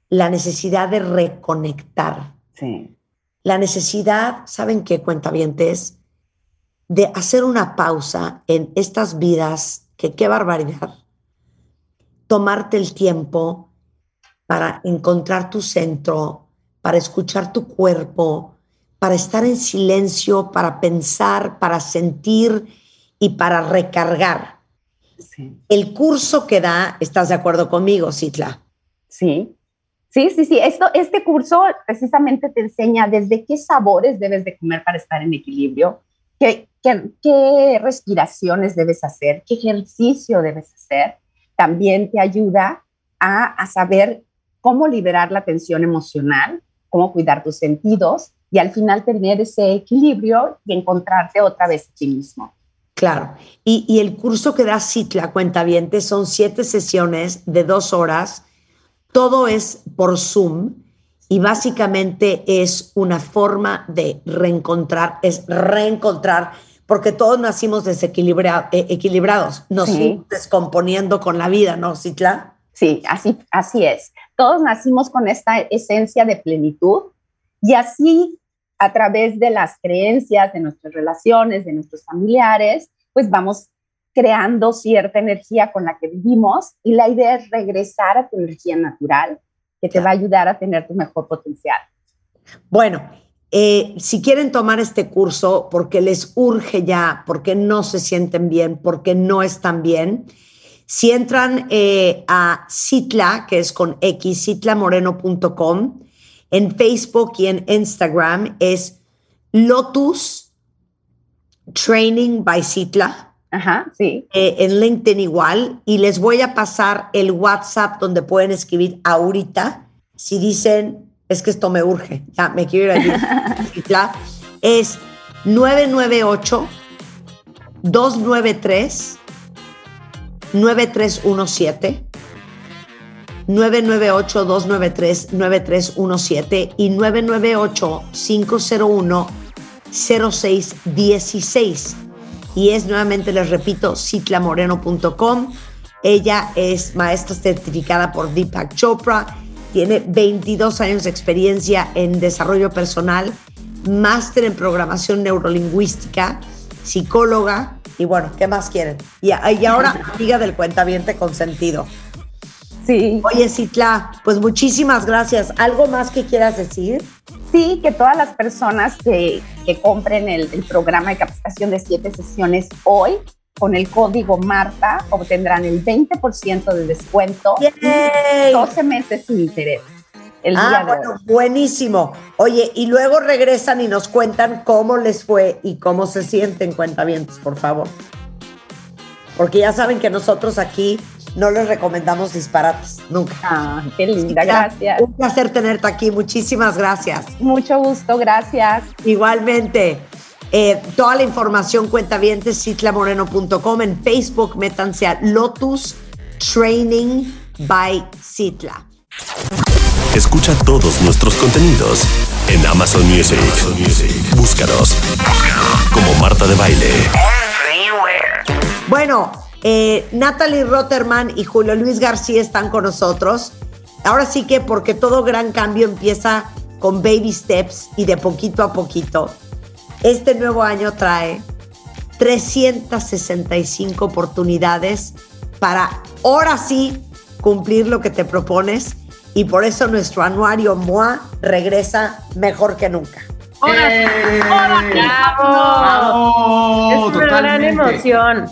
la necesidad de reconectar, Sí. la necesidad, ¿saben qué cuentavientes? De hacer una pausa en estas vidas, que qué barbaridad, tomarte el tiempo para encontrar tu centro, para escuchar tu cuerpo, para estar en silencio, para pensar, para sentir y para recargar. Sí. El curso que da, ¿estás de acuerdo conmigo, Citla? Sí, sí, sí, sí. Esto, este curso precisamente te enseña desde qué sabores debes de comer para estar en equilibrio, qué, qué, qué respiraciones debes hacer, qué ejercicio debes hacer también te ayuda a, a saber cómo liberar la tensión emocional, cómo cuidar tus sentidos y al final tener ese equilibrio y encontrarte otra vez a ti mismo. Claro. Y, y el curso que da Citla Cuenta son siete sesiones de dos horas. Todo es por Zoom y básicamente es una forma de reencontrar, es reencontrar, porque todos nacimos desequilibra- eh, equilibrados, nos Sí. fuimos descomponiendo con la vida, ¿no, Citla? Sí, así, así es. Todos nacimos con esta esencia de plenitud y así a través de las creencias, de nuestras relaciones, de nuestros familiares, pues vamos creando cierta energía con la que vivimos y la idea es regresar a tu energía natural que te va a ayudar a tener tu mejor potencial. Bueno, eh, si quieren tomar este curso porque les urge ya, porque no se sienten bien, porque no están bien, si entran eh, a Citla, que es con X, citlamoreno.com, en Facebook y en Instagram es Lotus Training by Citla. Ajá, sí. eh, en LinkedIn igual, y les voy a pasar el WhatsApp donde pueden escribir ahorita si dicen, es que esto me urge, ya me quiero ir allí. Citla, es 998 293 9317 998-293-9317 y 998-501-0616. Y es nuevamente, les repito, citlamoreno.com. Ella es maestra certificada por Deepak Chopra, tiene 22 años de experiencia en desarrollo personal, máster en programación neurolingüística, psicóloga y bueno, ¿qué más quieren? Y, y ahora amiga del cuentaviente consentido. Sí. Oye, Citla, pues muchísimas gracias. ¿Algo más que quieras decir? Sí, que todas las personas que, que compren el, el programa de capacitación de siete sesiones hoy, con el código Marta, obtendrán el 20% de descuento y 12 meses sin interés. El ah, día de bueno, hoy. buenísimo. Oye, y luego regresan y nos cuentan cómo les fue y cómo se sienten cuentavientos, por favor. Porque ya saben que nosotros aquí no les recomendamos disparates, nunca. Ah, qué linda, gracias. Un placer tenerte aquí, muchísimas gracias. Mucho gusto, gracias. Igualmente. Eh, toda la información cuentavientes citlamoreno.com en Facebook métanse a Lotus Training by Citla. Escucha todos nuestros contenidos en Amazon Music. Búscanos como Marta de Baile. Bueno, eh, Natalie Rotterman y Julio Luis García están con nosotros. Ahora sí que porque todo gran cambio empieza con baby steps y de poquito a poquito. Este nuevo año trae 365 oportunidades para ahora sí cumplir lo que te propones y por eso nuestro anuario MOA regresa mejor que nunca. Ahora sí, ahora sí. ¡Bravo! Es una gran emoción.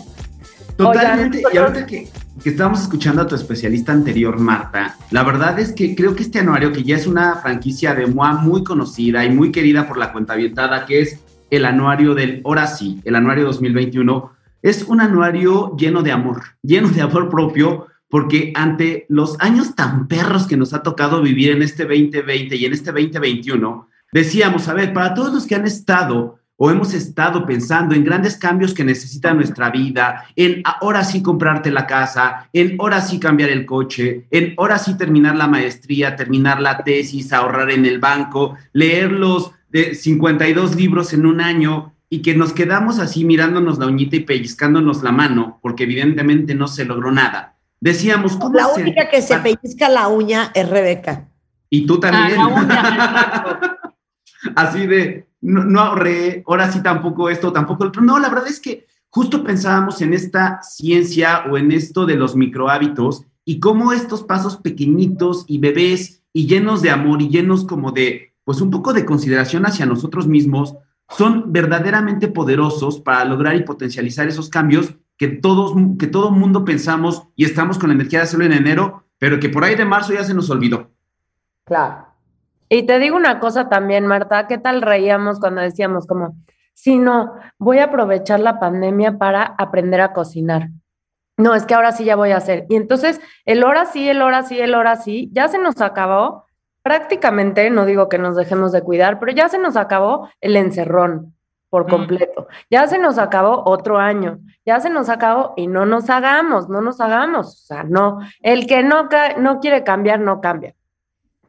Totalmente. Oigan, y ahorita que, que estábamos escuchando a tu especialista anterior, Marta, la verdad es que creo que este anuario, que ya es una franquicia de MOA muy conocida y muy querida por la cuenta que es el anuario del Ahora sí, el anuario 2021, es un anuario lleno de amor, lleno de amor propio, porque ante los años tan perros que nos ha tocado vivir en este 2020 y en este 2021, decíamos, a ver, para todos los que han estado o hemos estado pensando en grandes cambios que necesita nuestra vida, en ahora sí comprarte la casa, en ahora sí cambiar el coche, en ahora sí terminar la maestría, terminar la tesis, ahorrar en el banco, leer los de 52 libros en un año y que nos quedamos así mirándonos la uñita y pellizcándonos la mano, porque evidentemente no se logró nada. Decíamos, ¿cómo La se- única que se pellizca la uña es Rebeca. Y tú también. Ah, la uña, Así de, no, no ahorré, ahora sí tampoco esto, tampoco el otro. No, la verdad es que justo pensábamos en esta ciencia o en esto de los microhábitos y cómo estos pasos pequeñitos y bebés y llenos de amor y llenos como de, pues un poco de consideración hacia nosotros mismos, son verdaderamente poderosos para lograr y potencializar esos cambios que todos, que todo mundo pensamos y estamos con la energía de hacerlo en enero, pero que por ahí de marzo ya se nos olvidó. Claro. Y te digo una cosa también, Marta, ¿qué tal reíamos cuando decíamos como, si no, voy a aprovechar la pandemia para aprender a cocinar? no, es que ahora sí ya voy a hacer. Y entonces el hora sí, el hora sí, el hora sí, ya se nos acabó prácticamente, no digo que nos dejemos de cuidar, pero ya se nos acabó el encerrón por Mm. completo. Ya se nos acabó otro año, ya se nos acabó y no nos hagamos, no nos hagamos. O sea, no, el que no, no quiere cambiar, no cambia.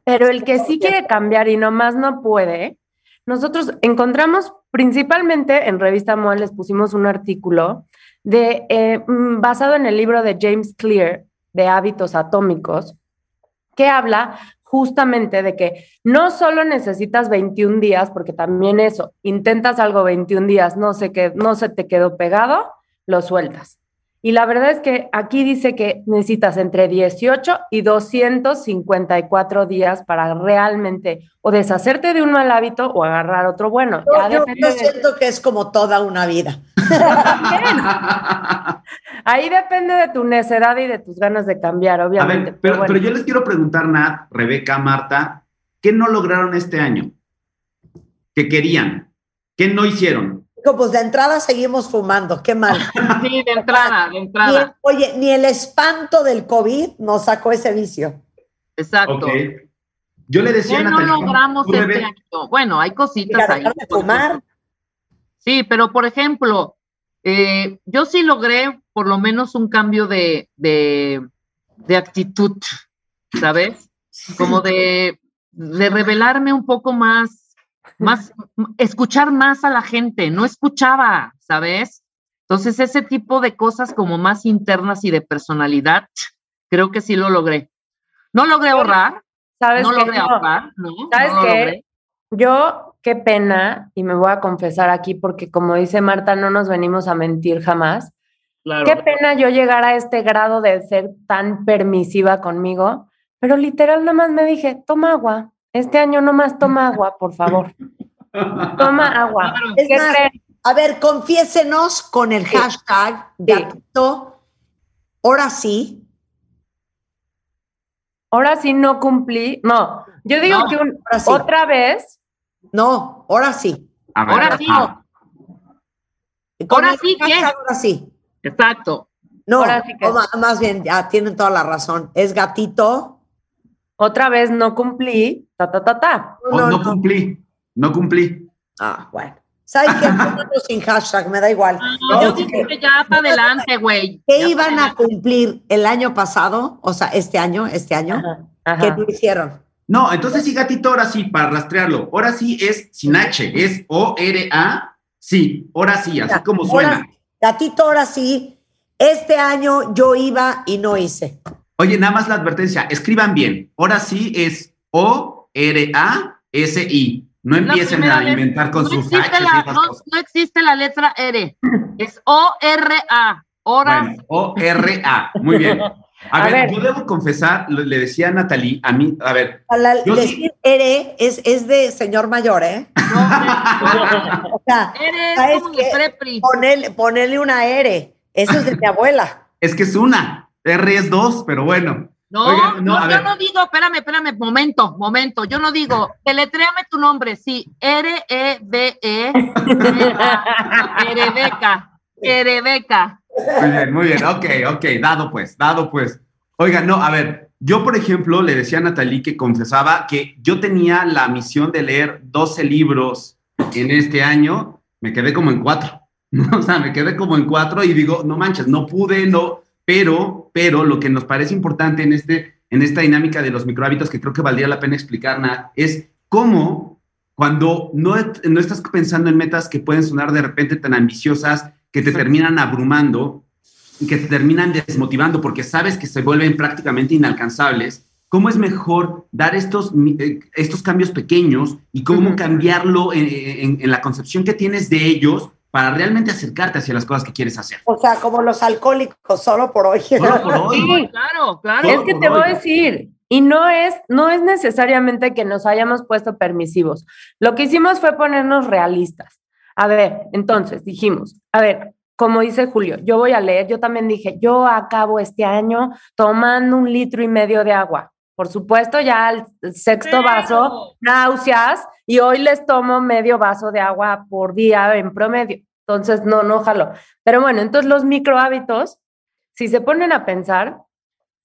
Pero el que sí quiere cambiar y nomás no puede, nosotros encontramos principalmente en Revista MOA, les pusimos un artículo de, eh, mm, basado en el libro de James Clear de hábitos atómicos, que habla justamente de que no solo necesitas 21 días, porque también eso, intentas algo 21 días, no se, que, no se te quedó pegado, lo sueltas. Y la verdad es que aquí dice que necesitas entre 18 y 254 días para realmente o deshacerte de un mal hábito o agarrar otro bueno. Yo, Ya yo- depende yo de- siento que es como toda una vida. ahí depende de tu necedad y de tus ganas de cambiar, A obviamente. ver, pero, bueno. pero yo les quiero preguntar, Nat, Rebeca, Marta, ¿qué no lograron este año? ¿Qué querían? ¿Qué no hicieron? Digo, Pues de entrada seguimos fumando, qué mal. Sí, de entrada, de Ni entrada. oye, ni el espanto del COVID nos sacó ese vicio. Exacto. Yo le decía ¿Qué a no logramos este año? Bueno, hay cositas ahí. de fumar. Sí, pero por ejemplo, eh, yo sí logré por lo menos un cambio de, de, de actitud, ¿sabes? Como de, de revelarme un poco más, más, escuchar más a la gente, no escuchaba, ¿sabes? Entonces, ese tipo de cosas como más internas y de personalidad, creo que sí lo logré. No logré ahorrar, ¿Sabes no logré No. ahorrar, ¿no? ¿Sabes no qué? Yo, qué pena, y me voy a confesar aquí porque como dice Marta, no nos venimos a mentir jamás. Claro. Qué pena yo llegar a este grado de ser tan permisiva conmigo, pero literal nomás me dije, toma agua. Este año nomás toma agua, por favor. Toma agua. Claro. Es ¿Qué más, creen? A ver, confiésenos con el Sí. hashtag Sí. gatito, ahora sí. Ahora sí no cumplí. No, yo digo No, que un- ahora sí. otra vez, No, ahora sí. Ver, Ahora sí. Con Ahora sí, Ahora sí. Exacto. No, Ahora sí que- o más bien, ya tienen toda la razón. Es gatito. otra vez no cumplí, ta, ta, ta, ta. Oh, no, cumplí, no cumplí. Ah, bueno. ¿Sabes qué? Sin hashtag, me da igual. No, Yo digo que- que ya para adelante, güey. ¿Qué Ya iban a cumplir el año pasado? O sea, este año, este año, Ajá, que ajá. no hicieron. No, entonces sí, gatito, ahora sí, para rastrearlo. Ahora sí es sin H, es O-R-A, sí, ahora sí, así Ya, como suena. Gatito, ahora sí. Este año yo iba y no hice. Oye, nada más la advertencia, escriban bien. Ahora sí es O-R-A-S-I. No empiecen a inventar con no sus existe la- no, no existe la letra R. Es O-R-A. Bueno, O-R-A. Muy bien. A, A ver, ver. yo debo confesar, le decía a Natalie, a mí, a ver, A la- Yo sí. decir ere es, es de señor mayor, ¿eh? O sea, Eres ¿sabes como prepri. ponerle, ponerle una ere. Eso es de mi abuela. es que es una, R es dos, pero bueno. No, Oigan, no, no, yo ver. no digo, espérame, espérame, momento, momento. Yo no digo, deletréame tu nombre, sí, R-E-B-E, Erebeca, Erebeca. Muy bien, muy bien. Ok, ok, dado pues, dado pues. Oiga, no, a ver, yo por ejemplo le decía a Natalie que confesaba que yo tenía la misión de leer 12 libros en este año, me quedé como en cuatro. O sea, me quedé como en cuatro y digo, no manches, no pude, no, pero, pero lo que nos parece importante en, este, en esta dinámica de los microhábitos que creo que valdría la pena explicar, Nat, es cómo cuando no, no estás pensando en metas que pueden sonar de repente tan ambiciosas que te terminan abrumando y que te terminan desmotivando porque sabes que se vuelven prácticamente inalcanzables, ¿cómo es mejor dar estos, eh, estos cambios pequeños y cómo cambiarlo en, en- en la concepción que tienes de ellos para realmente acercarte hacia las cosas que quieres hacer? O sea, como los alcohólicos, solo por hoy. Solo por hoy. Sí. Claro, claro. Es que te voy a hoy. decir, y no es, no es necesariamente que nos hayamos puesto permisivos. Lo que hicimos fue ponernos realistas. A ver, entonces dijimos, a ver, como dice Julio, yo voy a leer, yo también dije, yo acabo este año tomando un litro y medio de agua. Por supuesto, ya al sexto vaso, náuseas, y hoy les tomo medio vaso de agua por día en promedio. Entonces, no, no jalo. Pero bueno, entonces los micro hábitos si se ponen a pensar,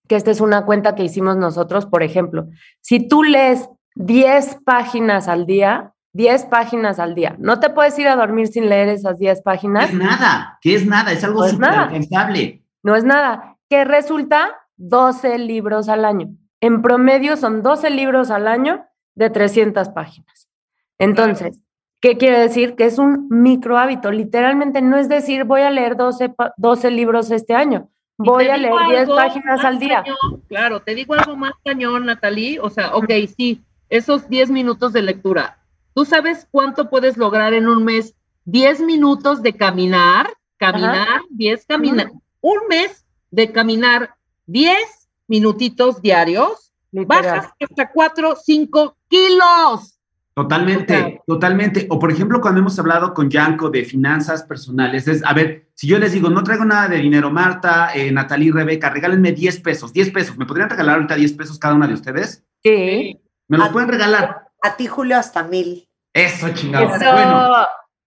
que esta es una cuenta que hicimos nosotros, por ejemplo, si tú lees 10 páginas al día, 10 páginas al día, no te puedes ir a dormir sin leer esas 10 páginas. Es nada, que es nada, es algo Pues súper alcanzable. No es nada. Que resulta 12 libros al año. En promedio son 12 libros al año de 300 páginas. Entonces, ¿qué quiere decir? Que es un micro hábito. Literalmente no es decir, voy a leer 12, pa- 12 libros este año. Voy a leer 10 algo páginas al día. cañón, claro, te digo algo más cañón, Natalie. O sea, ok, sí, esos 10 minutos de lectura. ¿Tú sabes cuánto puedes lograr en un mes? 10 minutos de caminar, caminar, 10 caminar. Un mes de caminar 10 minutitos diarios, Literal. bajas hasta 4, 5 kilos. Totalmente, totalmente. O por ejemplo, cuando hemos hablado con Yanko de finanzas personales, es, a ver, si yo les digo, no traigo nada de dinero, Marta, eh, Natalie, Rebeca, regálenme 10 pesos, 10 pesos. ¿Me podrían regalar ahorita 10 pesos cada una de ustedes? Sí. ¿Me los A- pueden regalar? A ti, Julio, hasta mil. Eso, chingados. Eso. Bueno,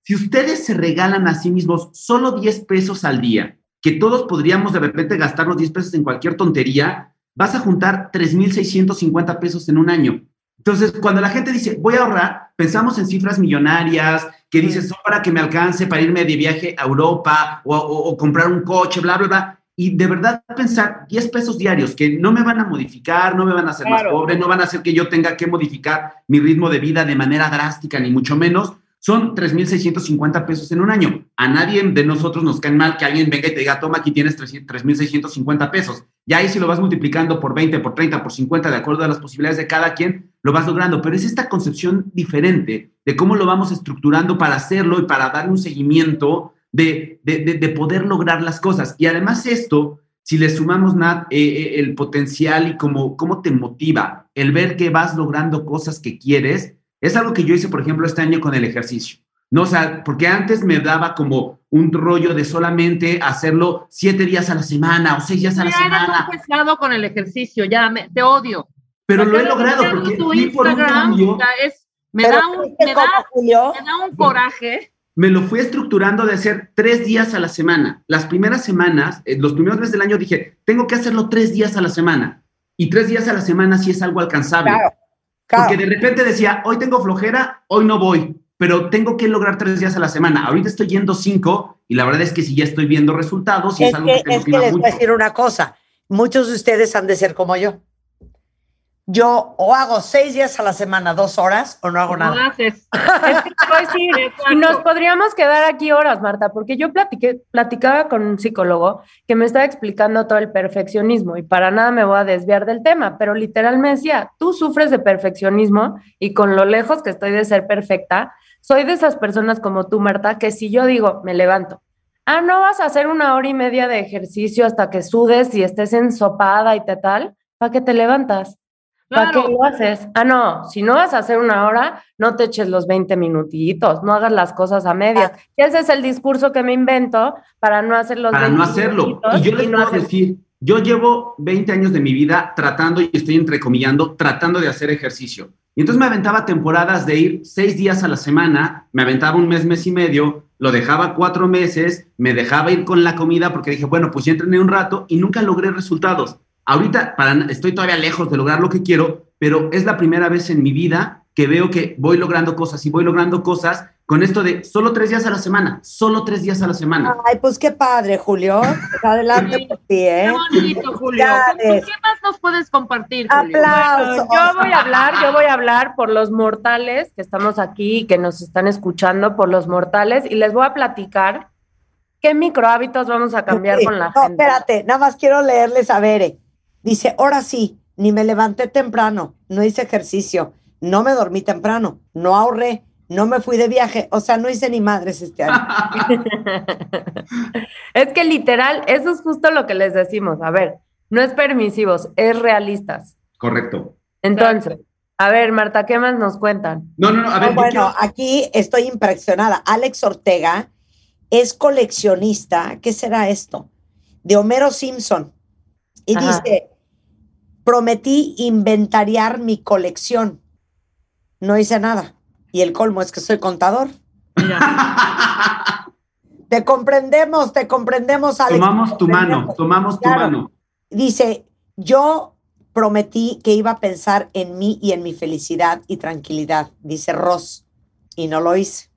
si ustedes se regalan a sí mismos solo 10 pesos al día, que todos podríamos de repente gastar los 10 pesos en cualquier tontería, vas a juntar 3.650 pesos en un año. Entonces, cuando la gente dice, voy a ahorrar, pensamos en cifras millonarias, que dices, son para que me alcance para irme de viaje a Europa o, o- o comprar un coche, bla, bla, bla. Y de verdad pensar 10 pesos diarios que no me van a modificar, no me van a hacer más pobre, no van a hacer que yo tenga que modificar mi ritmo de vida de manera drástica, ni mucho menos, son 3.650 pesos en un año. A nadie de nosotros nos cae mal que alguien venga y te diga, toma, aquí tienes 3.650 pesos. Ya ahí si lo vas multiplicando por 20, por 30, por 50, de acuerdo a las posibilidades de cada quien, lo vas logrando. Pero es esta concepción diferente de cómo lo vamos estructurando para hacerlo y para darle un seguimiento de, de, de- de poder lograr las cosas. Y además esto, si le sumamos, Nat, eh, eh, el potencial y cómo, cómo te motiva, el ver que vas logrando cosas que quieres, es algo que yo hice, por ejemplo, este año con el ejercicio. No, o sea, porque antes me daba como un rollo de solamente hacerlo siete días a la semana o seis días a la Ya semana, un pesado con el ejercicio, ya me- te odio. pero lo he logrado porque tu fui por un Instagram, cambio. o sea, es- me, da un, ¿viste me, cómo, da, Julio? me da un coraje. me lo fui estructurando de hacer tres días a la semana. Las primeras semanas, eh, los primeros meses del año dije, tengo que hacerlo tres días a la semana. Y tres días a la semana sí es algo alcanzable. Claro, claro. Porque de repente decía, hoy tengo flojera, hoy no voy, pero tengo que lograr tres días a la semana. Ahorita estoy yendo cinco y la verdad es que sí ya estoy viendo resultados y es, Es algo que, que, es que les voy a decir una cosa. Muchos de ustedes han de ser como yo. Yo o hago seis días a la semana, dos horas, o no hago No nada. haces. Es que te voy a decir, y nos podríamos quedar aquí horas, Marta, porque yo platiqué, platicaba con un psicólogo que me estaba explicando todo el perfeccionismo y para nada me voy a desviar del tema, pero literal me decía, tú sufres de perfeccionismo y con lo lejos que estoy de ser perfecta, soy de esas personas como tú, Marta, que si yo digo, me levanto, ah, no vas a hacer una hora y media de ejercicio hasta que sudes y estés ensopada y te tal, ¿para qué te levantas? ¿Para Claro. qué lo haces? Ah, no, si no vas a hacer una hora, no te eches los 20 minutitos, no hagas las cosas a medias. Y ese es el discurso que me invento para no hacer los para 20 no hacerlo. minutitos Y yo les no puedo hacer- decir, yo llevo 20 años de mi vida tratando, y estoy entrecomillando, tratando de hacer ejercicio. Y entonces me aventaba temporadas de ir seis días a la semana, me aventaba un mes, mes y medio, lo dejaba cuatro meses, me dejaba ir con la comida porque dije, bueno, pues ya entrené un rato y nunca logré resultados. Ahorita para, estoy todavía lejos de lograr lo que quiero, pero es la primera vez en mi vida que veo que voy logrando cosas y voy logrando cosas con esto de solo tres días a la semana, solo tres días a la semana. Ay, pues qué padre, Julio. Adelante por ti, ¿eh? Qué bonito, Julio. ¿Con- con Felicidades. ¿Qué más nos puedes compartir, Julio? Aplausos. Yo voy a hablar, yo voy a hablar por los mortales que estamos aquí y que nos están escuchando, por los mortales, y les voy a platicar qué microhábitos vamos a cambiar Sí. con la no, gente. espérate, nada más quiero leerles a Bere. Dice, ahora sí, ni me levanté temprano, no hice ejercicio, no me dormí temprano, no ahorré, no me fui de viaje, o sea, no hice ni madres este año. es que literal, eso es justo lo que les decimos. A ver, no es permisivos, es realistas. Correcto. Entonces, a ver, Marta, ¿qué más nos cuentan? No, no, no, a No, ver, yo bueno, quiero- aquí estoy impresionada. Alex Ortega es coleccionista, ¿qué será esto? De Homero Simpson. Y Ajá. dice, prometí inventariar mi colección. No hice nada. Y el colmo es que soy contador. Te comprendemos, te comprendemos, Alex. Tomamos tu mano, tomamos tu mano. Dice, yo prometí que iba a pensar en mí y en mi felicidad y tranquilidad, dice Ross, y no lo hice.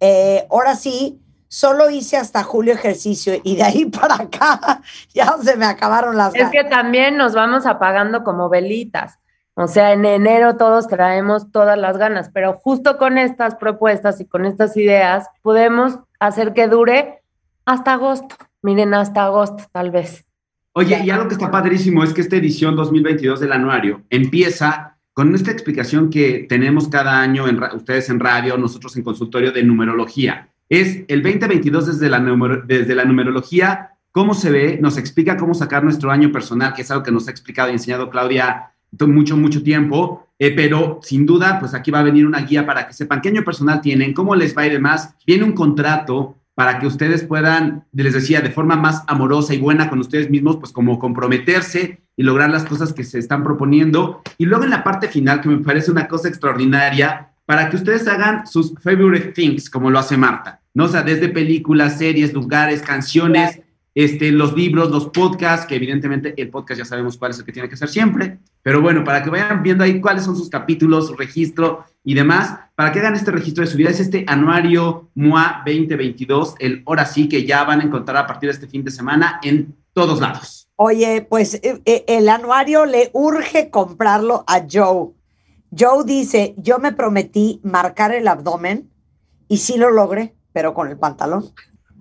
Eh, ahora sí, solo hice hasta julio ejercicio y de ahí para acá ya se me acabaron las Es ganas. que también nos vamos apagando como velitas. O sea, en enero todos traemos todas las ganas, pero justo con estas propuestas y con estas ideas podemos hacer que dure hasta agosto. Miren, hasta agosto tal vez. Oye, y algo que está padrísimo es que esta edición 2022 del anuario empieza con esta explicación que tenemos cada año, en ustedes en radio, nosotros en consultorio de numerología. Es el 2022 desde la, desde la numerología, cómo se ve, nos explica cómo sacar nuestro año personal, que es algo que nos ha explicado y enseñado Claudia mucho, mucho tiempo, eh, pero sin duda, pues aquí va a venir una guía para que sepan qué año personal tienen, cómo les va a ir demás. Viene un contrato para que ustedes puedan, les decía, de forma más amorosa y buena con ustedes mismos, pues como comprometerse y lograr las cosas que se están proponiendo. Y luego en la parte final, que me parece una cosa extraordinaria, para que ustedes hagan sus favorite things, como lo hace Marta, ¿no? O sea, desde películas, series, lugares, canciones, este, los libros, los podcasts, que evidentemente el podcast ya sabemos cuál es el que tiene que ser siempre, pero bueno, para que vayan viendo ahí cuáles son sus capítulos, registro y demás, para que hagan este registro de su vida, es este anuario MOA 2022, el ahora sí que ya van a encontrar a partir de este fin de semana en todos lados. Oye, pues eh, eh, el anuario le urge comprarlo a Joe. Joe dice, yo me prometí marcar el abdomen y sí lo logré, pero con el pantalón.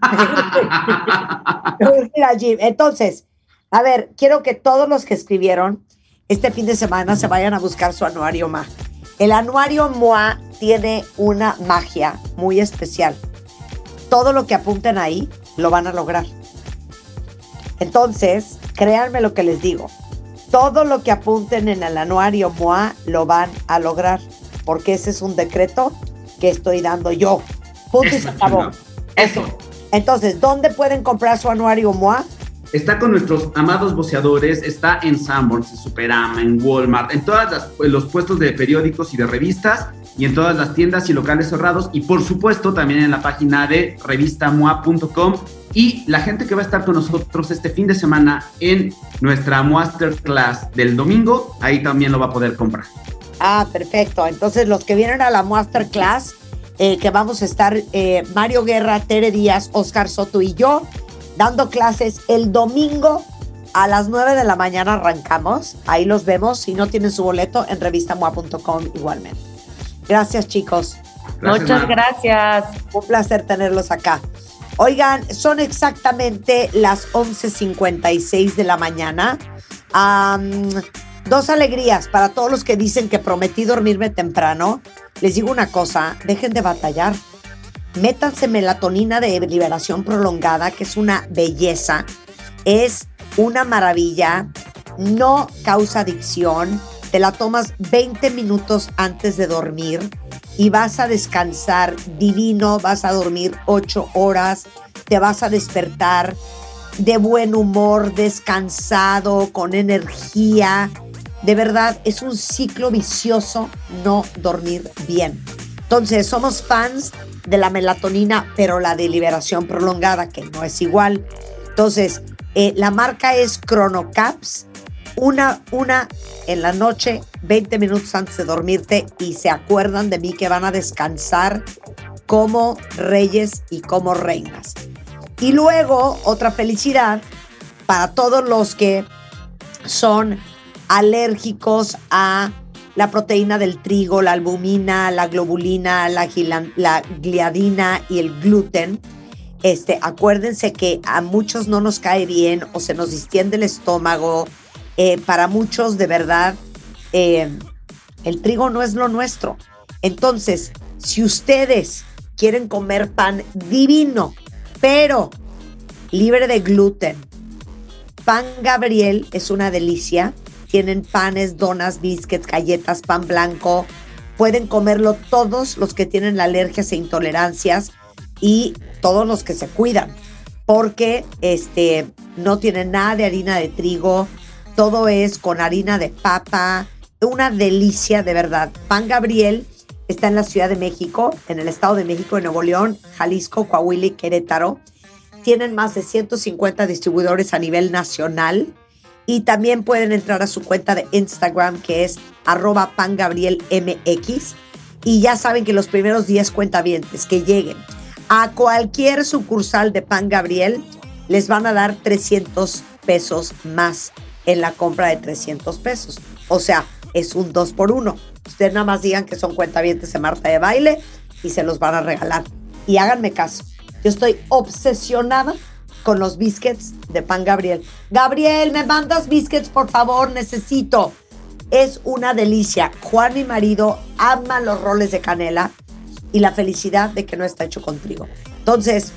Entonces, a ver, quiero que todos los que escribieron este fin de semana se vayan a buscar su anuario MA. El anuario MOA tiene una magia muy especial. Todo lo que apunten ahí lo van a lograr. Entonces, créanme lo que les digo. Todo lo que apunten en el anuario MOA lo van a lograr, porque ese es un decreto que estoy dando yo. Punto y se Eso, acabó. Eso. Entonces, ¿dónde pueden comprar su anuario MOA? Está con nuestros amados boceadores, está en Sanborns, en Superama, en Walmart, en todos los puestos de periódicos y de revistas y en todas las tiendas y locales cerrados y por supuesto también en la página de revistamoa.com y la gente que va a estar con nosotros este fin de semana en nuestra Masterclass del domingo, ahí también lo va a poder comprar. Ah, perfecto. Entonces, los que vienen a la masterclass, eh, que vamos a estar eh, Mario Guerra, Tere Díaz, Oscar Soto y yo, dando clases el domingo a las 9 de la mañana arrancamos. Ahí los vemos. Si no tienen su boleto, en revistamoa.com igualmente. Gracias, chicos. Muchas Mar. gracias. Un placer tenerlos acá. Oigan, son exactamente las 11.56 de la mañana. Am, dos alegrías para todos los que dicen que prometí dormirme temprano. Les digo una cosa, dejen de batallar. Métanse melatonina de liberación prolongada, que es una belleza. Es una maravilla. No causa adicción. Te la tomas 20 minutos antes de dormir y vas a descansar divino, vas a dormir 8 horas, te vas a despertar de buen humor, descansado, con energía. De verdad, es un ciclo vicioso no dormir bien. Entonces, somos fans de la melatonina, pero la de liberación prolongada, que no es igual. Entonces, eh, la marca es Chronocaps. Una, una en la noche, 20 minutos antes de dormirte y se acuerdan de mí que van a descansar como reyes y como reinas. Y luego, otra felicidad para todos los que son alérgicos a la proteína del trigo, la albumina, la globulina, la, la gliadina y el gluten. Este, acuérdense que a muchos no nos cae bien o se nos distiende el estómago. Eh, para muchos, de verdad, eh, el trigo no es lo nuestro. Entonces, si ustedes quieren comer pan divino, pero libre de gluten, pan Gabriel es una delicia. Tienen panes, donas, biscuits, galletas, pan blanco. Pueden comerlo todos los que tienen alergias e intolerancias y todos los que se cuidan, porque este no tienen nada de harina de trigo, todo es con harina de papa, una delicia de verdad. Pan Gabriel está en la Ciudad de México, en el Estado de México, en Nuevo León, Jalisco, Coahuila y Querétaro. Tienen más de 150 distribuidores a nivel nacional y también pueden entrar a su cuenta de Instagram que es arroba pangabrielmx y ya saben que los primeros 10 cuentavientes que lleguen a cualquier sucursal de Pan Gabriel les van a dar 300 pesos más en la compra de 300 pesos. O sea, es un 2 por 1. Ustedes nada más digan que son cuentavientes de Marta de Baile y se los van a regalar. Y háganme caso. Yo estoy obsesionada con los biscuits de Pan Gabriel. Gabriel, ¿me mandas biscuits, por favor? Necesito. Es una delicia. Juan, mi marido, ama los roles de canela y la felicidad de que no está hecho con trigo. Entonces,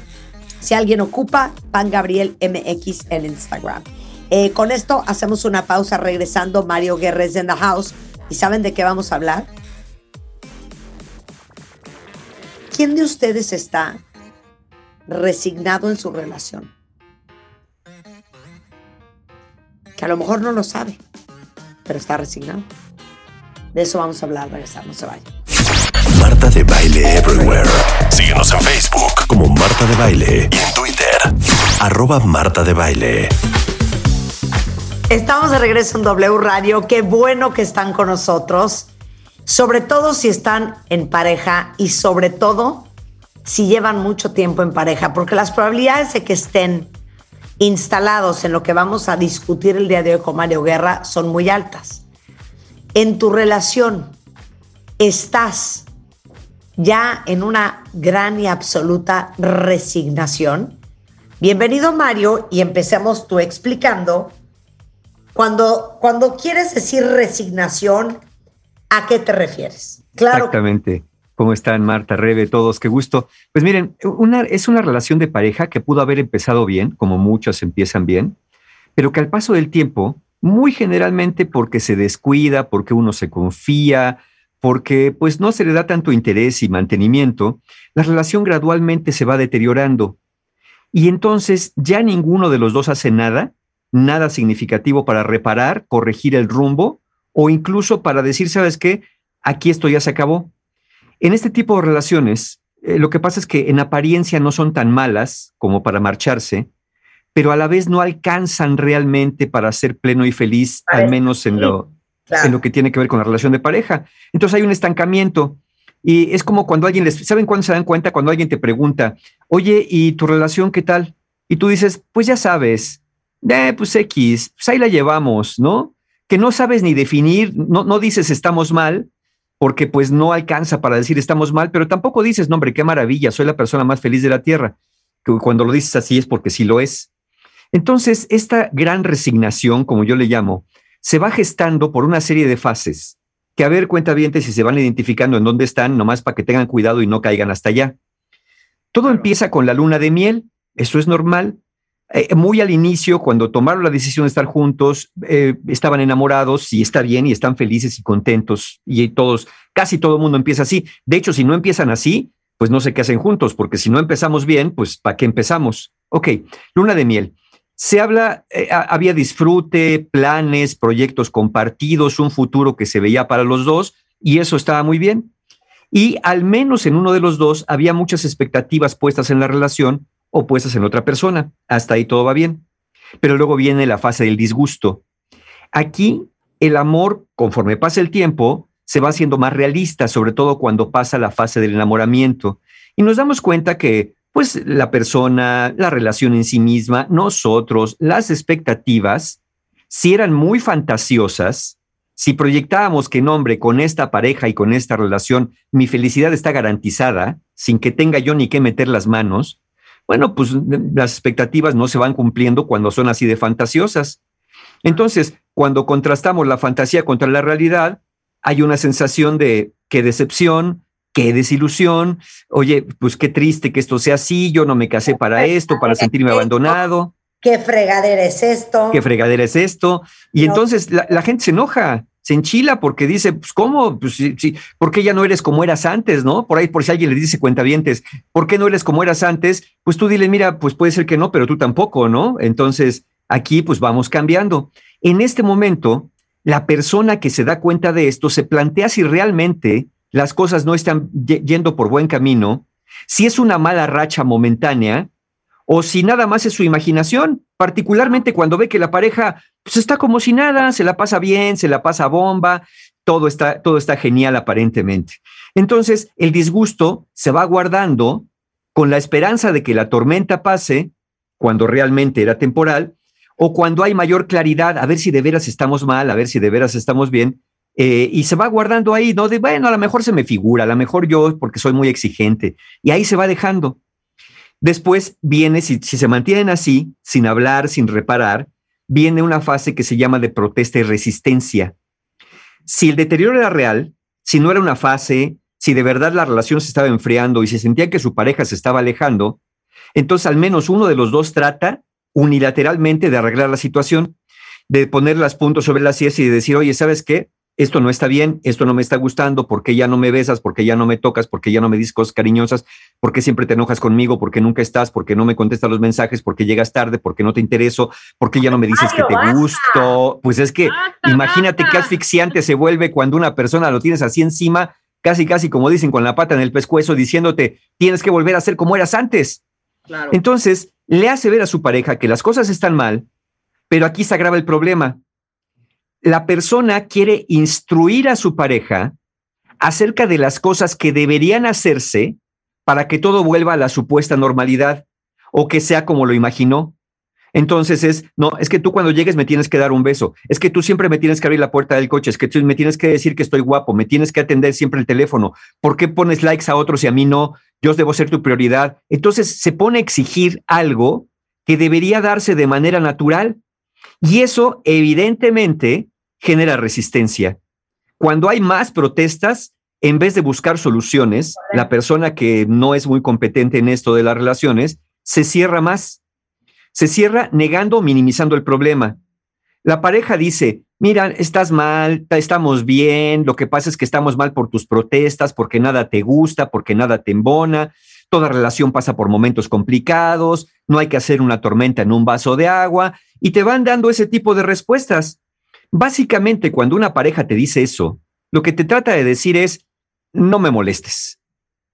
si alguien ocupa, Pan Gabriel MX en Instagram. Eh, con esto hacemos una pausa regresando. Mario Guerres en the house. ¿Y saben de qué vamos a hablar? ¿Quién de ustedes está resignado en su relación? Que a lo mejor no lo sabe, pero está resignado. De eso vamos a hablar, regresar, no se vayan. Marta de Baile Everywhere. Síguenos en Facebook como Marta de Baile y en Twitter, arroba Marta de Baile. Estamos de regreso en W Radio. Qué bueno que están con nosotros. Sobre todo si están en pareja y sobre todo si llevan mucho tiempo en pareja, porque las probabilidades de que estén instalados en lo que vamos a discutir el día de hoy con Mario Guerra son muy altas. En tu relación, ¿estás ya en una gran y absoluta resignación? Bienvenido Mario y empecemos tú explicando cuando, cuando quieres decir resignación, ¿a qué te refieres? Claro, Exactamente. ¿Cómo están Marta, Rebe, todos? Qué gusto. Pues miren, es una relación de pareja que pudo haber empezado bien, como muchas empiezan bien, pero que al paso del tiempo, muy generalmente porque se descuida, porque uno se confía, porque pues no se le da tanto interés y mantenimiento, la relación gradualmente se va deteriorando. Y entonces ya ninguno de los dos hace nada, nada significativo para reparar, corregir el rumbo o incluso para decir, ¿sabes qué? Aquí esto ya se acabó. En este tipo de relaciones, eh, lo que pasa es que en apariencia no son tan malas como para marcharse, pero a la vez no alcanzan realmente para ser pleno y feliz, al menos en lo, en lo que tiene que ver con la relación de pareja. Entonces hay un estancamiento. Y es como cuando alguien les, ¿saben cuándo se dan cuenta? Cuando alguien te pregunta, oye, ¿y tu relación qué tal? Y tú dices, pues ya sabes, eh, pues X, pues ahí la llevamos, ¿no? Que no sabes ni definir, no, no dices estamos mal, porque pues no alcanza para decir estamos mal, pero tampoco dices, no, hombre, qué maravilla, soy la persona más feliz de la tierra. Que cuando lo dices así es porque sí lo es. Entonces, esta gran resignación, como yo le llamo, se va gestando por una serie de fases, que a ver, cuenta bien si se van identificando en dónde están, nomás para que tengan cuidado y no caigan hasta allá. Todo empieza con la luna de miel, eso es normal. Eh, muy al inicio, cuando tomaron la decisión de estar juntos, eh, estaban enamorados y está bien y están felices y contentos y todos, casi todo el mundo empieza así. De hecho, si no empiezan así, pues no sé qué hacen juntos, porque si no empezamos bien, pues ¿para qué empezamos? Ok, luna de miel. Se habla, eh, ha- había disfrute, planes, proyectos compartidos, un futuro que se veía para los dos y eso estaba muy bien. Y al menos en uno de los dos había muchas expectativas puestas en la relación o puestas en otra persona. Hasta ahí todo va bien. Pero luego viene la fase del disgusto. Aquí el amor, conforme pasa el tiempo, se va haciendo más realista, sobre todo cuando pasa la fase del enamoramiento. Y nos damos cuenta que, pues, la persona, la relación en sí misma, nosotros, las expectativas, si eran muy fantasiosas, si proyectábamos que, nombre, con esta pareja y con esta relación, mi felicidad está garantizada, sin que tenga yo ni que meter las manos, bueno, pues las expectativas no se van cumpliendo cuando son así de fantasiosas. Entonces, cuando contrastamos la fantasía contra la realidad, hay una sensación de qué decepción, qué desilusión, oye, pues qué triste que esto sea así, yo no me casé para esto, para sentirme abandonado, ¿qué fregadera es esto? qué fregadera es esto. Y No. entonces la, la gente se enoja, se enchila porque dice, pues cómo, pues sí, ¿por qué ya no eres como eras antes, no? Por ahí, por si alguien le dice cuentavientes, ¿por qué no eres como eras antes? Pues tú dile, mira, pues puede ser que no, pero tú tampoco, ¿no? Entonces aquí pues vamos cambiando. En este momento, la persona que se da cuenta de esto se plantea si realmente las cosas no están ye- yendo por buen camino, si es una mala racha momentánea o si nada más es su imaginación, particularmente cuando ve que la pareja pues, está como si nada, se la pasa bien, se la pasa bomba, todo está, todo está genial aparentemente. Entonces, el disgusto se va guardando con la esperanza de que la tormenta pase cuando realmente era temporal o cuando hay mayor claridad, a ver si de veras estamos mal, a ver si de veras estamos bien, eh, y se va guardando ahí, ¿no? De, bueno, a lo mejor se me figura, a lo mejor yo porque soy muy exigente, y ahí se va dejando. Después viene, si, se mantienen así, sin hablar, sin reparar, viene una fase que se llama de protesta y resistencia. Si el deterioro era real, si no era una fase, si de verdad la relación se estaba enfriando y se sentía que su pareja se estaba alejando, entonces al menos uno de los dos trata unilateralmente de arreglar la situación, de poner los puntos sobre las sillas y de decir, oye, ¿sabes qué? Esto no está bien, esto no me está gustando, ¿por qué ya no me besas? ¿Por qué ya no me tocas? ¿Por qué ya no me dices cosas cariñosas? ¿Por qué siempre te enojas conmigo? ¿Por qué nunca estás? ¿Por qué no me contestas los mensajes? ¿Por qué llegas tarde? ¿Por qué no te intereso? ¿Por qué ya no me dices que te basta. gusto? Pues es que Basta, imagínate basta. qué asfixiante se vuelve cuando una persona lo tienes así encima, casi, casi como dicen, con la pata en el pescuezo, diciéndote, tienes que volver a ser como eras antes. Claro. Entonces, le hace ver a su pareja que las cosas están mal, pero aquí se agrava el problema. La persona quiere instruir a su pareja acerca de las cosas que deberían hacerse para que todo vuelva a la supuesta normalidad o que sea como lo imaginó. Entonces es, no, es que tú cuando llegues me tienes que dar un beso, es que tú siempre me tienes que abrir la puerta del coche, es que tú me tienes que decir que estoy guapo, me tienes que atender siempre el teléfono, ¿por qué pones likes a otros y a mí no? Yo debo ser tu prioridad. Entonces se pone a exigir algo que debería darse de manera natural y eso evidentemente genera resistencia. Cuando hay más protestas, en vez de buscar soluciones, la persona que no es muy competente en esto de las relaciones se cierra más. Se cierra negando o minimizando el problema. La pareja dice, mira, estás mal, ta- estamos bien, lo que pasa es que estamos mal por tus protestas, porque nada te gusta, porque nada te embona, toda relación pasa por momentos complicados, no hay que hacer una tormenta en un vaso de agua, y te van dando ese tipo de respuestas. Básicamente, cuando una pareja te dice eso, lo que te trata de decir es, no me molestes.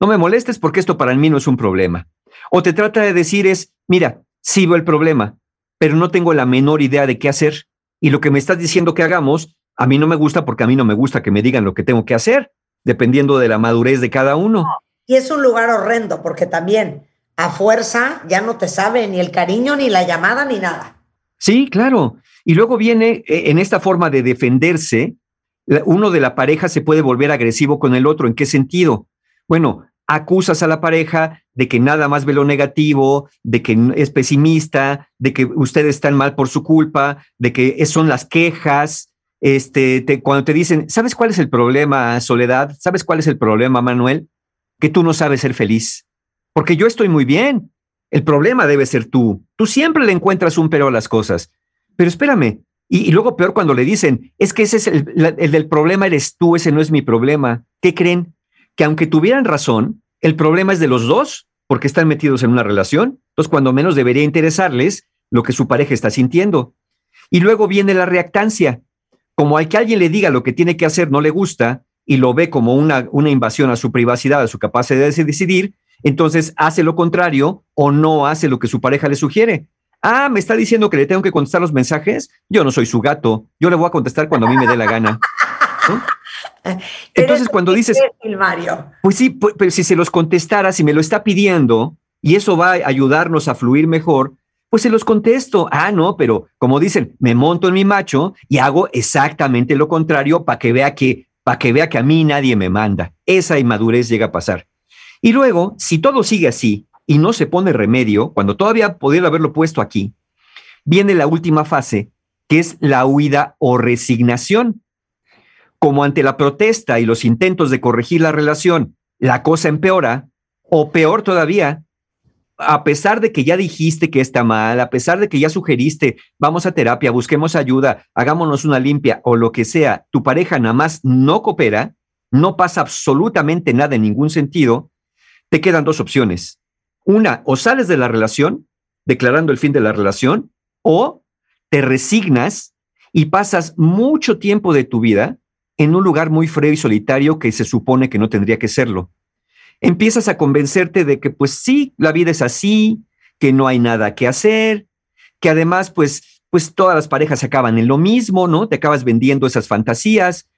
No me molestes porque esto para mí no es un problema. O te trata de decir es, mira, sí veo el problema, pero no tengo la menor idea de qué hacer. Y lo que me estás diciendo que hagamos, a mí no me gusta porque a mí no me gusta que me digan lo que tengo que hacer, dependiendo de la madurez de cada uno. Y es un lugar horrendo porque también a fuerza ya no te sabe ni el cariño, ni la llamada, ni nada. Sí, claro. Y luego viene eh, en esta forma de defenderse, uno de la pareja se puede volver agresivo con el otro. ¿En qué sentido? Bueno, acusas a la pareja de que nada más ve lo negativo, de que es pesimista, de que ustedes están mal por su culpa, de que son las quejas. Este, te- cuando te dicen, ¿sabes cuál es el problema, Soledad? ¿Sabes cuál es el problema, Manuel? Que tú no sabes ser feliz. Porque yo estoy muy bien. El problema debe ser tú. Tú siempre le encuentras un pero a las cosas. Pero espérame. Y, luego peor cuando le dicen, es que ese es el, el del problema eres tú, ese no es mi problema. ¿Qué creen? Que aunque tuvieran razón, el problema es de los dos, porque están metidos en una relación. Entonces, cuando menos debería interesarles lo que su pareja está sintiendo. Y luego viene la reactancia. Como al que alguien le diga lo que tiene que hacer no le gusta y lo ve como una, una invasión a su privacidad, a su capacidad de decidir, entonces hace lo contrario o no hace lo que su pareja le sugiere. Ah, me está diciendo que le tengo que contestar los mensajes. Yo no soy su gato. Yo le voy a contestar cuando a mí me dé la gana. ¿no? Entonces, cuando dices, Mario. pues sí, pero si se los contestara, si me lo está pidiendo y eso va a ayudarnos a fluir mejor, pues se los contesto. Ah, no, pero como dicen, me monto en mi macho y hago exactamente lo contrario para que vea que para que vea que a mí nadie me manda. Esa inmadurez llega a pasar. Y luego, si todo sigue así y no se pone remedio, cuando todavía podría haberlo puesto aquí, viene la última fase, que es la huida o resignación. Como ante la protesta y los intentos de corregir la relación, la cosa empeora, o peor todavía, a pesar de que ya dijiste que está mal, a pesar de que ya sugeriste, vamos a terapia, busquemos ayuda, hagámonos una limpia o lo que sea, tu pareja nada más no coopera, no pasa absolutamente nada en ningún sentido, te quedan dos opciones. Una, o sales de la relación, declarando el fin de la relación, o te resignas y pasas mucho tiempo de tu vida en un lugar muy frío y solitario que se supone que no tendría que serlo. Empiezas a convencerte de que pues sí, la vida es así, que no hay nada que hacer, que además pues pues todas las parejas acaban en lo mismo, ¿no? Te acabas vendiendo esas fantasías,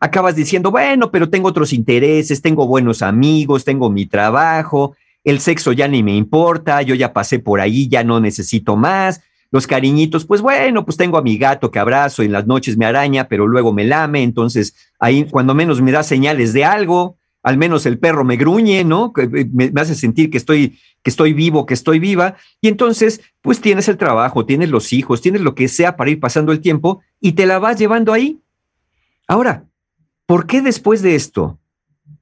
acabas diciendo, bueno, pero tengo otros intereses, tengo buenos amigos, tengo mi trabajo, el sexo ya ni me importa, yo ya pasé por ahí, ya no necesito más, los cariñitos, pues bueno, pues tengo a mi gato que abrazo en las noches me araña, pero luego me lame, entonces ahí cuando menos me da señales de algo, al menos el perro me gruñe, ¿no? Me, me hace sentir que estoy, que estoy vivo, que estoy viva, y entonces pues tienes el trabajo, tienes los hijos, tienes lo que sea para ir pasando el tiempo y te la vas llevando ahí. Ahora, ¿por qué después de esto?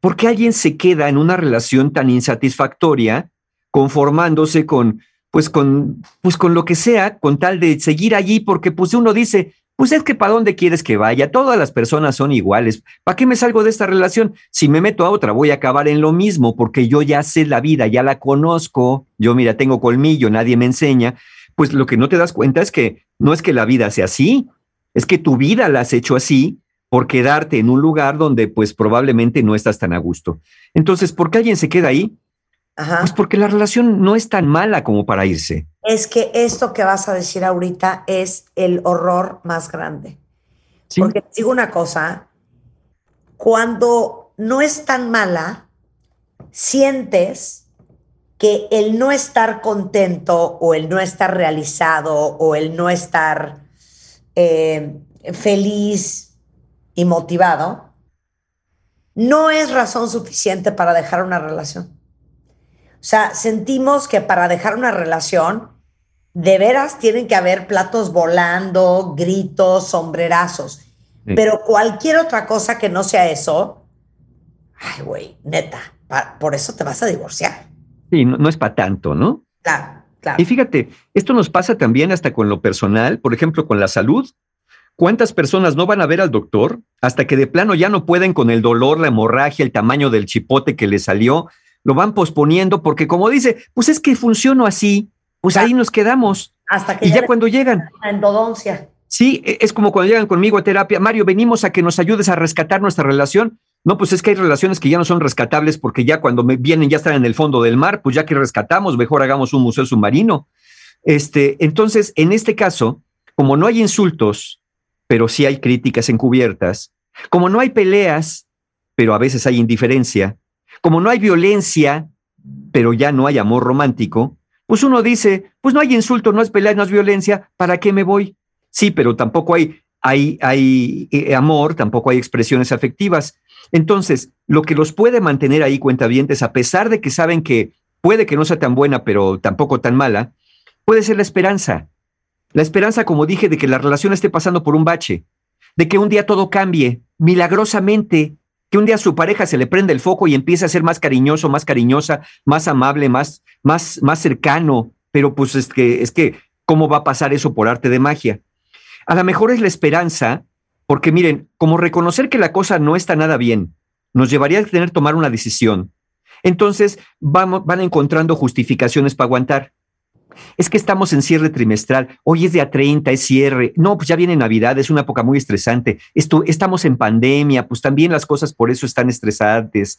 ¿Por qué alguien se queda en una relación tan insatisfactoria conformándose con pues con pues con lo que sea con tal de seguir allí porque pues uno dice, pues es que para dónde quieres que vaya, todas las personas son iguales. ¿Para qué me salgo de esta relación? Si me meto a otra voy a acabar en lo mismo porque yo ya sé la vida, ya la conozco. Yo mira, tengo colmillo, nadie me enseña. Pues lo que no te das cuenta es que no es que la vida sea así, es que tu vida la has hecho así por quedarte en un lugar donde pues probablemente no estás tan a gusto. Entonces, ¿por qué alguien se queda ahí? Ajá. Pues porque la relación no es tan mala como para irse. Es que esto que vas a decir ahorita es el horror más grande. Sí. Porque te digo una cosa, cuando no es tan mala, sientes que el no estar contento o el no estar realizado o el no estar eh, feliz y motivado, no es razón suficiente para dejar una relación. O sea, sentimos que para dejar una relación, de veras tienen que haber platos volando, gritos, sombrerazos. Sí. Pero cualquier otra cosa que no sea eso, ay, güey, neta, pa- por eso te vas a divorciar. Sí, no, no es para tanto, ¿no? Claro, claro. Y fíjate, esto nos pasa también hasta con lo personal, por ejemplo, con la salud. ¿Cuántas personas no van a ver al doctor hasta que de plano ya no pueden con el dolor, la hemorragia, el tamaño del chipote que le salió? Lo van posponiendo porque como dice, pues es que funciono así, pues ahí nos quedamos. Hasta que Y ya cuando llegan, la endodoncia. Sí, e- es como cuando llegan conmigo a terapia, Mario, venimos a que nos ayudes a rescatar nuestra relación. No, pues es que hay relaciones que ya no son rescatables porque ya cuando me vienen ya están en el fondo del mar, pues ya que rescatamos, mejor hagamos un museo submarino. Este, entonces, en este caso, como no hay insultos, pero sí hay críticas encubiertas, como no hay peleas, pero a veces hay indiferencia, como no hay violencia, pero ya no hay amor romántico, pues uno dice, pues no hay insulto, no es pelea, no es violencia, ¿para qué me voy? Sí, pero tampoco hay, hay, hay eh, amor, tampoco hay expresiones afectivas. Entonces, lo que los puede mantener ahí cuentavientes, a pesar de que saben que puede que no sea tan buena, pero tampoco tan mala, puede ser la esperanza. La esperanza, como dije, de que la relación esté pasando por un bache, de que un día todo cambie milagrosamente, que un día su pareja se le prende el foco y empiece a ser más cariñoso, más cariñosa, más amable, más, más, más cercano. Pero pues es que, es que, ¿cómo va a pasar eso por arte de magia? A lo mejor es la esperanza, porque miren, como reconocer que la cosa no está nada bien, nos llevaría a tener que tomar una decisión. Entonces van encontrando justificaciones para aguantar. Es que estamos en cierre trimestral. Hoy es día 30, es cierre. No, pues ya viene Navidad, es una época muy estresante. Estamos en pandemia, pues también las cosas por eso están estresantes.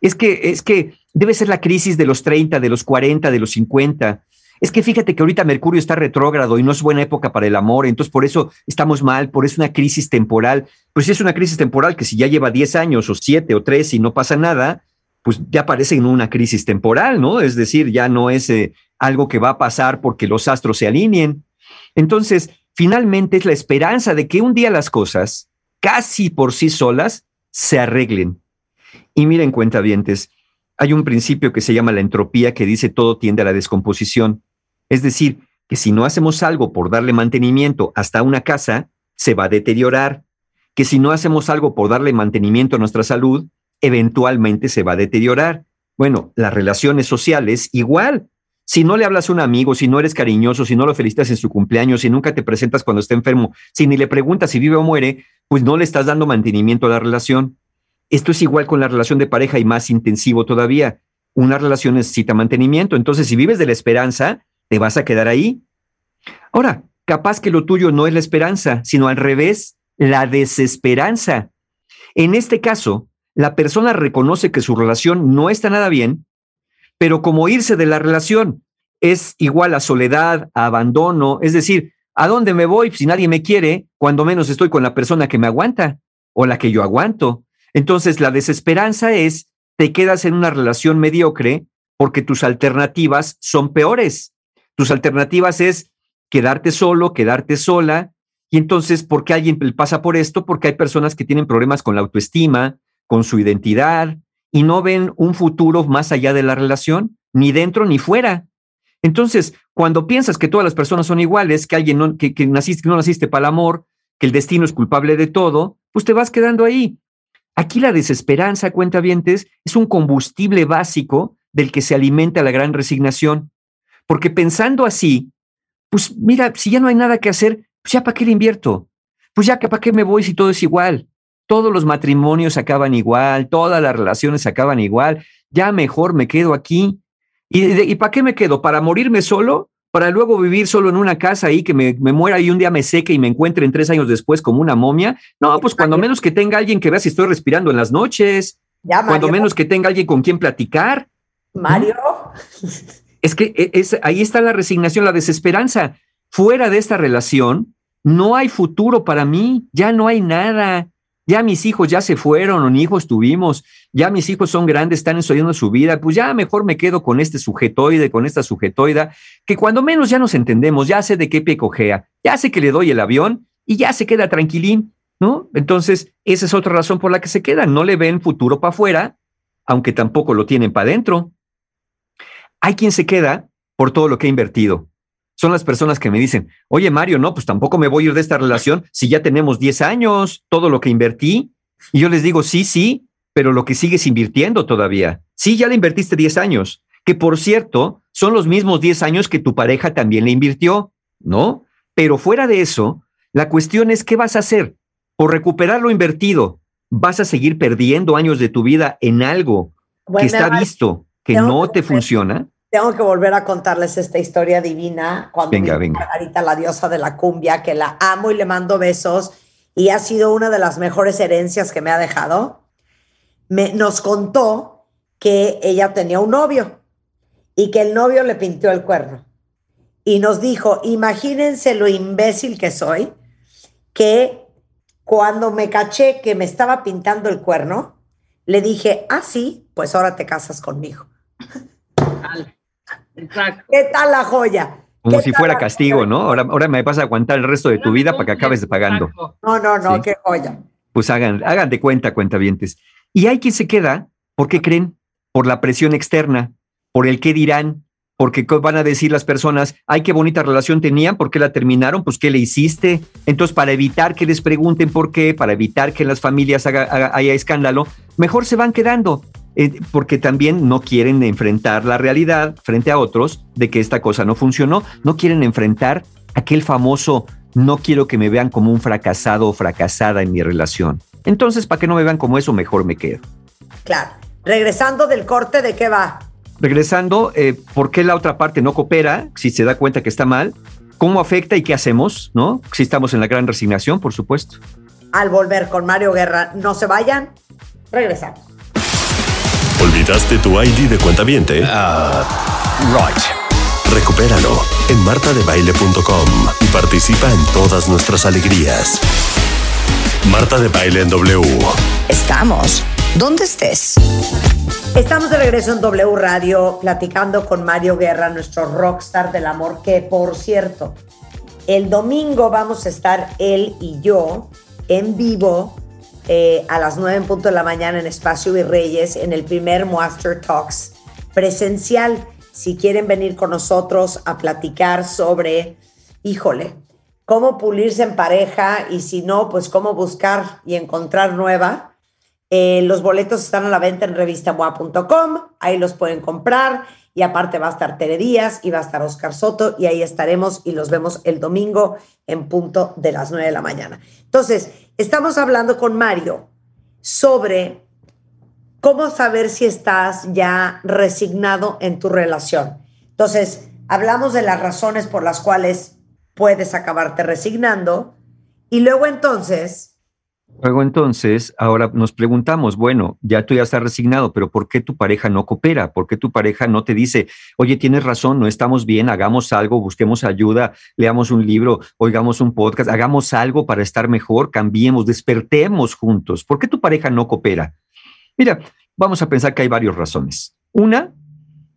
Es que, es que debe ser la crisis de los 30, de los 40, de los 50. Es que fíjate que ahorita Mercurio está retrógrado y no es buena época para el amor, entonces por eso estamos mal, por eso una crisis temporal. Pues si es una crisis temporal que si ya lleva 10 años o 7 o 3 y no pasa nada, pues ya parece en una crisis temporal, ¿no? Es decir, ya no es eh, algo que va a pasar porque los astros se alineen. Entonces, finalmente es la esperanza de que un día las cosas, casi por sí solas, se arreglen. Y miren, cuentavientes, hay un principio que se llama la entropía que dice todo tiende a la descomposición. Es decir, que si no hacemos algo por darle mantenimiento hasta una casa, se va a deteriorar. Que si no hacemos algo por darle mantenimiento a nuestra salud, eventualmente se va a deteriorar. Bueno, las relaciones sociales igual. Si no le hablas a un amigo, si no eres cariñoso, si no lo felicitas en su cumpleaños, si nunca te presentas cuando está enfermo, si ni le preguntas si vive o muere, pues no le estás dando mantenimiento a la relación. Esto es igual con la relación de pareja y más intensivo todavía. Una relación necesita mantenimiento. Entonces, si vives de la esperanza, te vas a quedar ahí. Ahora, capaz que lo tuyo no es la esperanza, sino al revés, la desesperanza. En este caso, la persona reconoce que su relación no está nada bien, pero como irse de la relación es igual a soledad, a abandono, es decir, ¿a dónde me voy si nadie me quiere? Cuando menos estoy con la persona que me aguanta o la que yo aguanto. Entonces, la desesperanza es, te quedas en una relación mediocre porque tus alternativas son peores. Tus alternativas es quedarte solo, quedarte sola. Y entonces, ¿por qué alguien pasa por esto? Porque hay personas que tienen problemas con la autoestima, con su identidad y no ven un futuro más allá de la relación, ni dentro ni fuera. Entonces, cuando piensas que todas las personas son iguales, que alguien no, que, que naciste, no naciste para el amor, que el destino es culpable de todo, pues te vas quedando ahí. Aquí la desesperanza, cuentavientes, es un combustible básico del que se alimenta la gran resignación. Porque pensando así, pues mira, si ya no hay nada que hacer, pues ya para qué le invierto. Pues ya para qué me voy si todo es igual. Todos los matrimonios acaban igual, todas las relaciones acaban igual. Ya mejor me quedo aquí. ¿Y, y para qué me quedo? ¿Para morirme solo? ¿Para luego vivir solo en una casa ahí que me, me muera y un día me seque y me encuentre en tres años después como una momia? No, pues cuando menos que tenga alguien que vea si estoy respirando en las noches. Ya, Cuando menos que tenga alguien con quien platicar. Mario, Es que e- es, ahí está la resignación, la desesperanza. Fuera de esta relación, no hay futuro para mí, ya no hay nada. Ya mis hijos ya se fueron, hijos tuvimos, ya mis hijos son grandes, están estudiando su vida, pues ya mejor me quedo con este sujetoide, con esta sujetoida, que cuando menos ya nos entendemos, ya sé de qué pie cojea, ya sé que le doy el avión y ya se queda tranquilín, ¿no? Entonces, esa es otra razón por la que se quedan, no le ven futuro para afuera, aunque tampoco lo tienen para adentro. Hay quien se queda por todo lo que ha invertido. Son las personas que me dicen, oye Mario, no, pues tampoco me voy a ir de esta relación si ya tenemos 10 años, todo lo que invertí. Y yo les digo, sí, sí, pero lo que sigues invirtiendo todavía. Sí, ya le invertiste 10 años, que por cierto, son los mismos 10 años que tu pareja también le invirtió, ¿no? Pero fuera de eso, la cuestión es, ¿qué vas a hacer? Por recuperar lo invertido, ¿vas a seguir perdiendo años de tu vida en algo Bueno, que está visto, que no te funciona? Tengo que volver a contarles esta historia divina cuando Venga, venga. Margarita, la diosa de la cumbia, que la amo y le mando besos y ha sido una de las mejores herencias que me ha dejado. Me, nos contó que ella tenía un novio y que el novio le pintó el cuerno. Y nos dijo, imagínense lo imbécil que soy, que cuando me caché que me estaba pintando el cuerno, le dije, ah, sí, pues ahora te casas conmigo. Exacto. ¿Qué tal la joya? Como ¿Qué si fuera castigo, joya? ¿no? Ahora, ahora me vas a aguantar el resto de tu vida para que acabes de pagando. No, no, no, Sí. qué joya. Pues hagan, hagan de cuenta, cuentavientes. Y hay quien se queda, ¿por qué creen? Por la presión externa, por el qué dirán, porque ¿qué van a decir las personas, ay, qué bonita relación tenían, ¿por qué la terminaron? Pues, ¿qué le hiciste? Entonces, para evitar que les pregunten por qué, para evitar que en las familias haga- haga- haya escándalo, mejor se van quedando, eh, porque también no quieren enfrentar la realidad frente a otros de que esta cosa no funcionó, no quieren enfrentar aquel famoso no quiero que me vean como un fracasado o fracasada en mi relación. Entonces, para que no me vean como eso, mejor me quedo. Claro. Regresando del corte, ¿de qué va? Regresando, eh, ¿por qué la otra parte no coopera? Si se da cuenta que está mal, ¿cómo afecta y qué hacemos? ¿No? Si estamos en la gran resignación, por supuesto. Al volver con Mario Guerra, no se vayan. Regresamos. ¿Olvidaste tu ID de cuenta viente? Right. Recupéralo en martadebaile.com y participa en todas nuestras alegrías. Marta de Baile en W. Estamos. ¿Dónde estés? Estamos de regreso en W Radio platicando con Mario Guerra, nuestro rockstar del amor, que por cierto, el domingo vamos a estar él y yo en vivo eh, a las 9 en punto de la mañana en Espacio Virreyes en el primer Master Talks presencial. Si quieren venir con nosotros a platicar sobre, híjole, cómo pulirse en pareja y si no, pues cómo buscar y encontrar nueva. Eh, los boletos están a la venta en revistamoa.com, ahí los pueden comprar y aparte va a estar Tere Díaz y va a estar Oscar Soto y ahí estaremos y los vemos el domingo en punto de las 9 de la mañana. Entonces, estamos hablando con Mario sobre cómo saber si estás ya resignado en tu relación. Entonces, hablamos de las razones por las cuales puedes acabarte resignando y luego entonces Luego entonces, ahora nos preguntamos, bueno, ya tú ya estás resignado, pero ¿por qué tu pareja no coopera? ¿Por qué tu pareja no te dice, oye, tienes razón, no estamos bien, hagamos algo, busquemos ayuda, leamos un libro, oigamos un podcast, hagamos algo para estar mejor, cambiemos, despertemos juntos? ¿Por qué tu pareja no coopera? Mira, vamos a pensar que hay varias razones. Una,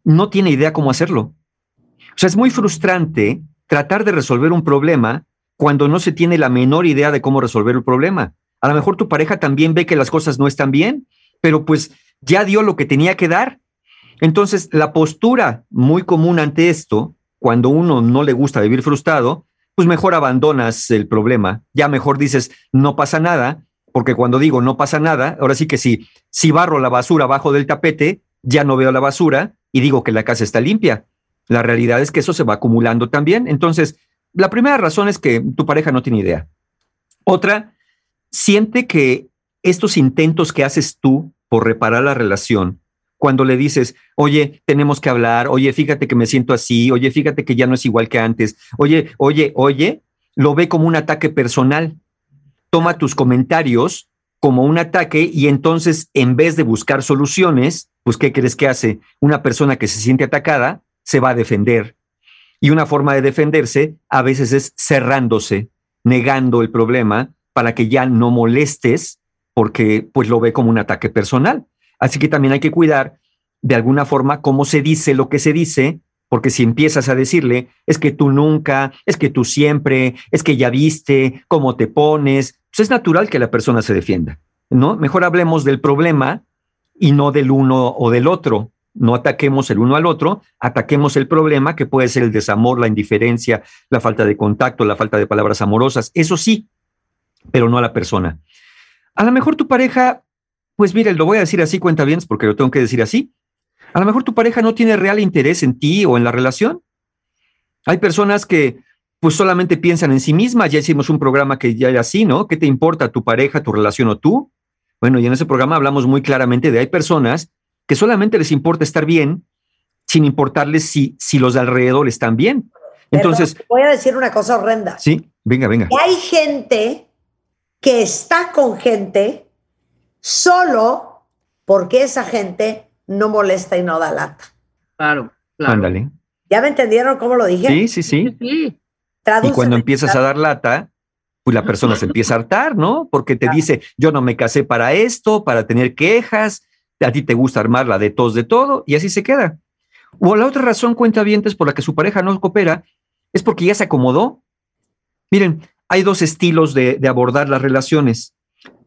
no tiene idea cómo hacerlo. O sea, es muy frustrante tratar de resolver un problema cuando no se tiene la menor idea de cómo resolver el problema. A lo mejor tu pareja también ve que las cosas no están bien, pero pues ya dio lo que tenía que dar. Entonces, la postura muy común ante esto, cuando uno no le gusta vivir frustrado, pues mejor abandonas el problema. Ya mejor dices, no pasa nada, porque cuando digo no pasa nada, ahora sí que si, si barro la basura abajo del tapete, ya no veo la basura y digo que la casa está limpia. La realidad es que eso se va acumulando también. Entonces, la primera razón es que tu pareja no tiene idea. Otra, siente que estos intentos que haces tú por reparar la relación, cuando le dices, oye, tenemos que hablar, oye, fíjate que me siento así, oye, fíjate que ya no es igual que antes, oye, oye, oye, lo ve como un ataque personal. Toma tus comentarios como un ataque y entonces en vez de buscar soluciones, pues ¿qué crees que hace? Una persona que se siente atacada se va a defender. Y una forma de defenderse a veces es cerrándose, negando el problema para que ya no molestes porque pues lo ve como un ataque personal. Así que también hay que cuidar de alguna forma cómo se dice lo que se dice, porque si empiezas a decirle, es que tú nunca, es que tú siempre, es que ya viste, cómo te pones, pues es natural que la persona se defienda, ¿no? Mejor hablemos del problema y no del uno o del otro. No ataquemos el uno al otro, ataquemos el problema que puede ser el desamor, la indiferencia, la falta de contacto, la falta de palabras amorosas. Eso sí, pero no a la persona. A lo mejor tu pareja, pues mire, lo voy a decir así, cuenta bien, porque lo tengo que decir así. A lo mejor tu pareja no tiene real interés en ti o en la relación. Hay personas que pues solamente piensan en sí mismas. Ya hicimos un programa que ya era así, ¿no? ¿Qué te importa tu pareja, tu relación o tú? Bueno, y en ese programa hablamos muy claramente de hay personas que solamente les importa estar bien sin importarles si, si los de alrededor están bien. Entonces, voy a decir una cosa horrenda. sí, venga, venga. Y hay gente que está con gente solo porque esa gente no molesta y no da lata. Claro, claro. Ándale. ¿Ya me entendieron cómo lo dije? Sí, sí, sí. Sí, Y cuando empiezas a dar lata, pues la persona se empieza a hartar, ¿no? Porque te dice, yo no me casé para esto, para tener quejas, a ti te gusta armarla de tos de todo, y así se queda. O la otra razón, cuenta por la que su pareja no coopera, es porque ya se acomodó. Miren, hay dos estilos de, abordar las relaciones.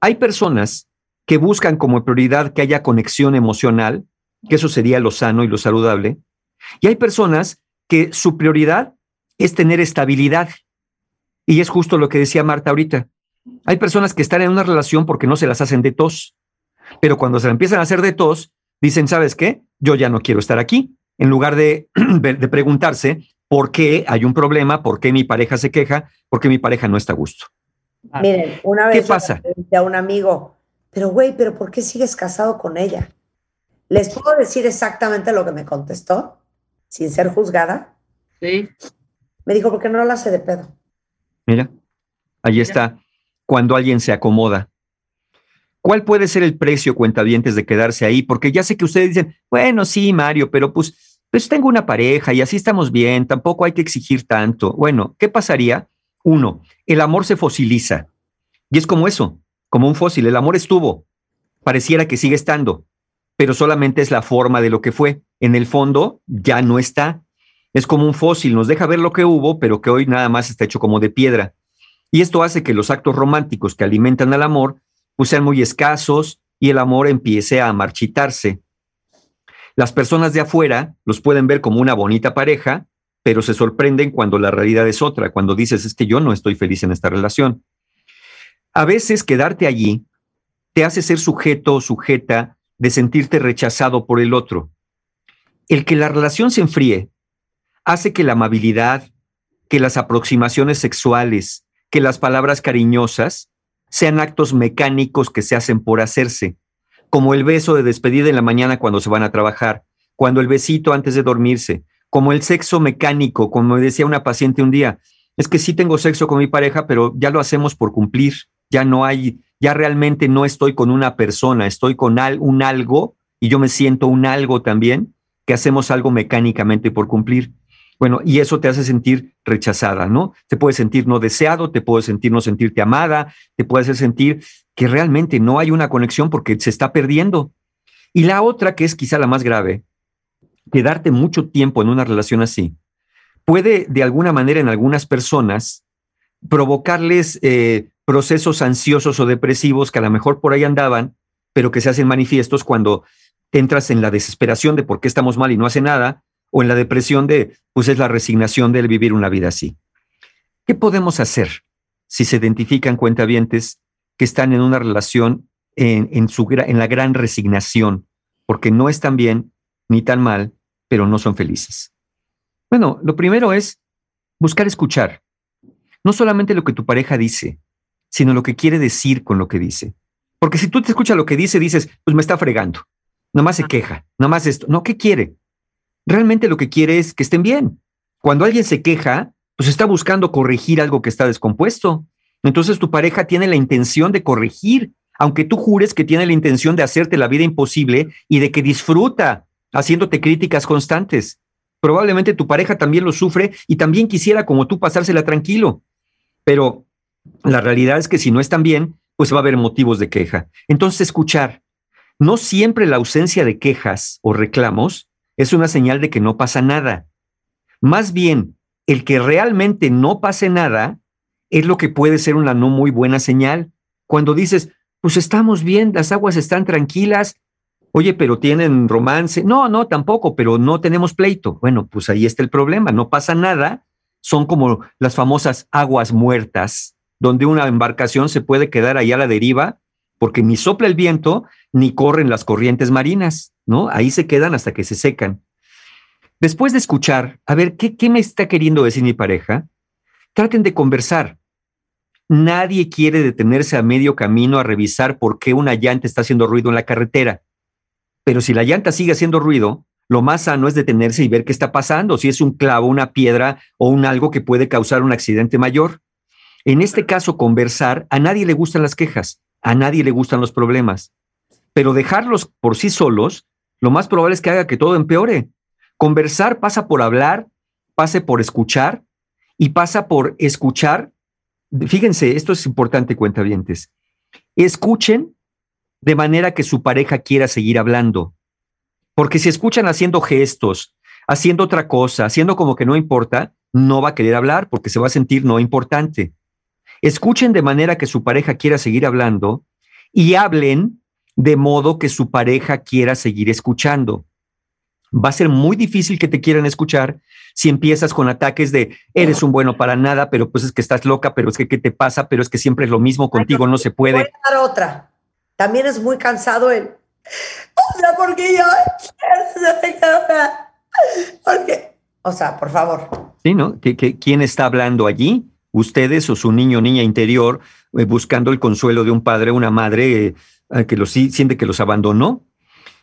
Hay personas que buscan como prioridad que haya conexión emocional, que eso sería lo sano y lo saludable, y hay personas que su prioridad es tener estabilidad. Y es justo lo que decía Marta ahorita. Hay personas que están en una relación porque no se las hacen de tos, pero cuando se la empiezan a hacer de tos, dicen, ¿sabes qué? Yo ya no quiero estar aquí. En lugar de, de preguntarse por qué hay un problema, por qué mi pareja se queja, por qué mi pareja no está a gusto. Miren, una vez ¿Qué pasa? a un amigo, pero güey, ¿pero por qué sigues casado con ella? ¿Les puedo decir exactamente lo que me contestó? Sin ser juzgada. sí. Me dijo, porque no la hace de pedo. Mira, ahí está. Cuando alguien se acomoda. ¿Cuál puede ser el precio, cuentavientes, de quedarse ahí? Porque ya sé que ustedes dicen, bueno, sí, Mario, pero pues, pues tengo una pareja y así estamos bien, tampoco hay que exigir tanto. Bueno, ¿qué pasaría? Uno, el amor se fosiliza. Y es como eso, como un fósil. El amor estuvo, pareciera que sigue estando, pero solamente es la forma de lo que fue. En el fondo ya no está. Es como un fósil, nos deja ver lo que hubo, pero que hoy nada más está hecho como de piedra. Y esto hace que los actos románticos que alimentan al amor pues sean muy escasos y el amor empiece a marchitarse. Las personas de afuera los pueden ver como una bonita pareja, pero se sorprenden cuando la realidad es otra, cuando dices, es que yo no estoy feliz en esta relación. A veces quedarte allí te hace ser sujeto o sujeta de sentirte rechazado por el otro. El que la relación se enfríe hace que la amabilidad, que las aproximaciones sexuales, que las palabras cariñosas sean actos mecánicos que se hacen por hacerse, como el beso de despedida en la mañana cuando se van a trabajar, cuando el besito antes de dormirse, como el sexo mecánico, como decía una paciente un día, es que sí tengo sexo con mi pareja, pero ya lo hacemos por cumplir, ya no hay ya realmente no estoy con una persona, estoy con al- un algo y yo me siento un algo también, que hacemos algo mecánicamente por cumplir. Bueno, y eso te hace sentir rechazada, ¿no? Te puede sentir no deseado, te puede sentir no sentirte amada, te puede hacer sentir que realmente no hay una conexión porque se está perdiendo. Y la otra, que es quizá la más grave, quedarte mucho tiempo en una relación así, puede de alguna manera en algunas personas provocarles eh, procesos ansiosos o depresivos que a lo mejor por ahí andaban, pero que se hacen manifiestos cuando entras en la desesperación de por qué estamos mal y no hace nada, o en la depresión de, pues es la resignación del vivir una vida así. ¿Qué podemos hacer si se identifican cuentavientes que están en una relación en, en, su, gra- en la gran resignación, porque no están bien ni tan mal, pero no son felices? Bueno, lo primero es buscar escuchar, no solamente lo que tu pareja dice, sino lo que quiere decir con lo que dice. Porque si tú te escuchas lo que dice, dices, pues me está fregando, nomás se queja, nomás esto. No, ¿qué quiere? Realmente lo que quiere es que estén bien. Cuando alguien se queja, pues está buscando corregir algo que está descompuesto. Entonces tu pareja tiene la intención de corregir, aunque tú jures que tiene la intención de hacerte la vida imposible y de que disfruta haciéndote críticas constantes. Probablemente tu pareja también lo sufre y también quisiera como tú pasársela tranquilo. Pero la realidad es que si no están bien, pues va a haber motivos de queja. Entonces escuchar. No siempre la ausencia de quejas o reclamos es una señal de que no pasa nada. Más bien, el que realmente no pase nada es lo que puede ser una no muy buena señal. Cuando dices, pues estamos bien, las aguas están tranquilas, oye, pero tienen romance. No, no, tampoco, pero no tenemos pleito. Bueno, pues ahí está el problema, no pasa nada. Son como las famosas aguas muertas, donde una embarcación se puede quedar ahí a la deriva porque ni sopla el viento ni corren las corrientes marinas, ¿no? Ahí se quedan hasta que se secan. Después de escuchar, a ver, ¿qué, me está queriendo decir mi pareja? Traten de conversar. Nadie quiere detenerse a medio camino a revisar por qué una llanta está haciendo ruido en la carretera. Pero si la llanta sigue haciendo ruido, lo más sano es detenerse y ver qué está pasando, si es un clavo, una piedra o un algo que puede causar un accidente mayor. En este caso, conversar, a nadie le gustan las quejas, a nadie le gustan los problemas, pero dejarlos por sí solos, lo más probable es que haga que todo empeore. Conversar pasa por hablar, pase por escuchar y pasa por escuchar. Fíjense, esto es importante, cuentavientes. Escuchen de manera que su pareja quiera seguir hablando. Porque si escuchan haciendo gestos, haciendo otra cosa, haciendo como que no importa, no va a querer hablar porque se va a sentir no importante. Escuchen de manera que su pareja quiera seguir hablando y hablen de modo que su pareja quiera seguir escuchando. Va a ser muy difícil que te quieran escuchar si empiezas con ataques de eres un bueno para nada, pero pues es que estás loca, pero es que qué te pasa, pero es que siempre es lo mismo contigo, no se Voy puede. a dar otra. También es muy cansado el. O sea, porque yo. Porque. O sea, por favor. Sí, ¿no? ¿Qué- qué- quién está hablando allí? Ustedes o su niño o niña interior eh, buscando el consuelo de un padre o una madre eh, que los siente que los abandonó.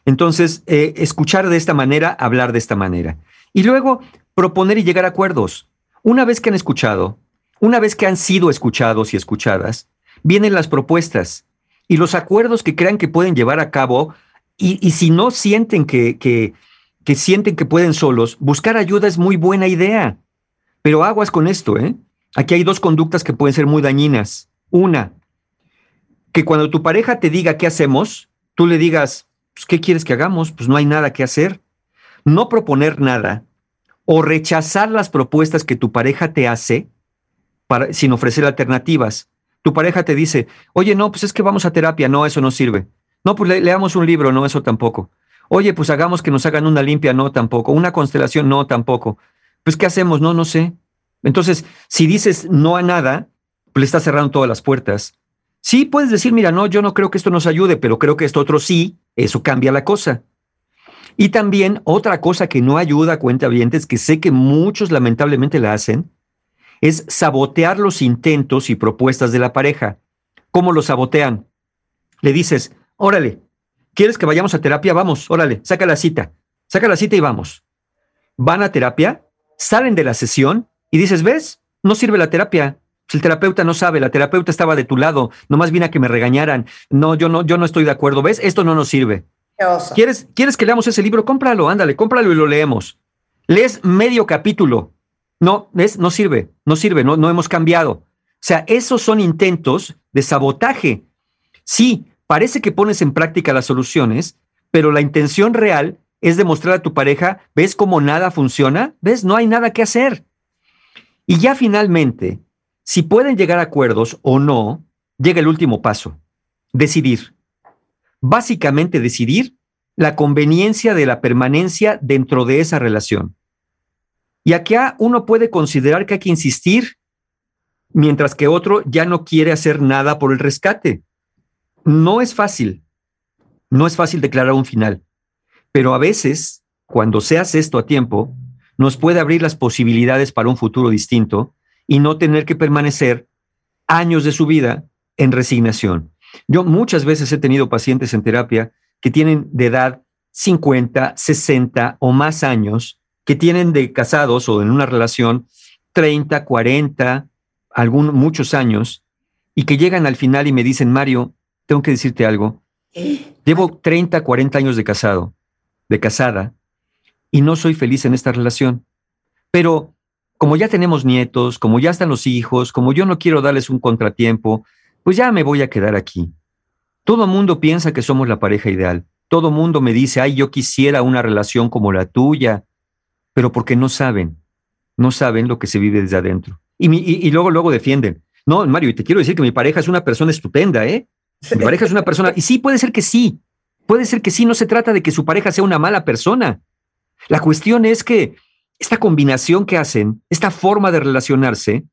Entonces, eh, escuchar de esta manera, hablar de esta manera. Y luego proponer y llegar a acuerdos. Una vez que han escuchado, una vez que han sido escuchados y escuchadas, vienen las propuestas y los acuerdos que crean que pueden llevar a cabo. Y, y si no sienten que, que, que sienten que pueden solos, buscar ayuda es muy buena idea. Pero aguas con esto, ¿eh? Aquí hay dos conductas que pueden ser muy dañinas. Una, que cuando tu pareja te diga qué hacemos, tú le digas, pues, ¿qué quieres que hagamos? Pues no hay nada que hacer. No proponer nada o rechazar las propuestas que tu pareja te hace sin ofrecer alternativas. Tu pareja te dice, oye, no, pues es que vamos a terapia, no, eso no sirve. No, pues le- leamos un libro, no, eso tampoco. Oye, pues hagamos que nos hagan una limpia, no, tampoco. Una constelación, no, tampoco. Pues, ¿qué hacemos? No, no sé. Entonces, si dices no a nada, pues le estás cerrando todas las puertas. Sí, puedes decir, mira, no, yo no creo que esto nos ayude, pero creo que esto otro sí, eso cambia la cosa. Y también otra cosa que no ayuda, cuenta que sé que muchos lamentablemente la hacen, es sabotear los intentos y propuestas de la pareja. ¿Cómo lo sabotean? Le dices, órale, ¿quieres que vayamos a terapia? Vamos, órale, saca la cita, saca la cita y vamos. Van a terapia, salen de la sesión y dices, ¿ves? No sirve la terapia. Si el terapeuta no sabe, la terapeuta estaba de tu lado, nomás vine a que me regañaran. No, yo no, yo no estoy de acuerdo. ¿Ves? Esto no nos sirve. ¿Quieres, ¿Quieres que leamos ese libro? Cómpralo, ándale, cómpralo y lo leemos. Lees medio capítulo. No, ¿ves? No sirve, no sirve, no, no hemos cambiado. O sea, esos son intentos de sabotaje. Sí, parece que pones en práctica las soluciones, pero la intención real es demostrar a tu pareja, ¿ves cómo nada funciona? ¿Ves? No hay nada que hacer. Y ya finalmente, si pueden llegar a acuerdos o no, llega el último paso, decidir. Básicamente decidir la conveniencia de la permanencia dentro de esa relación. Y acá uno puede considerar que hay que insistir, mientras que otro ya no quiere hacer nada por el rescate. No es fácil, no es fácil declarar un final, pero a veces, cuando se hace esto a tiempo, nos puede abrir las posibilidades para un futuro distinto y no tener que permanecer años de su vida en resignación. Yo muchas veces he tenido pacientes en terapia que tienen de edad 50, 60 o más años, que tienen de casados o en una relación 30, 40, algún, muchos años, y que llegan al final y me dicen, Mario, tengo que decirte algo. Llevo 30, 40 años de casado, de casada, y no soy feliz en esta relación. Pero como ya tenemos nietos, como ya están los hijos, como yo no quiero darles un contratiempo, pues ya me voy a quedar aquí. Todo mundo piensa que somos la pareja ideal. Todo mundo me dice, ay, yo quisiera una relación como la tuya, pero porque no saben, no saben lo que se vive desde adentro. Y, mi- y- y luego, luego defienden. No, Mario, y te quiero decir que mi pareja es una persona estupenda, ¿eh? Mi pareja es una persona, y sí, puede ser que sí, puede ser que sí, no se trata de que su pareja sea una mala persona. La cuestión es que esta combinación que hacen, esta forma de relacionarse,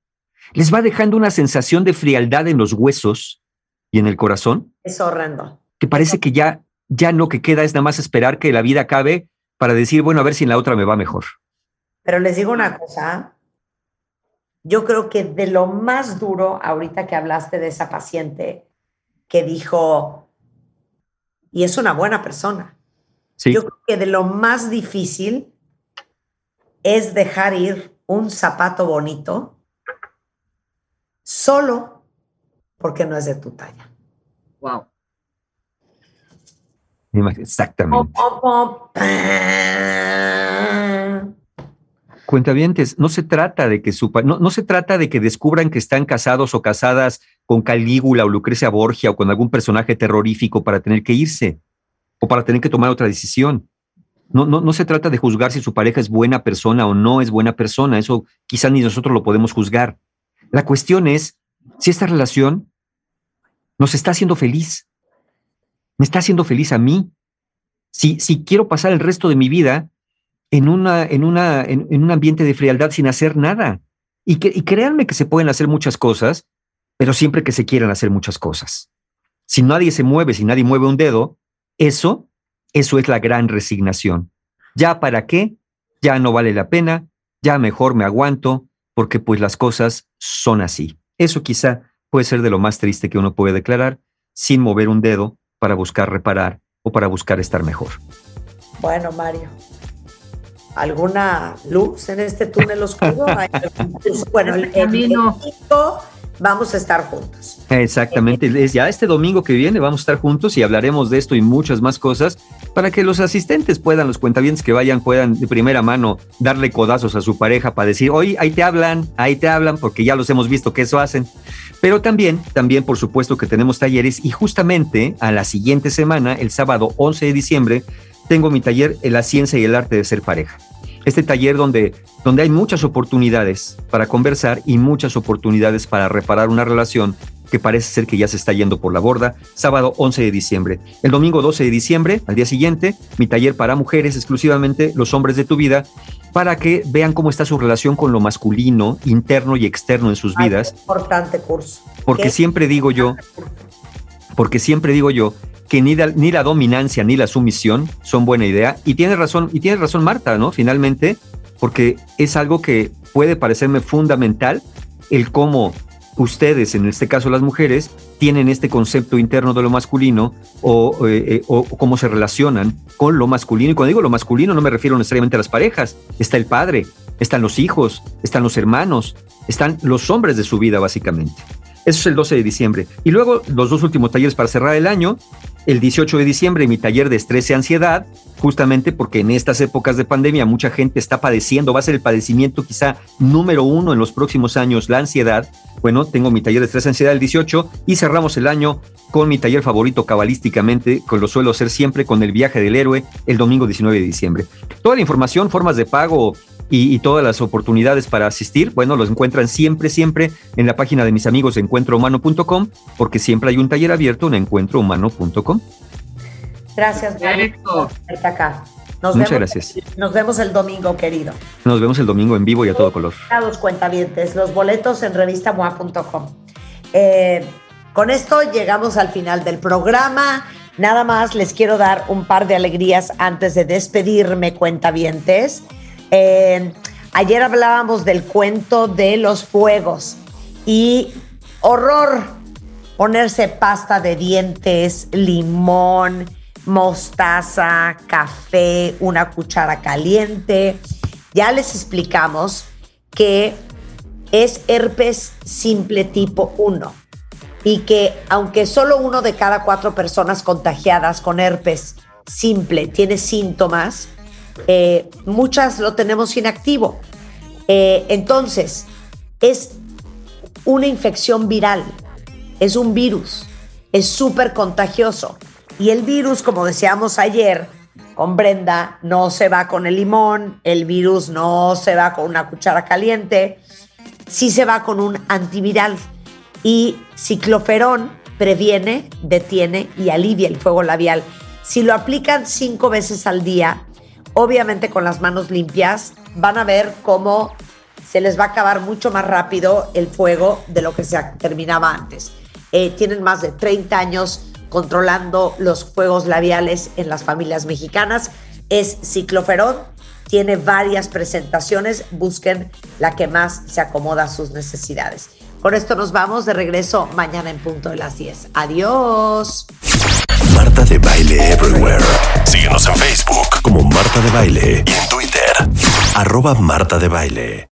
les va dejando una sensación de frialdad en los huesos y en el corazón, Es horrendo. que parece que ya, ya no que queda es nada más esperar que la vida acabe para decir, bueno, a ver si en la otra me va mejor. Pero les digo una cosa, yo creo que de lo más duro, ahorita que hablaste de esa paciente que dijo, y es una buena persona, Sí, yo creo que de lo más difícil es dejar ir un zapato bonito solo porque no es de tu talla. Wow. exactamente. Pom, pom, pam. Cuentavientes, no se trata de que su no, no se trata de que descubran que están casados o casadas con Calígula o Lucrecia Borgia o con algún personaje terrorífico para tener que irse o para tener que tomar otra decisión. No, no, no se trata de juzgar si su pareja es buena persona o no es buena persona. Eso quizá ni nosotros lo podemos juzgar. La cuestión es si esta relación nos está haciendo feliz. Me está haciendo feliz a mí. Si, si quiero pasar el resto de mi vida en, una, en, una, en un ambiente de frialdad sin hacer nada. Y, que, y créanme que se pueden hacer muchas cosas, pero siempre que se quieran hacer muchas cosas. Si nadie se mueve, si nadie mueve un dedo, eso, eso es la gran resignación. ¿Ya para qué? Ya no vale la pena, ya mejor me aguanto, porque pues las cosas son así. Eso quizá puede ser de lo más triste que uno puede declarar sin mover un dedo para buscar reparar o para buscar estar mejor. Bueno, Mario, ¿alguna luz en este túnel oscuro? Luz? bueno, el, el- Camino. el vamos a estar juntos. Exactamente, ya este domingo que viene vamos a estar juntos y hablaremos de esto y muchas más cosas para que los asistentes puedan, los cuentavientes que vayan, puedan de primera mano darle codazos a su pareja para decir, oye, ahí te hablan, ahí te hablan, porque ya los hemos visto que eso hacen. Pero también, también por supuesto que tenemos talleres y justamente a la siguiente semana, el sábado 11 de diciembre, tengo mi taller la ciencia y el arte de ser pareja. Este taller donde, donde hay muchas oportunidades para conversar y muchas oportunidades para reparar una relación que parece ser que ya se está yendo por la borda, sábado 11 de diciembre. El domingo 12 de diciembre, al día siguiente, mi taller para mujeres, exclusivamente los hombres de tu vida, para que vean cómo está su relación con lo masculino, interno y externo en sus Ay, vidas. importante curso. Porque Qué siempre digo yo, porque siempre digo yo que ni, la- dominancia ni la sumisión son buena idea. Y tiene razón, y tiene razón Marta, ¿no? Finalmente, porque es algo que puede parecerme fundamental el cómo ustedes, en este caso las mujeres, tienen este concepto interno de lo masculino o, eh, eh, o cómo se relacionan con lo masculino. Y cuando digo lo masculino no me refiero necesariamente a las parejas. Está el padre, están los hijos, están los hermanos, están los hombres de su vida, básicamente. Eso es el 12 de diciembre. Y luego los dos últimos talleres para cerrar el año. El 18 de diciembre, mi taller de estrés y ansiedad, justamente porque en estas épocas de pandemia mucha gente está padeciendo, va a ser el padecimiento quizá número uno en los próximos años, la ansiedad. Bueno, tengo mi taller de estrés y ansiedad el 18 y cerramos el año con mi taller favorito cabalísticamente, con lo suelo hacer siempre con el viaje del héroe, el domingo 19 de diciembre. Toda la información, formas de pago, y, y, todas las oportunidades para asistir, bueno, los encuentran siempre, siempre en la página de mis amigos de encuentrohumano.com, porque siempre hay un taller abierto en encuentrohumano.com. Gracias, acá. Nos Muchas vemos, gracias. Nos vemos el domingo, querido. Nos vemos el domingo en vivo y a todo color. A los cuentavientes, los boletos en revistamoa.com. Eh, con esto llegamos al final del programa. Nada más les quiero dar un par de alegrías antes de despedirme, cuentavientes. Eh, ayer hablábamos del cuento de los fuegos y horror ponerse pasta de dientes, limón, mostaza, café, una cuchara caliente. Ya les explicamos que es herpes simple tipo 1 y que aunque solo uno de cada cuatro personas contagiadas con herpes simple tiene síntomas, eh, muchas lo tenemos inactivo. Eh, entonces, es una infección viral, es un virus, es súper contagioso. Y el virus, como decíamos ayer con Brenda, no se va con el limón, el virus no se va con una cuchara caliente, sí se va con un antiviral. Y cicloferón previene, detiene y alivia el fuego labial. Si lo aplican cinco veces al día, obviamente con las manos limpias, van a ver cómo se les va a acabar mucho más rápido el fuego de lo que se terminaba antes. Eh, tienen más de 30 años controlando los fuegos labiales en las familias mexicanas. Es cicloferón, tiene varias presentaciones, busquen la que más se acomoda a sus necesidades. Con esto nos vamos de regreso mañana en punto de las 10. Adiós. Marta de Baile Everywhere. Síguenos en Facebook como Marta de Baile y en Twitter, arroba Marta de Baile.